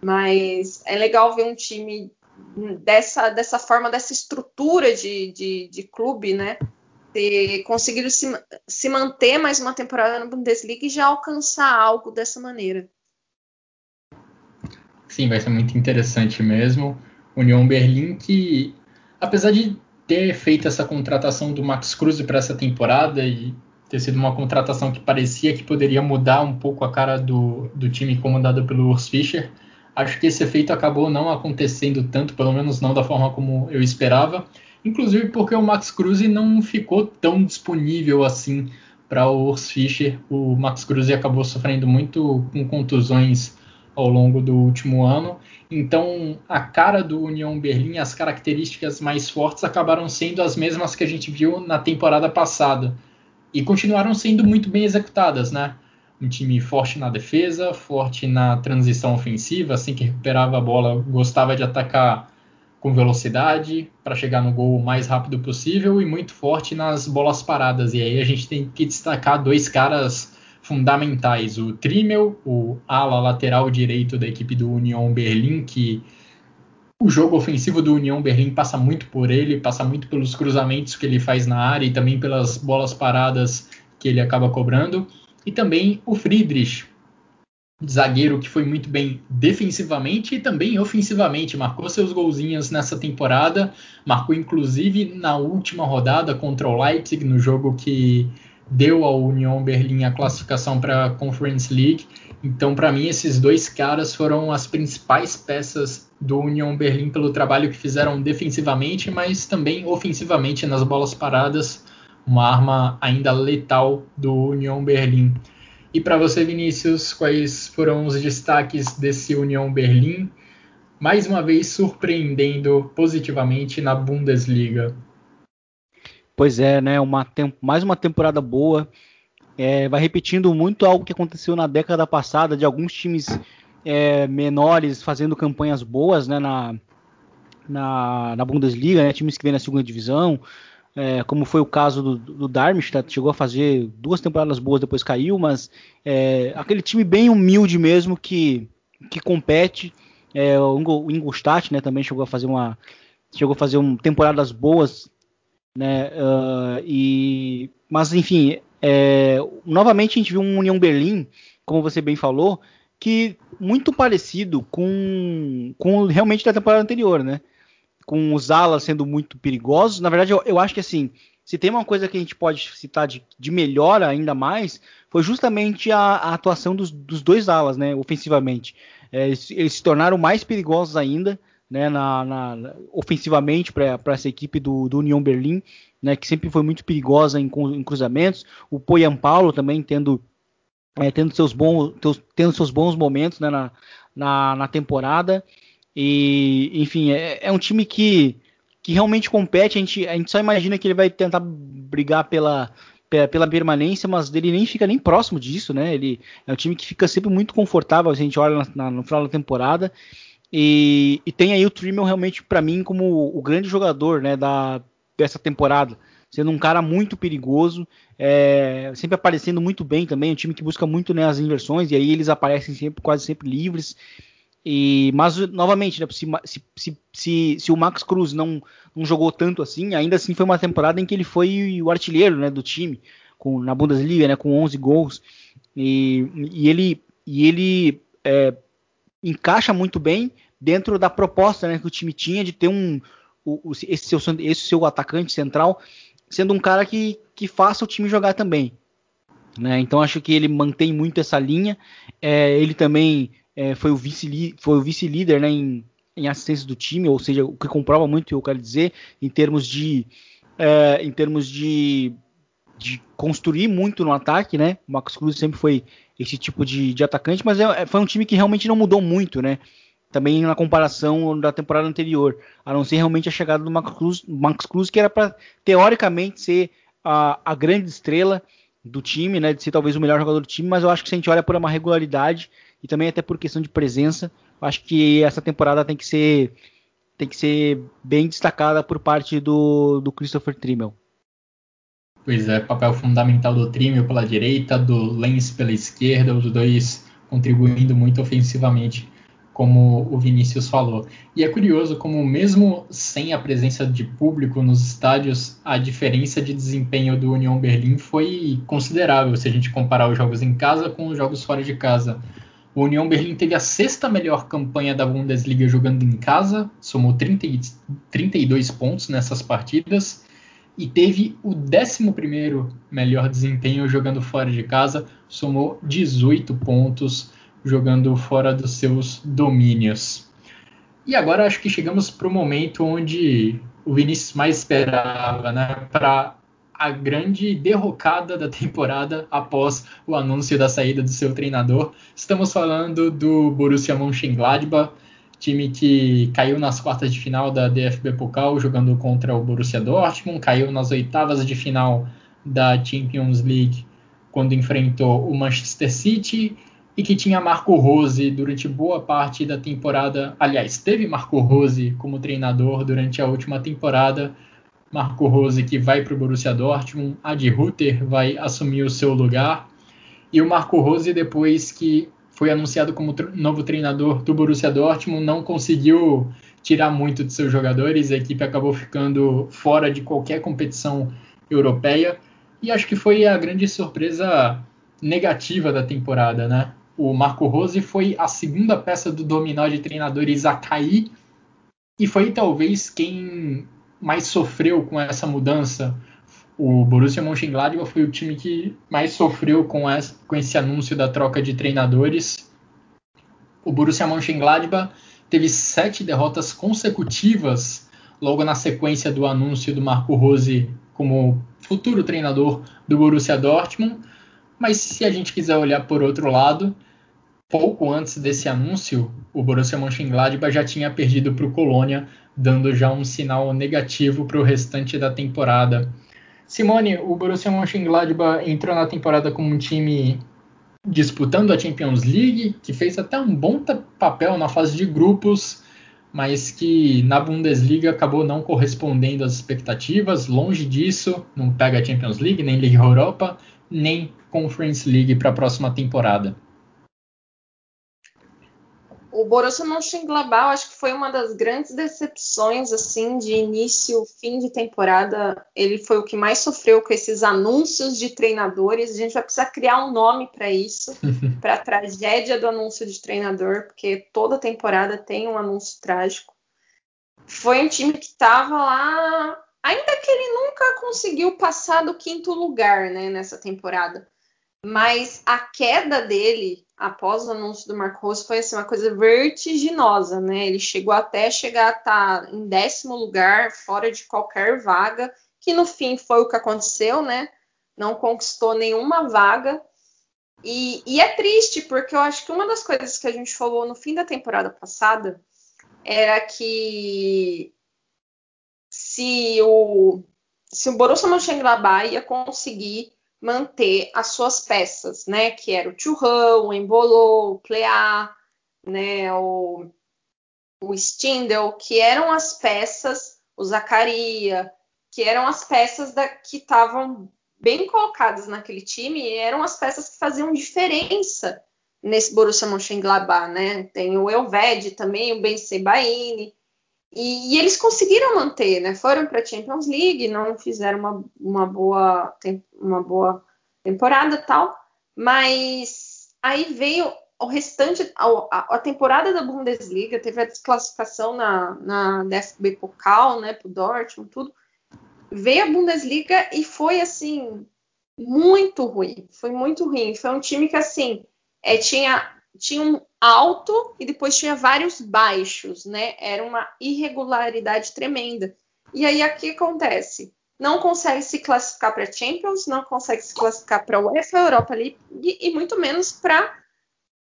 Mas é legal ver um time dessa, dessa forma, dessa estrutura de, de, de clube, né? Ter conseguido se, se manter mais uma temporada na Bundesliga e já alcançar algo dessa maneira. Sim, vai ser muito interessante mesmo. União Berlim que, apesar de ter feito essa contratação do Max Cruz para essa temporada e ter sido uma contratação que parecia que poderia mudar um pouco a cara do, do time comandado pelo Urs Fischer, acho que esse efeito acabou não acontecendo tanto, pelo menos não da forma como eu esperava. Inclusive porque o Max Cruz não ficou tão disponível assim para o Urs Fischer. O Max Cruz acabou sofrendo muito com contusões ao longo do último ano. Então, a cara do União Berlim, as características mais fortes acabaram sendo as mesmas que a gente viu na temporada passada e continuaram sendo muito bem executadas, né? Um time forte na defesa, forte na transição ofensiva, assim que recuperava a bola, gostava de atacar com velocidade para chegar no gol o mais rápido possível e muito forte nas bolas paradas. E aí a gente tem que destacar dois caras fundamentais. O Trimmel, o ala lateral direito da equipe do Union Berlim, que o jogo ofensivo do Union Berlim passa muito por ele, passa muito pelos cruzamentos que ele faz na área e também pelas bolas paradas que ele acaba cobrando. E também o Friedrich, zagueiro que foi muito bem defensivamente e também ofensivamente, marcou seus golzinhos nessa temporada, marcou inclusive na última rodada contra o Leipzig, no jogo que deu ao Union Berlim a classificação para a Conference League. Então, para mim, esses dois caras foram as principais peças do Union Berlim pelo trabalho que fizeram defensivamente, mas também ofensivamente nas bolas paradas, uma arma ainda letal do Union Berlim. E para você, Vinícius, quais foram os destaques desse Union Berlim? Mais uma vez surpreendendo positivamente na Bundesliga. Pois é, né? Uma mais uma temporada boa. É, vai repetindo muito algo que aconteceu na década passada, de alguns times é, menores fazendo campanhas boas né, na, na, na Bundesliga, né, times que vêm na segunda divisão, é, como foi o caso do, do Darmstadt, chegou a fazer duas temporadas boas, depois caiu, mas é, aquele time bem humilde mesmo que, que compete. É, o Ingolstadt né, também chegou a fazer uma chegou a fazer um, temporadas boas né? Uh, e, mas enfim, é, novamente a gente viu um União Berlim, como você bem falou, que muito parecido com, com realmente da temporada anterior, né? Com os alas sendo muito perigosos. Na verdade, eu, eu acho que assim, se tem uma coisa que a gente pode citar de, de melhor ainda mais, foi justamente a, a atuação dos, dos, dois alas, né? Ofensivamente. É, eles, eles se tornaram mais perigosos ainda né, na, na, ofensivamente para essa equipe do, do União Berlim, né, que sempre foi muito perigosa em, em cruzamentos. O Poyan Paulo também tendo, é, tendo, seus bons, tendo seus bons momentos né, na, na, na, temporada. E, enfim, é, é, um time que, que realmente compete. A gente, a gente só imagina que ele vai tentar brigar pela, pela permanência, mas ele nem fica nem próximo disso, né? Ele é um time que fica sempre muito confortável. A gente olha na, na, no final da temporada. E, e tem aí o Trimmel realmente para mim como o grande jogador né, da, dessa temporada, sendo um cara muito perigoso, é, sempre aparecendo muito bem também, um time que busca muito né, as inversões e aí eles aparecem sempre quase sempre livres. E, mas novamente, né, se, se, se, se, o Max Cruz não, não jogou tanto assim, ainda assim foi uma temporada em que ele foi o artilheiro né, do time com, na Bundesliga, né, com 11 gols. E, e ele, e ele é, encaixa muito bem dentro da proposta né, que o time tinha de ter um o, esse, seu, esse seu atacante central sendo um cara que, que faça o time jogar também. Né? Então acho que ele mantém muito essa linha. É, ele também é, foi o vice-líder vice né, em, em assistência do time, ou seja, o que comprova muito, eu quero dizer, em termos de, é, em termos de, de construir muito no ataque, né? O Marcos Cruz sempre foi esse tipo de, de atacante, mas é, é, foi um time que realmente não mudou muito, né? Também na comparação da temporada anterior, a não ser realmente a chegada do Marcos Cruz, Cruz que era para teoricamente ser a, a grande estrela do time, né, de ser talvez o melhor jogador do time, mas eu acho que se a gente olha por uma regularidade e também até por questão de presença, acho que essa temporada tem que ser tem que ser bem destacada por parte do, do Christopher Trimmel. Pois é, papel fundamental do Trimmel pela direita, do Lenz pela esquerda, os dois contribuindo muito ofensivamente como o Vinícius falou. E é curioso como, mesmo sem a presença de público nos estádios, a diferença de desempenho do União Berlim foi considerável se a gente comparar os jogos em casa com os jogos fora de casa. O União Berlim teve a sexta melhor campanha da Bundesliga jogando em casa, somou 30, 32 pontos nessas partidas, e teve o 11 melhor desempenho jogando fora de casa, somou 18 pontos jogando fora dos seus domínios. E agora acho que chegamos para o momento onde o Vinícius mais esperava, né? Para a grande derrocada da temporada após o anúncio da saída do seu treinador. Estamos falando do Borussia Mönchengladbach, time que caiu nas quartas de final da DFB Pokal jogando contra o Borussia Dortmund, caiu nas oitavas de final da Champions League quando enfrentou o Manchester City e que tinha Marco Rose durante boa parte da temporada. Aliás, teve Marco Rose como treinador durante a última temporada. Marco Rose que vai para o Borussia Dortmund, Adi Rutter vai assumir o seu lugar. E o Marco Rose, depois que foi anunciado como novo treinador do Borussia Dortmund, não conseguiu tirar muito de seus jogadores. A equipe acabou ficando fora de qualquer competição europeia. E acho que foi a grande surpresa negativa da temporada, né? O Marco Rose foi a segunda peça do dominó de treinadores a cair e foi talvez quem mais sofreu com essa mudança. O Borussia Mönchengladbach foi o time que mais sofreu com, essa, com esse anúncio da troca de treinadores. O Borussia Mönchengladbach teve sete derrotas consecutivas logo na sequência do anúncio do Marco Rose como futuro treinador do Borussia Dortmund. Mas se a gente quiser olhar por outro lado, pouco antes desse anúncio, o Borussia Mönchengladbach já tinha perdido para o Colônia, dando já um sinal negativo para o restante da temporada. Simone, o Borussia Mönchengladbach entrou na temporada como um time disputando a Champions League, que fez até um bom papel na fase de grupos, mas que na Bundesliga acabou não correspondendo às expectativas. Longe disso, não pega a Champions League, nem Liga Europa, nem Conference League para a próxima temporada. O Borussia Mönchengladbach acho que foi uma das grandes decepções assim de início, fim de temporada. Ele foi o que mais sofreu com esses anúncios de treinadores. A gente vai precisar criar um nome para isso, para a tragédia do anúncio de treinador, porque toda temporada tem um anúncio trágico. Foi um time que estava lá Ainda que ele nunca conseguiu passar do quinto lugar né, nessa temporada. Mas a queda dele após o anúncio do Marco Rose foi assim, uma coisa vertiginosa, né? Ele chegou até chegar a estar tá em décimo lugar, fora de qualquer vaga, que no fim foi o que aconteceu, né? Não conquistou nenhuma vaga. E, e é triste, porque eu acho que uma das coisas que a gente falou no fim da temporada passada era que se o, se o Borussia Mönchengladbach ia conseguir manter as suas peças, né? Que era o Churrão, o Embolou, o Clear, né? O, o Stindel, que eram as peças, o Zacaria, que eram as peças da, que estavam bem colocadas naquele time e eram as peças que faziam diferença nesse Borussia Mönchengladbach, né? Tem o Elved também, o Ben Sebaini, e, e, eles conseguiram manter, né? Foram para a Champions League, não fizeram uma, uma, boa, uma boa temporada tal, mas aí veio o restante, a, a, temporada da Bundesliga, teve a desclassificação na, na DFB Pokal, né, pro Dortmund, tudo. veio a Bundesliga e foi assim muito ruim. Foi muito ruim. Foi um time que assim é, tinha tinha um alto e depois tinha vários baixos, né? Era uma irregularidade tremenda. E aí o que acontece? Não consegue se classificar para Champions, não consegue se classificar para a UEFA Europa League e, e muito menos para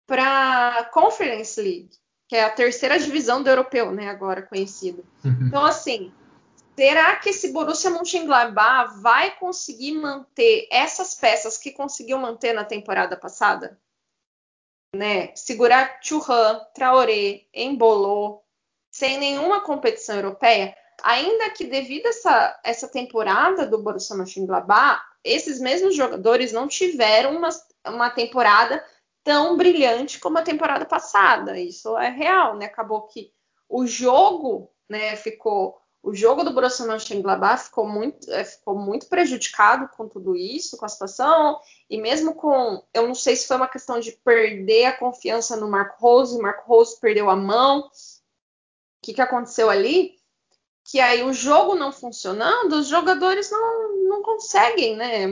para Conference League, que é a terceira divisão do europeu, né? Agora conhecido. Uhum. Então assim, será que esse Borussia Mönchengladbach vai conseguir manter essas peças que conseguiu manter na temporada passada? Né, segurar Churran, Traoré, Embolou, sem nenhuma competição europeia, ainda que devido a essa, essa temporada do Borussia Mönchengladbach, esses mesmos jogadores não tiveram uma, uma temporada tão brilhante como a temporada passada. Isso é real, né? Acabou que o jogo, né, ficou o jogo do Borussia Mönchengladbach ficou muito, é, ficou muito prejudicado com tudo isso, com a situação, e mesmo com, eu não sei se foi uma questão de perder a confiança no Marco Rose, o Marco Rose perdeu a mão, o que, que aconteceu ali? Que aí o jogo não funcionando, os jogadores não, não conseguem, né?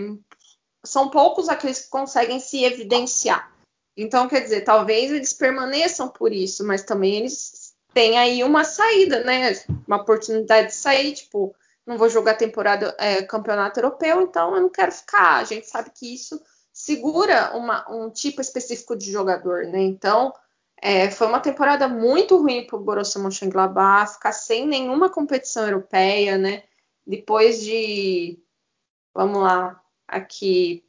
São poucos aqueles que conseguem se evidenciar. Então, quer dizer, talvez eles permaneçam por isso, mas também eles tem aí uma saída, né? Uma oportunidade de sair, tipo, não vou jogar temporada é, campeonato europeu, então eu não quero ficar. A gente sabe que isso segura uma, um tipo específico de jogador, né? Então é, foi uma temporada muito ruim para o Borussia Mönchengladbach, ficar sem nenhuma competição europeia, né? Depois de, vamos lá, aqui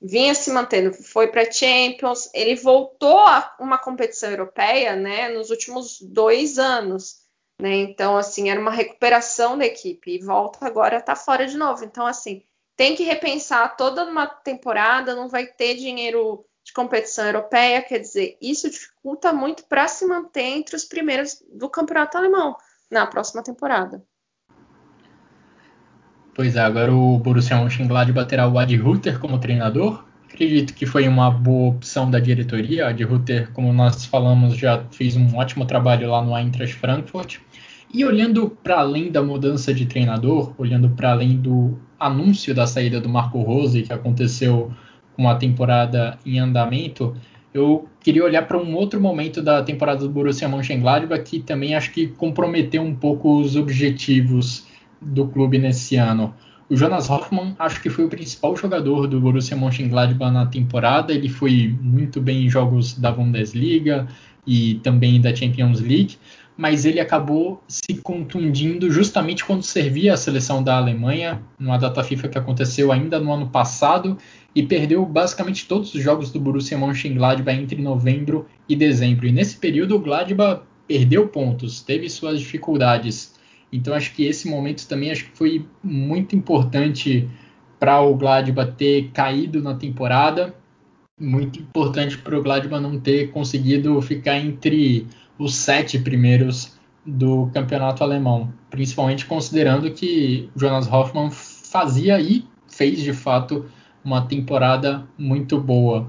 vinha se mantendo, foi para Champions, ele voltou a uma competição europeia, né, nos últimos dois anos, né, então, assim, era uma recuperação da equipe, e volta agora tá fora de novo, então, assim, tem que repensar toda uma temporada, não vai ter dinheiro de competição europeia, quer dizer, isso dificulta muito para se manter entre os primeiros do campeonato alemão na próxima temporada. Pois é, agora o Borussia Mönchengladbach terá o Adi Rutter como treinador. Acredito que foi uma boa opção da diretoria. Adi Rutter, como nós falamos, já fez um ótimo trabalho lá no Eintracht Frankfurt. E olhando para além da mudança de treinador, olhando para além do anúncio da saída do Marco Rose, que aconteceu com a temporada em andamento, eu queria olhar para um outro momento da temporada do Borussia Mönchengladbach que também acho que comprometeu um pouco os objetivos do clube nesse ano. O Jonas Hoffmann acho que foi o principal jogador do Borussia Mönchengladbach na temporada. Ele foi muito bem em jogos da Bundesliga e também da Champions League, mas ele acabou se contundindo justamente quando servia a seleção da Alemanha, numa data FIFA que aconteceu ainda no ano passado, e perdeu basicamente todos os jogos do Borussia Mönchengladbach entre novembro e dezembro. E nesse período o Gladbach perdeu pontos, teve suas dificuldades. Então acho que esse momento também acho que foi muito importante para o Gladbach ter caído na temporada, muito importante para o Gladbach não ter conseguido ficar entre os sete primeiros do campeonato alemão, principalmente considerando que Jonas Hoffmann fazia e fez de fato uma temporada muito boa.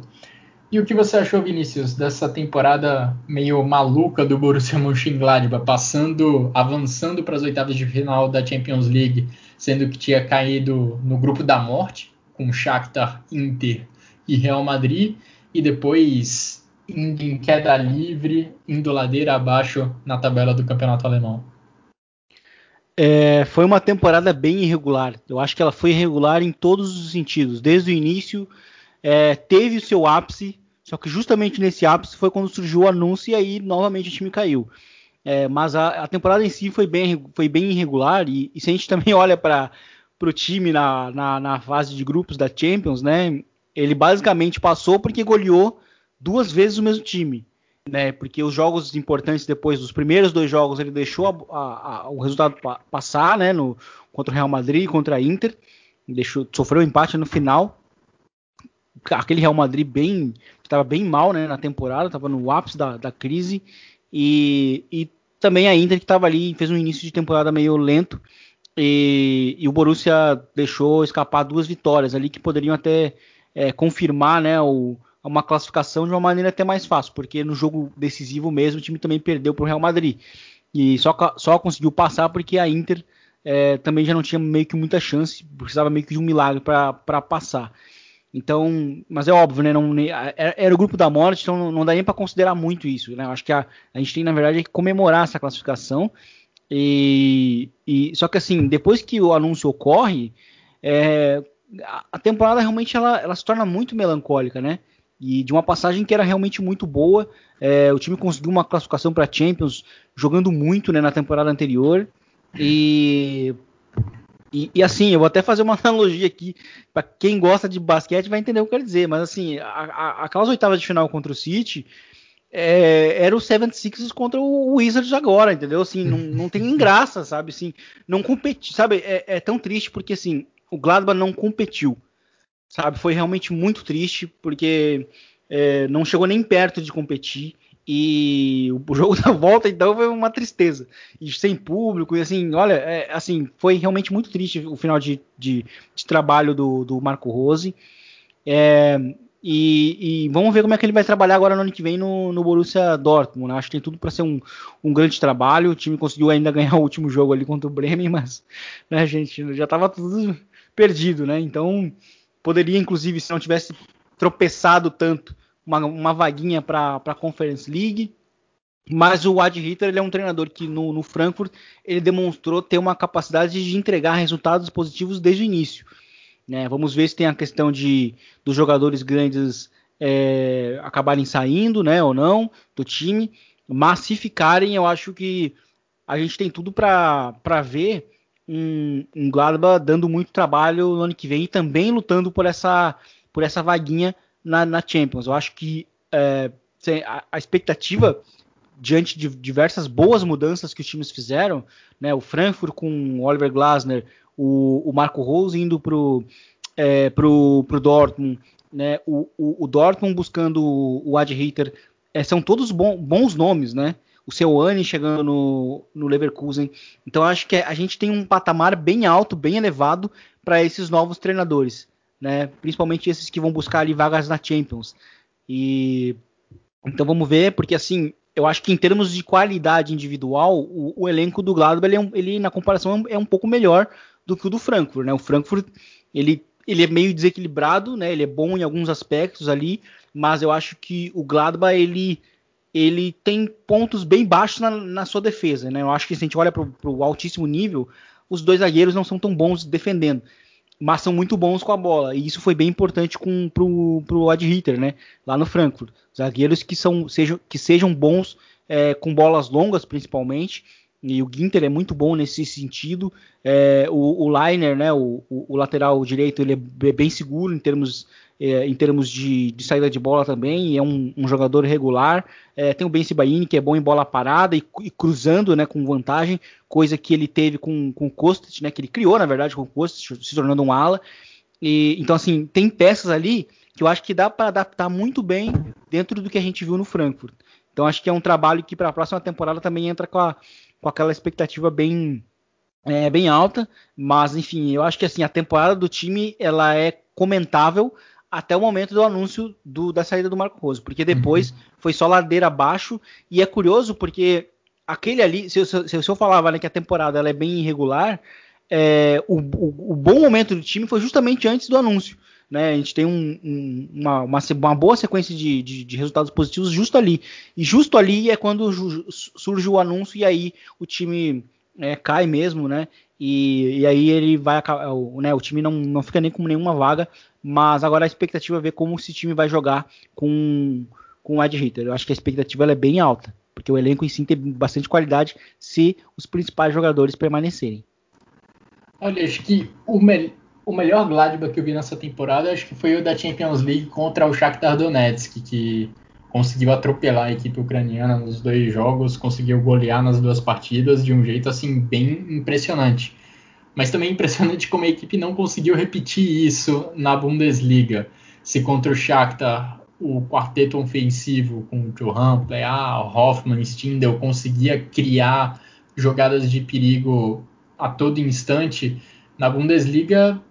E o que você achou, Vinícius, dessa temporada meio maluca do Borussia Mönchengladbach, passando, avançando para as oitavas de final da Champions League, sendo que tinha caído no grupo da morte com Shakhtar, Inter e Real Madrid, e depois indo em queda livre, indo ladeira abaixo na tabela do campeonato alemão? É, foi uma temporada bem irregular. Eu acho que ela foi irregular em todos os sentidos. Desde o início, é, teve o seu ápice, só que justamente nesse ápice foi quando surgiu o anúncio e aí novamente o time caiu. É, mas a, a, temporada em si foi bem, foi bem irregular e, e se a gente também olha para o time na, na, na, fase de grupos da Champions, né, ele basicamente passou porque goleou duas vezes o mesmo time. Né, porque os jogos importantes depois dos primeiros dois jogos ele deixou a, a, o resultado pa, passar, né, no, contra o Real Madrid e contra a Inter, deixou, sofreu empate no final aquele Real Madrid bem estava bem mal né, na temporada, estava no ápice da, da crise e, e, também a Inter que estava ali fez um início de temporada meio lento e, e, o Borussia deixou escapar duas vitórias ali que poderiam até é, confirmar né, o, uma classificação de uma maneira até mais fácil, porque no jogo decisivo mesmo o time também perdeu para o Real Madrid e só, só conseguiu passar porque a Inter é, também já não tinha meio que muita chance, precisava meio que de um milagre para passar. Então, mas é óbvio, né? Não, era, o grupo da morte, então não, não dá nem para considerar muito isso. Né? Eu acho que a, a gente tem, na verdade, que comemorar essa classificação. E, e só que assim, depois que o anúncio ocorre, é, a temporada realmente ela, ela se torna muito melancólica, né? E de uma passagem que era realmente muito boa. É, o time conseguiu uma classificação para Champions jogando muito né, na temporada anterior. E e, e, assim, eu vou até fazer uma analogia aqui, para quem gosta de basquete vai entender o que eu quero dizer, mas assim, a, a, oitavas de final contra o City é, era o 76ers contra o Wizards agora, entendeu? Assim, não, não tem graça, sabe? Assim, não compete, sabe? É, é, tão triste porque assim, o Gladbach não competiu, sabe? Foi realmente muito triste porque é, não chegou nem perto de competir. E o jogo da volta, então, foi uma tristeza. E sem público, e assim, olha, é, assim, foi realmente muito triste o final de, de, de trabalho do, do, Marco Rose. É, e, e, vamos ver como é que ele vai trabalhar agora no ano que vem no, no Borussia Dortmund. Né? Acho que tem tudo para ser um, um, grande trabalho. O time conseguiu ainda ganhar o último jogo ali contra o Bremen, mas, né, gente, já estava tudo perdido, né? Então, poderia, inclusive, se não tivesse tropeçado tanto uma, uma vaguinha para a Conference League. Mas o Ad Hitter ele é um treinador que no, no, Frankfurt ele demonstrou ter uma capacidade de entregar resultados positivos desde o início. Né? Vamos ver se tem a questão de dos jogadores grandes é, acabarem saindo, né, ou não, do time. Mas se ficarem, eu acho que a gente tem tudo para ver um, um Gladbach dando muito trabalho no ano que vem e também lutando por essa por essa vaguinha na, na Champions. Eu acho que é, a, a, expectativa diante de diversas boas mudanças que os times fizeram, né, o Frankfurt com o Oliver Glasner, o, o Marco Rose indo pro, é, pro, pro Dortmund, né, o, o, o Dortmund buscando o, o Ad Hitter, é, são todos bons, bons nomes, né? O Seuane chegando no, no Leverkusen. Então acho que a gente tem um patamar bem alto, bem elevado para esses novos treinadores né? Principalmente esses que vão buscar ali vagas na Champions. E então vamos ver, porque assim, eu acho que em termos de qualidade individual, o, o elenco do Gladbach ele, é um, ele, na comparação é um pouco melhor do que o do Frankfurt, né? O Frankfurt ele, ele é meio desequilibrado, né? Ele é bom em alguns aspectos ali, mas eu acho que o Gladbach ele ele tem pontos bem baixos na, na sua defesa, né? Eu acho que se a gente olha para o altíssimo nível, os dois zagueiros não são tão bons defendendo mas são muito bons com a bola. E isso foi bem importante com, pro, pro Ad Hitter, né? Lá no Frankfurt. Zagueiros que, são, sejam, que sejam bons é, com bolas longas, principalmente. E o Ginter é muito bom nesse sentido. É, o, o Liner, né, o, o, lateral direito, ele é bem seguro em termos é, em termos de, de, saída de bola também, é um, um jogador regular. É, tem o Ben Sibaini, que é bom em bola parada e, e, cruzando né, com vantagem, coisa que ele teve com, com o Kostic, né, que ele criou, na verdade, com o Kostic, se tornando um ala. E, então, assim, tem peças ali que eu acho que dá para adaptar muito bem dentro do que a gente viu no Frankfurt. Então, acho que é um trabalho que para a próxima temporada também entra com, a, com aquela expectativa bem, é, bem alta, mas enfim, eu acho que assim a temporada do time ela é comentável, até o momento do anúncio do, da saída do Marco Rose, porque depois uhum. foi só ladeira abaixo e é curioso porque aquele ali, se, se, se eu falava né, que a temporada ela é bem irregular, é, o, o, o, bom momento do time foi justamente antes do anúncio. Né? A gente tem um, um, uma, uma, uma, boa sequência de, de, de, resultados positivos justo ali. E justo ali é quando surge o anúncio e aí o time é, cai mesmo, né? E, e aí ele vai o, né, o time não, não fica nem com nenhuma vaga, mas agora a expectativa é ver como esse time vai jogar com, com o Ed Hitter. Eu acho que a expectativa é bem alta, porque o elenco em si tem bastante qualidade se os principais jogadores permanecerem. Olha, acho que o, me o melhor Gladbach que eu vi nessa temporada acho que foi o da Champions League contra o Shakhtar Donetsk, que conseguiu atropelar a equipe ucraniana nos dois jogos, conseguiu golear nas duas partidas de um jeito assim bem impressionante. Mas também impressionante como a equipe não conseguiu repetir isso na Bundesliga. Se contra o Shakhtar o quarteto ofensivo com Johan, Plea, Hoffmann, Stindl conseguia criar jogadas de perigo a todo instante, na Bundesliga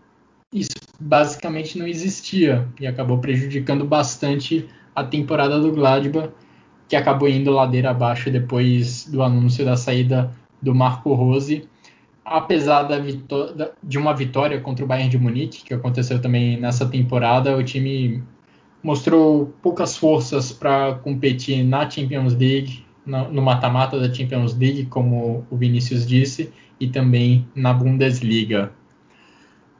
isso basicamente não existia e acabou prejudicando bastante a temporada do Gladbach, que acabou indo ladeira abaixo depois do anúncio da saída do Marco Rose. apesar da de uma vitória contra o Bayern de Munique, que aconteceu também nessa temporada, o time mostrou poucas forças para competir na Champions League, no mata-mata da Champions League, como o Vinícius disse, e também na Bundesliga.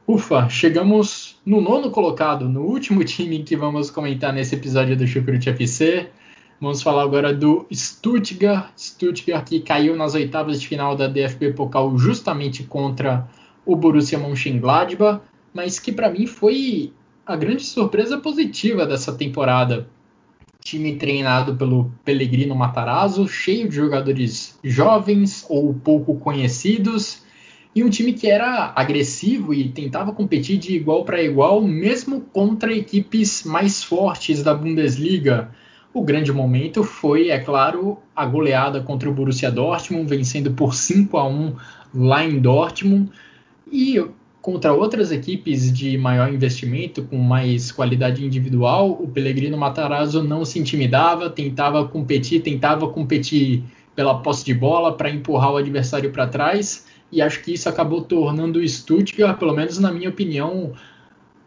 Ufa, chegamos no nono colocado, no último time que vamos comentar nesse episódio do Chucrute FC. Vamos falar agora do Stuttgart. Stuttgart que caiu nas oitavas de final da DFB Pokal justamente contra o Borussia Mönchengladbach, mas que para mim foi a grande surpresa positiva dessa temporada. Time treinado pelo Pellegrino Matarazzo, cheio de jogadores jovens ou pouco conhecidos e um time que era agressivo e tentava competir de igual para igual, mesmo contra equipes mais fortes da Bundesliga. O grande momento foi, é claro, a goleada contra o Borussia Dortmund, vencendo por 5 a 1 lá em Dortmund. E contra outras equipes de maior investimento, com mais qualidade individual, o Pellegrino Matarazzo não se intimidava, tentava competir, tentava competir pela posse de bola para empurrar o adversário para trás e acho que isso acabou tornando o Stuttgart, pelo menos na minha opinião,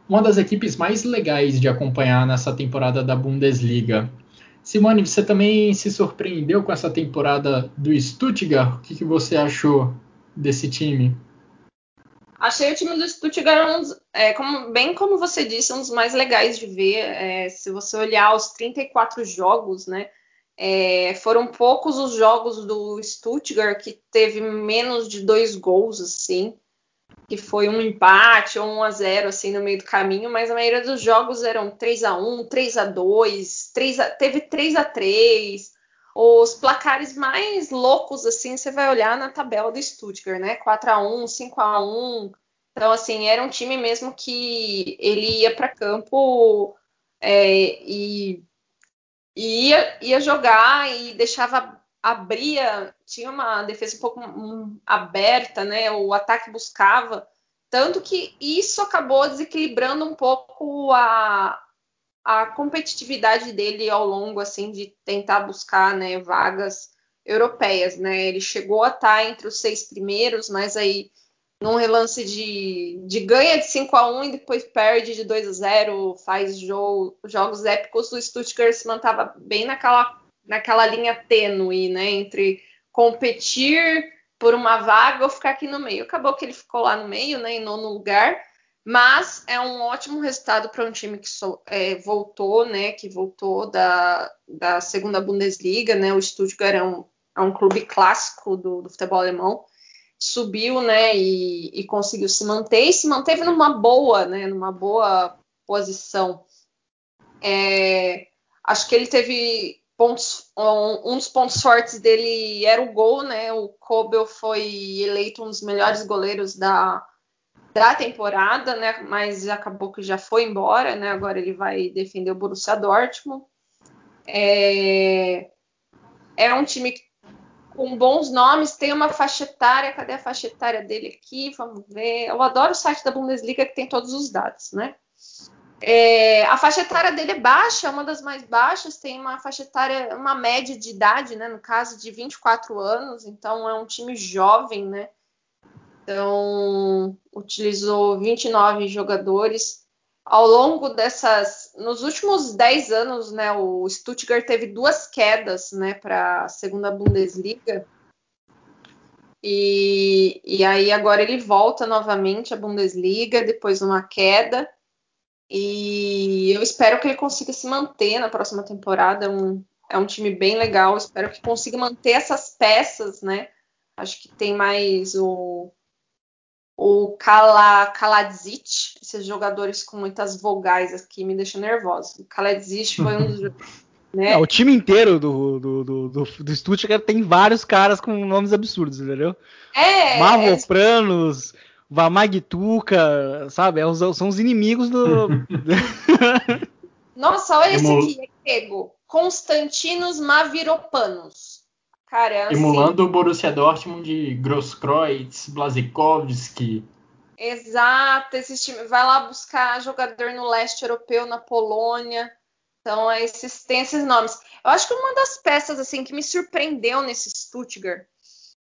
uma das equipes mais legais de acompanhar nessa temporada da Bundesliga. Simone, você também se surpreendeu com essa temporada do Stuttgart? O que, que você achou desse time? Achei o time do Stuttgart, um, é, como, bem como você disse, um dos mais legais de ver. É, se você olhar os 34 jogos, né? É, foram poucos os jogos do Stuttgart que teve menos de dois gols, assim, que foi um empate ou um a 0 assim no meio do caminho, mas a maioria dos jogos eram 3 a 1, 3 a 2, 3 a, teve 3 a 3. Os placares mais loucos assim, você vai olhar na tabela do Stuttgart, né? 4 a 1, 5 a 1. Então assim, era um time mesmo que ele ia para campo é, e e ia, ia jogar e deixava abria, tinha uma defesa um pouco aberta, né? O ataque buscava, tanto que isso acabou desequilibrando um pouco a, a competitividade dele ao longo assim de tentar buscar, né, vagas europeias, né? Ele chegou a estar entre os seis primeiros, mas aí num relance de, de ganha de 5 a 1 e depois perde de 2 a 0 faz jogo, jogos épicos, o Stuttgart se mantava bem naquela, naquela linha tênue, né, entre competir por uma vaga ou ficar aqui no meio. Acabou que ele ficou lá no meio, né, em nono lugar, mas é um ótimo resultado para um time que so, é, voltou, né, que voltou da, da segunda Bundesliga, né, o Stuttgart é um, é um clube clássico do, do futebol alemão, subiu, né, e, e, conseguiu se manter e se manteve numa boa, né, numa boa posição. É, acho que ele teve pontos, um, um, dos pontos fortes dele era o gol, né, o Kobel foi eleito um dos melhores goleiros da, da temporada, né, mas acabou que já foi embora, né, agora ele vai defender o Borussia Dortmund. É, é um time que com bons nomes, tem uma faixa etária, cadê a faixa etária dele aqui? Vamos ver. Eu adoro o site da Bundesliga que tem todos os dados, né? É, a faixa etária dele é baixa, é uma das mais baixas, tem uma faixa etária, uma média de idade, né? No caso, de 24 anos, então é um time jovem, né? Então, utilizou 29 jogadores ao longo dessas, nos últimos 10 anos, né, o Stuttgart teve duas quedas, né, para a segunda Bundesliga. E, e aí agora ele volta novamente à Bundesliga depois de uma queda. E eu espero que ele consiga se manter na próxima temporada. É um, é um time bem legal. Espero que consiga manter essas peças, né? Acho que tem mais o o Kala, Kaladzic, esses jogadores com muitas vogais aqui me deixam nervosa. O Kaladzic foi um dos. Né? Não, o time inteiro do, do, do, do, do Stuttgart tem vários caras com nomes absurdos, entendeu? É. Mavropranos, é... Vamagituka, sabe? É são os inimigos do. Nossa, olha esse aqui, é grego. Constantinos Maviropanos. Cara, é assim, Emulando o Borussia Dortmund de Grosskreutz, Blazikowski. Exato, esse time vai lá buscar jogador no leste europeu, na Polônia. Então, é esses, tem esses nomes. Eu acho que uma das peças assim que me surpreendeu nesse Stuttgart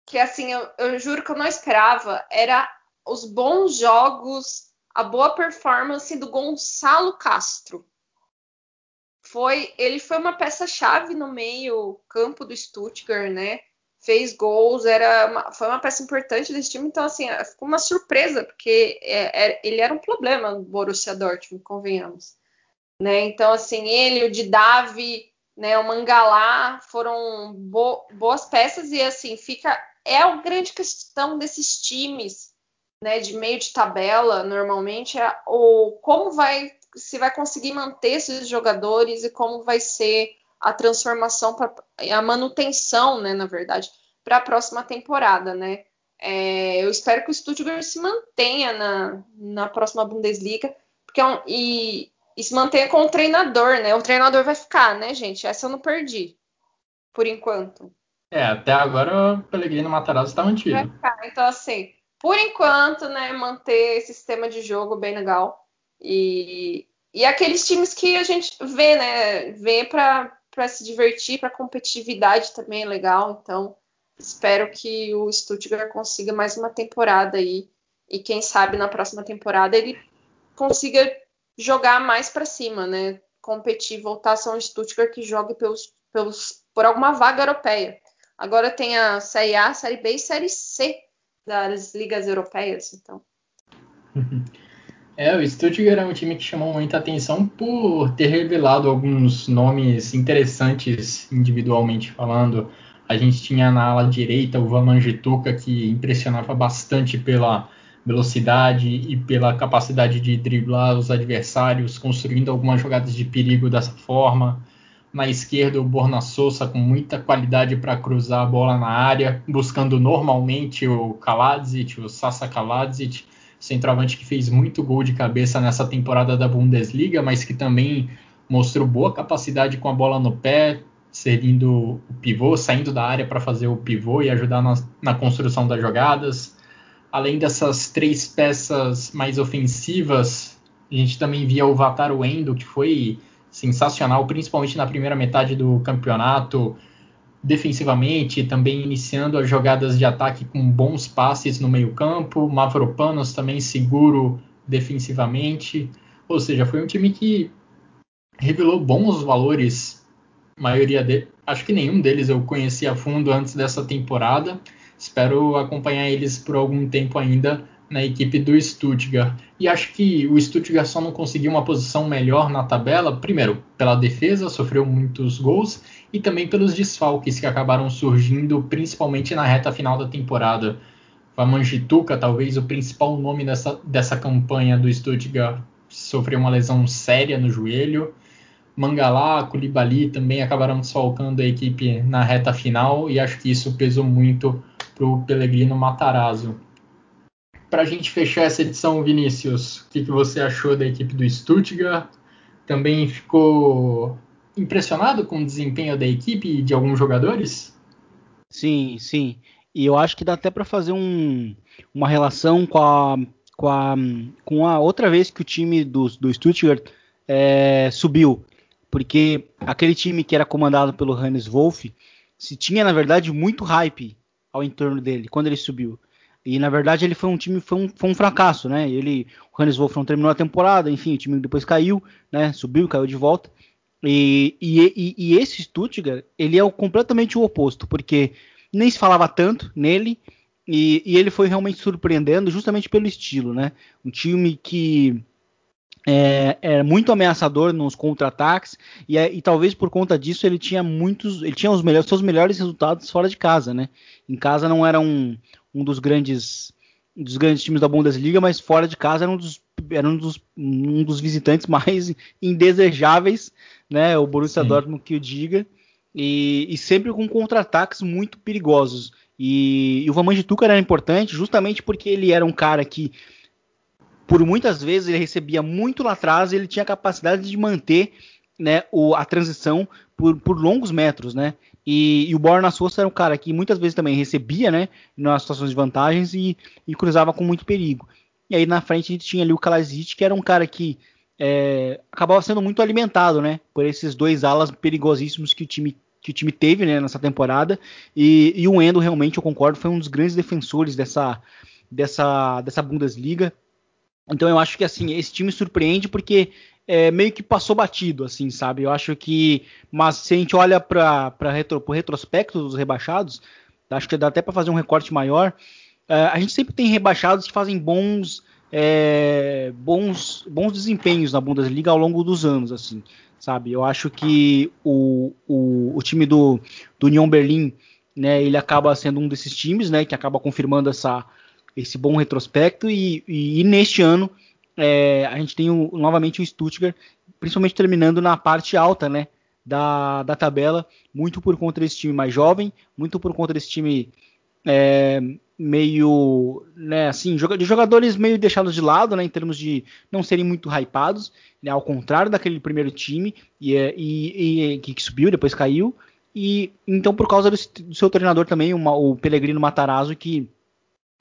que assim, eu, eu juro que eu não esperava, era os bons jogos, a boa performance do Gonçalo Castro. Foi, ele foi uma peça-chave no meio campo do Stuttgart, né? Fez gols, era uma, foi uma peça importante desse time, então assim, ficou uma surpresa, porque é, é, ele era um problema no Borussia Dortmund, convenhamos. Né? Então, assim, ele, o Didavi, né, o Mangalá foram bo boas peças e assim fica é a grande questão desses times, né, de meio de tabela, normalmente é o como vai se vai conseguir manter esses jogadores e como vai ser a transformação para a manutenção, né, na verdade, para a próxima temporada, né? É, eu espero que o Stuttgart se mantenha na, na próxima Bundesliga, porque é um, e, e se mantenha com o treinador, né? O treinador vai ficar, né, gente? Essa eu não perdi, por enquanto. É, até agora o Pellegrino Matarazzo está mantido. Vai ficar. Então, assim, por enquanto, né, manter esse sistema de jogo bem legal. E, e aqueles times que a gente vê, né, vê para se divertir, para competitividade também é legal. Então, espero que o Stuttgart consiga mais uma temporada aí. E quem sabe na próxima temporada ele consiga jogar mais para cima, né? Competir, voltar a ser um Stuttgart que jogue pelos, pelos, por alguma vaga europeia. Agora tem a Série A, Série B e Série C das ligas europeias, então. É, o Stuttgart é um time que chamou muita atenção por ter revelado alguns nomes interessantes individualmente falando. A gente tinha na ala direita o Vamanjituka, que impressionava bastante pela velocidade e pela capacidade de driblar os adversários, construindo algumas jogadas de perigo dessa forma. Na esquerda, o Borna Sousa com muita qualidade para cruzar a bola na área, buscando normalmente o Kaladzic, o Sasa Kaladzic, centroavante que fez muito gol de cabeça nessa temporada da Bundesliga, mas que também mostrou boa capacidade com a bola no pé, servindo o pivô, saindo da área para fazer o pivô e ajudar na, na construção das jogadas. Além dessas três peças mais ofensivas, a gente também via o Vataro Endo, que foi sensacional, principalmente na primeira metade do campeonato, defensivamente, também iniciando as jogadas de ataque com bons passes no meio-campo. Mavropanos também seguro defensivamente. Ou seja, foi um time que revelou bons valores. A maioria de, acho que nenhum deles eu conhecia a fundo antes dessa temporada espero acompanhar eles por algum tempo ainda na equipe do Stuttgart. E acho que o Stuttgart só não conseguiu uma posição melhor na tabela, primeiro, pela defesa, sofreu muitos gols, e também pelos desfalques que acabaram surgindo, principalmente na reta final da temporada. Vamanjituka, talvez o principal nome dessa, dessa campanha do Stuttgart, sofreu uma lesão séria no joelho. Mangalá, Koulibaly também acabaram desfalcando a equipe na reta final, e acho que isso pesou muito para o Pellegrino Matarazzo. Para a gente fechar essa edição, Vinícius, o que, que você achou da equipe do Stuttgart? Também ficou impressionado com o desempenho da equipe e de alguns jogadores? Sim, sim. E eu acho que dá até para fazer um, uma relação com a, com, a, com a outra vez que o time do, do Stuttgart é, subiu. Porque aquele time que era comandado pelo Hannes Wolff se tinha, na verdade, muito hype ao entorno dele quando ele subiu. E na verdade ele foi um time foi um, foi um fracasso, né? Ele o Hannes Wolff não terminou a temporada, enfim, o time depois caiu, né? Subiu, caiu de volta. E, e, e, esse Stuttgart ele é o, completamente o oposto, porque nem se falava tanto nele e, e ele foi realmente surpreendendo justamente pelo estilo, né? Um time que é, é, muito ameaçador nos contra-ataques e, é, e, talvez por conta disso ele tinha muitos, ele tinha os melhores, seus melhores resultados fora de casa, né? Em casa não era um, um dos grandes dos grandes times da Bundesliga, mas fora de casa era um dos, era um dos, um dos visitantes mais indesejáveis, né? O Borussia Sim. Dortmund que o diga e, e sempre com contra-ataques muito perigosos. E, e o Van Manjituka era importante justamente porque ele era um cara que por muitas vezes ele recebia muito lá atrás e ele tinha a capacidade de manter né, o, a transição por, por, longos metros, né? E, e o Borna Souza era um cara que muitas vezes também recebia, né, nas situações de vantagens e, e, cruzava com muito perigo. E aí na frente a gente tinha ali o Kalazic, que era um cara que é, acabava sendo muito alimentado, né, por esses dois alas perigosíssimos que o time que o time teve né, nessa temporada. E, e o Endo, realmente, eu concordo, foi um dos grandes defensores dessa, dessa, dessa Bundesliga. Então eu acho que assim, esse time surpreende porque é, meio que passou batido, assim, sabe? Eu acho que. Mas se a gente olha para retro, o retrospecto dos rebaixados, acho que dá até para fazer um recorte maior. É, a gente sempre tem rebaixados que fazem bons. É, bons, bons desempenhos na Bundesliga ao longo dos anos, assim sabe? Eu acho que o, o, o time do, do Union Berlim, né, ele acaba sendo um desses times, né, que acaba confirmando essa, esse bom retrospecto e, e, e neste ano é, a gente tem o, novamente o Stuttgart, principalmente terminando na parte alta, né, da, da tabela, muito por conta desse time mais jovem, muito por conta desse time é, meio, né, assim, de jogadores meio deixados de lado, né, em termos de não serem muito hypados, né, ao contrário daquele primeiro time e, é, e, e que subiu, depois caiu, e então por causa do, do seu treinador também, uma, o Pellegrino Matarazzo, que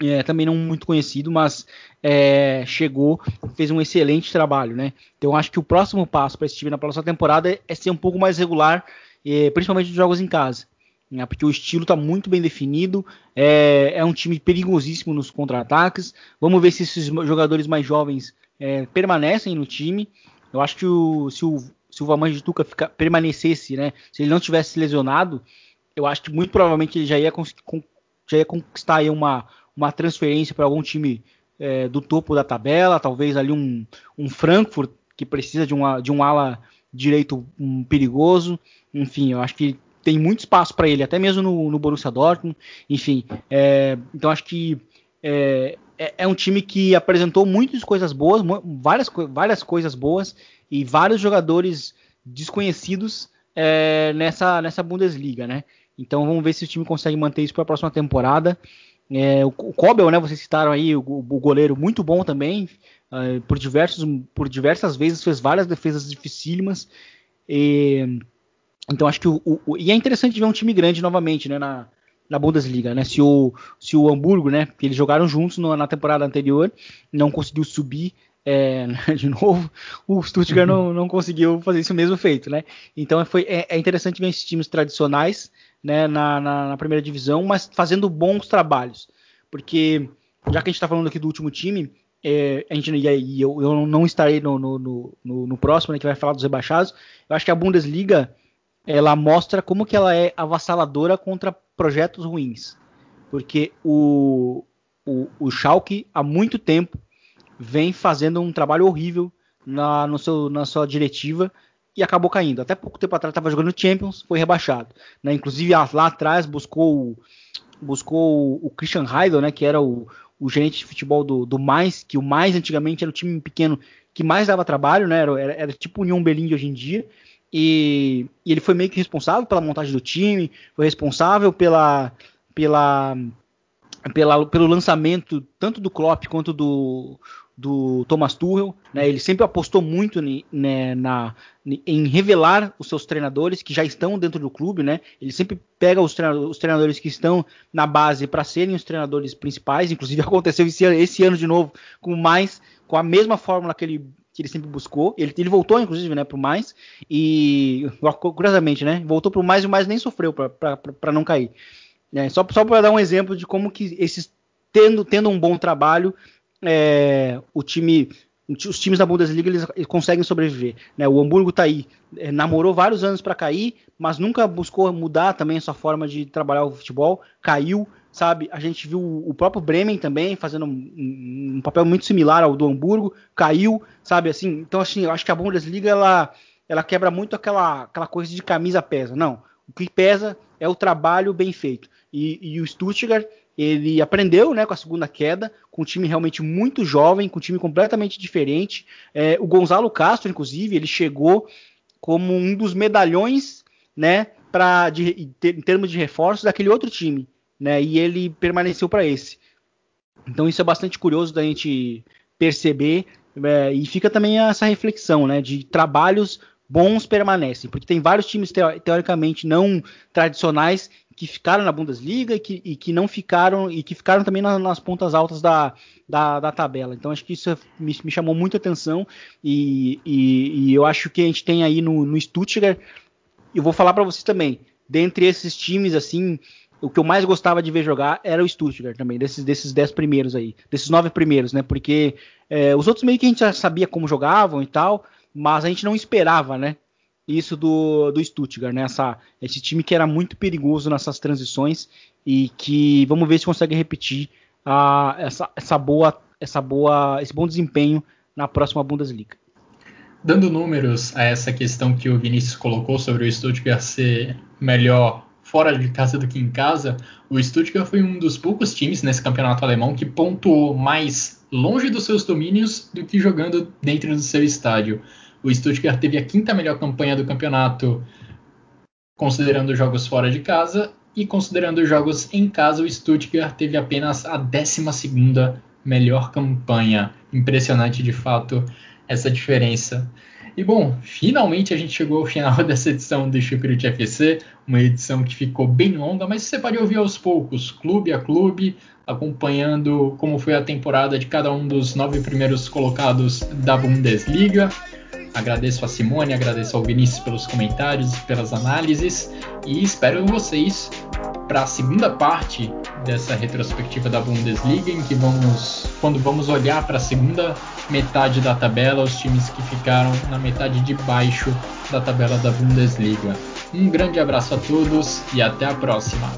é, também não muito conhecido, mas é, chegou, fez um excelente trabalho, né? Então acho que o próximo passo para esse time na próxima temporada é ser um pouco mais regular, é, principalmente nos jogos em casa né, porque o estilo está muito bem definido, é, é, um time perigosíssimo nos contra-ataques. Vamos ver se esses jogadores mais jovens é, permanecem no time. Eu acho que o, se o, se o Vaman de Tuca fica, permanecesse, né, se ele não tivesse lesionado, eu acho que muito provavelmente ele já ia, já ia conquistar uma, uma transferência para algum time é, do topo da tabela, talvez ali um, um Frankfurt que precisa de, uma, de um ala direito um, perigoso. Enfim, eu acho que tem muito espaço para ele, até mesmo no, no Borussia Dortmund. Enfim, é, então acho que é, é, é, um time que apresentou muitas coisas boas, várias, várias coisas boas e vários jogadores desconhecidos é, nessa, nessa Bundesliga, né? Então vamos ver se o time consegue manter isso para a próxima temporada. É, o, Kobel, né? Vocês citaram aí o, o goleiro muito bom também. Uh, por, diversos, por diversas vezes fez várias defesas dificílimas. E, então acho que o, o, e é interessante ver um time grande novamente, né, na, na Bundesliga, né? Se o se o Hamburgo, né, que eles jogaram juntos no, na temporada anterior, não conseguiu subir é, de novo, o Stuttgart não, não conseguiu fazer isso mesmo feito, né? Então foi é, é interessante ver esses times tradicionais, né, na, na, na, primeira divisão, mas fazendo bons trabalhos, porque já que a gente está falando aqui do último time, é, a gente e eu, eu não estarei no, no, no, no próximo, né, que vai falar dos rebaixados. Eu acho que a Bundesliga ela mostra como que ela é avassaladora contra projetos ruins. Porque o, o, o Schalke há muito tempo vem fazendo um trabalho horrível na, no seu, na sua diretiva e acabou caindo. Até pouco tempo atrás estava jogando Champions, foi rebaixado. Né? Inclusive lá atrás buscou, buscou o Christian Heidel, né? que era o, o gerente de futebol do, do Mais, que o Mais antigamente era o time pequeno que mais dava trabalho, né? era, era, era tipo o União Berlim de hoje em dia. E, e, ele foi meio que responsável pela montagem do time, foi responsável pela, pela, pela, pelo lançamento tanto do Klopp quanto do, do Thomas Tuchel. Né? Ele sempre apostou muito né, na, em revelar os seus treinadores que já estão dentro do clube. Né? Ele sempre pega os treinadores, os treinadores que estão na base para serem os treinadores principais. Inclusive aconteceu esse, esse ano de novo com mais com a mesma fórmula que ele que ele sempre buscou. Ele, ele voltou, inclusive, né, pro mais. E, curiosamente, né, voltou pro mais e o mais nem sofreu para não cair. É, só só para dar um exemplo de como que esses, tendo, tendo um bom trabalho, é, o time os times da Bundesliga eles, conseguem sobreviver. Né? O Hamburgo está aí, é, namorou vários anos para cair, mas nunca buscou mudar também a sua forma de trabalhar o futebol, caiu, sabe? A gente viu o próprio Bremen também fazendo um, um, papel muito similar ao do Hamburgo, caiu, sabe? Assim, então assim, eu acho que a Bundesliga ela, ela quebra muito aquela, aquela coisa de camisa pesa. Não, o que pesa é o trabalho bem feito. E, e o Stuttgart ele aprendeu, né, com a segunda queda, com um time realmente muito jovem, com um time completamente diferente. É, o Gonzalo Castro, inclusive, ele chegou como um dos medalhões, né, para em termos de reforços daquele outro time né? E ele permaneceu para esse. Então isso é bastante curioso da gente perceber é, e fica também essa reflexão, né? De trabalhos bons permanecem, porque tem vários times teoricamente não tradicionais que ficaram na Bundesliga e que, e que não ficaram e que ficaram também nas, nas pontas altas da, da, da, tabela. Então acho que isso me, me chamou muita atenção e, e, e, eu acho que a gente tem aí no, no Stuttgart. Eu vou falar para vocês também dentre esses times, assim, o que eu mais gostava de ver jogar era o Stuttgart também, desses, desses dez primeiros aí, desses nove primeiros, né? Porque é, os outros meio que a gente já sabia como jogavam e tal, mas a gente não esperava, né? Isso do, do Stuttgart, né? Essa, esse time que era muito perigoso nessas transições e que vamos ver se consegue repetir a, essa, essa boa, essa boa, esse bom desempenho na próxima Bundesliga. Dando números a essa questão que o Vinícius colocou sobre o Stuttgart ser melhor fora de casa do que em casa, o Stuttgart foi um dos poucos times nesse campeonato alemão que pontuou mais longe dos seus domínios do que jogando dentro do seu estádio. O Stuttgart teve a quinta melhor campanha do campeonato, considerando jogos fora de casa, e considerando jogos em casa, o Stuttgart teve apenas a décima segunda melhor campanha. Impressionante de fato essa diferença. E bom, finalmente a gente chegou ao final dessa edição do Chucrute FC, uma edição que ficou bem longa, mas você pode ouvir aos poucos, clube a clube, acompanhando como foi a temporada de cada um dos nove primeiros colocados da Bundesliga. Agradeço a Simone, agradeço ao Vinícius pelos comentários, pelas análises e espero vocês para a segunda parte dessa retrospectiva da Bundesliga, em que vamos, quando vamos olhar para a segunda metade da tabela, os times que ficaram na metade de baixo da tabela da Bundesliga. Um grande abraço a todos e até a próxima.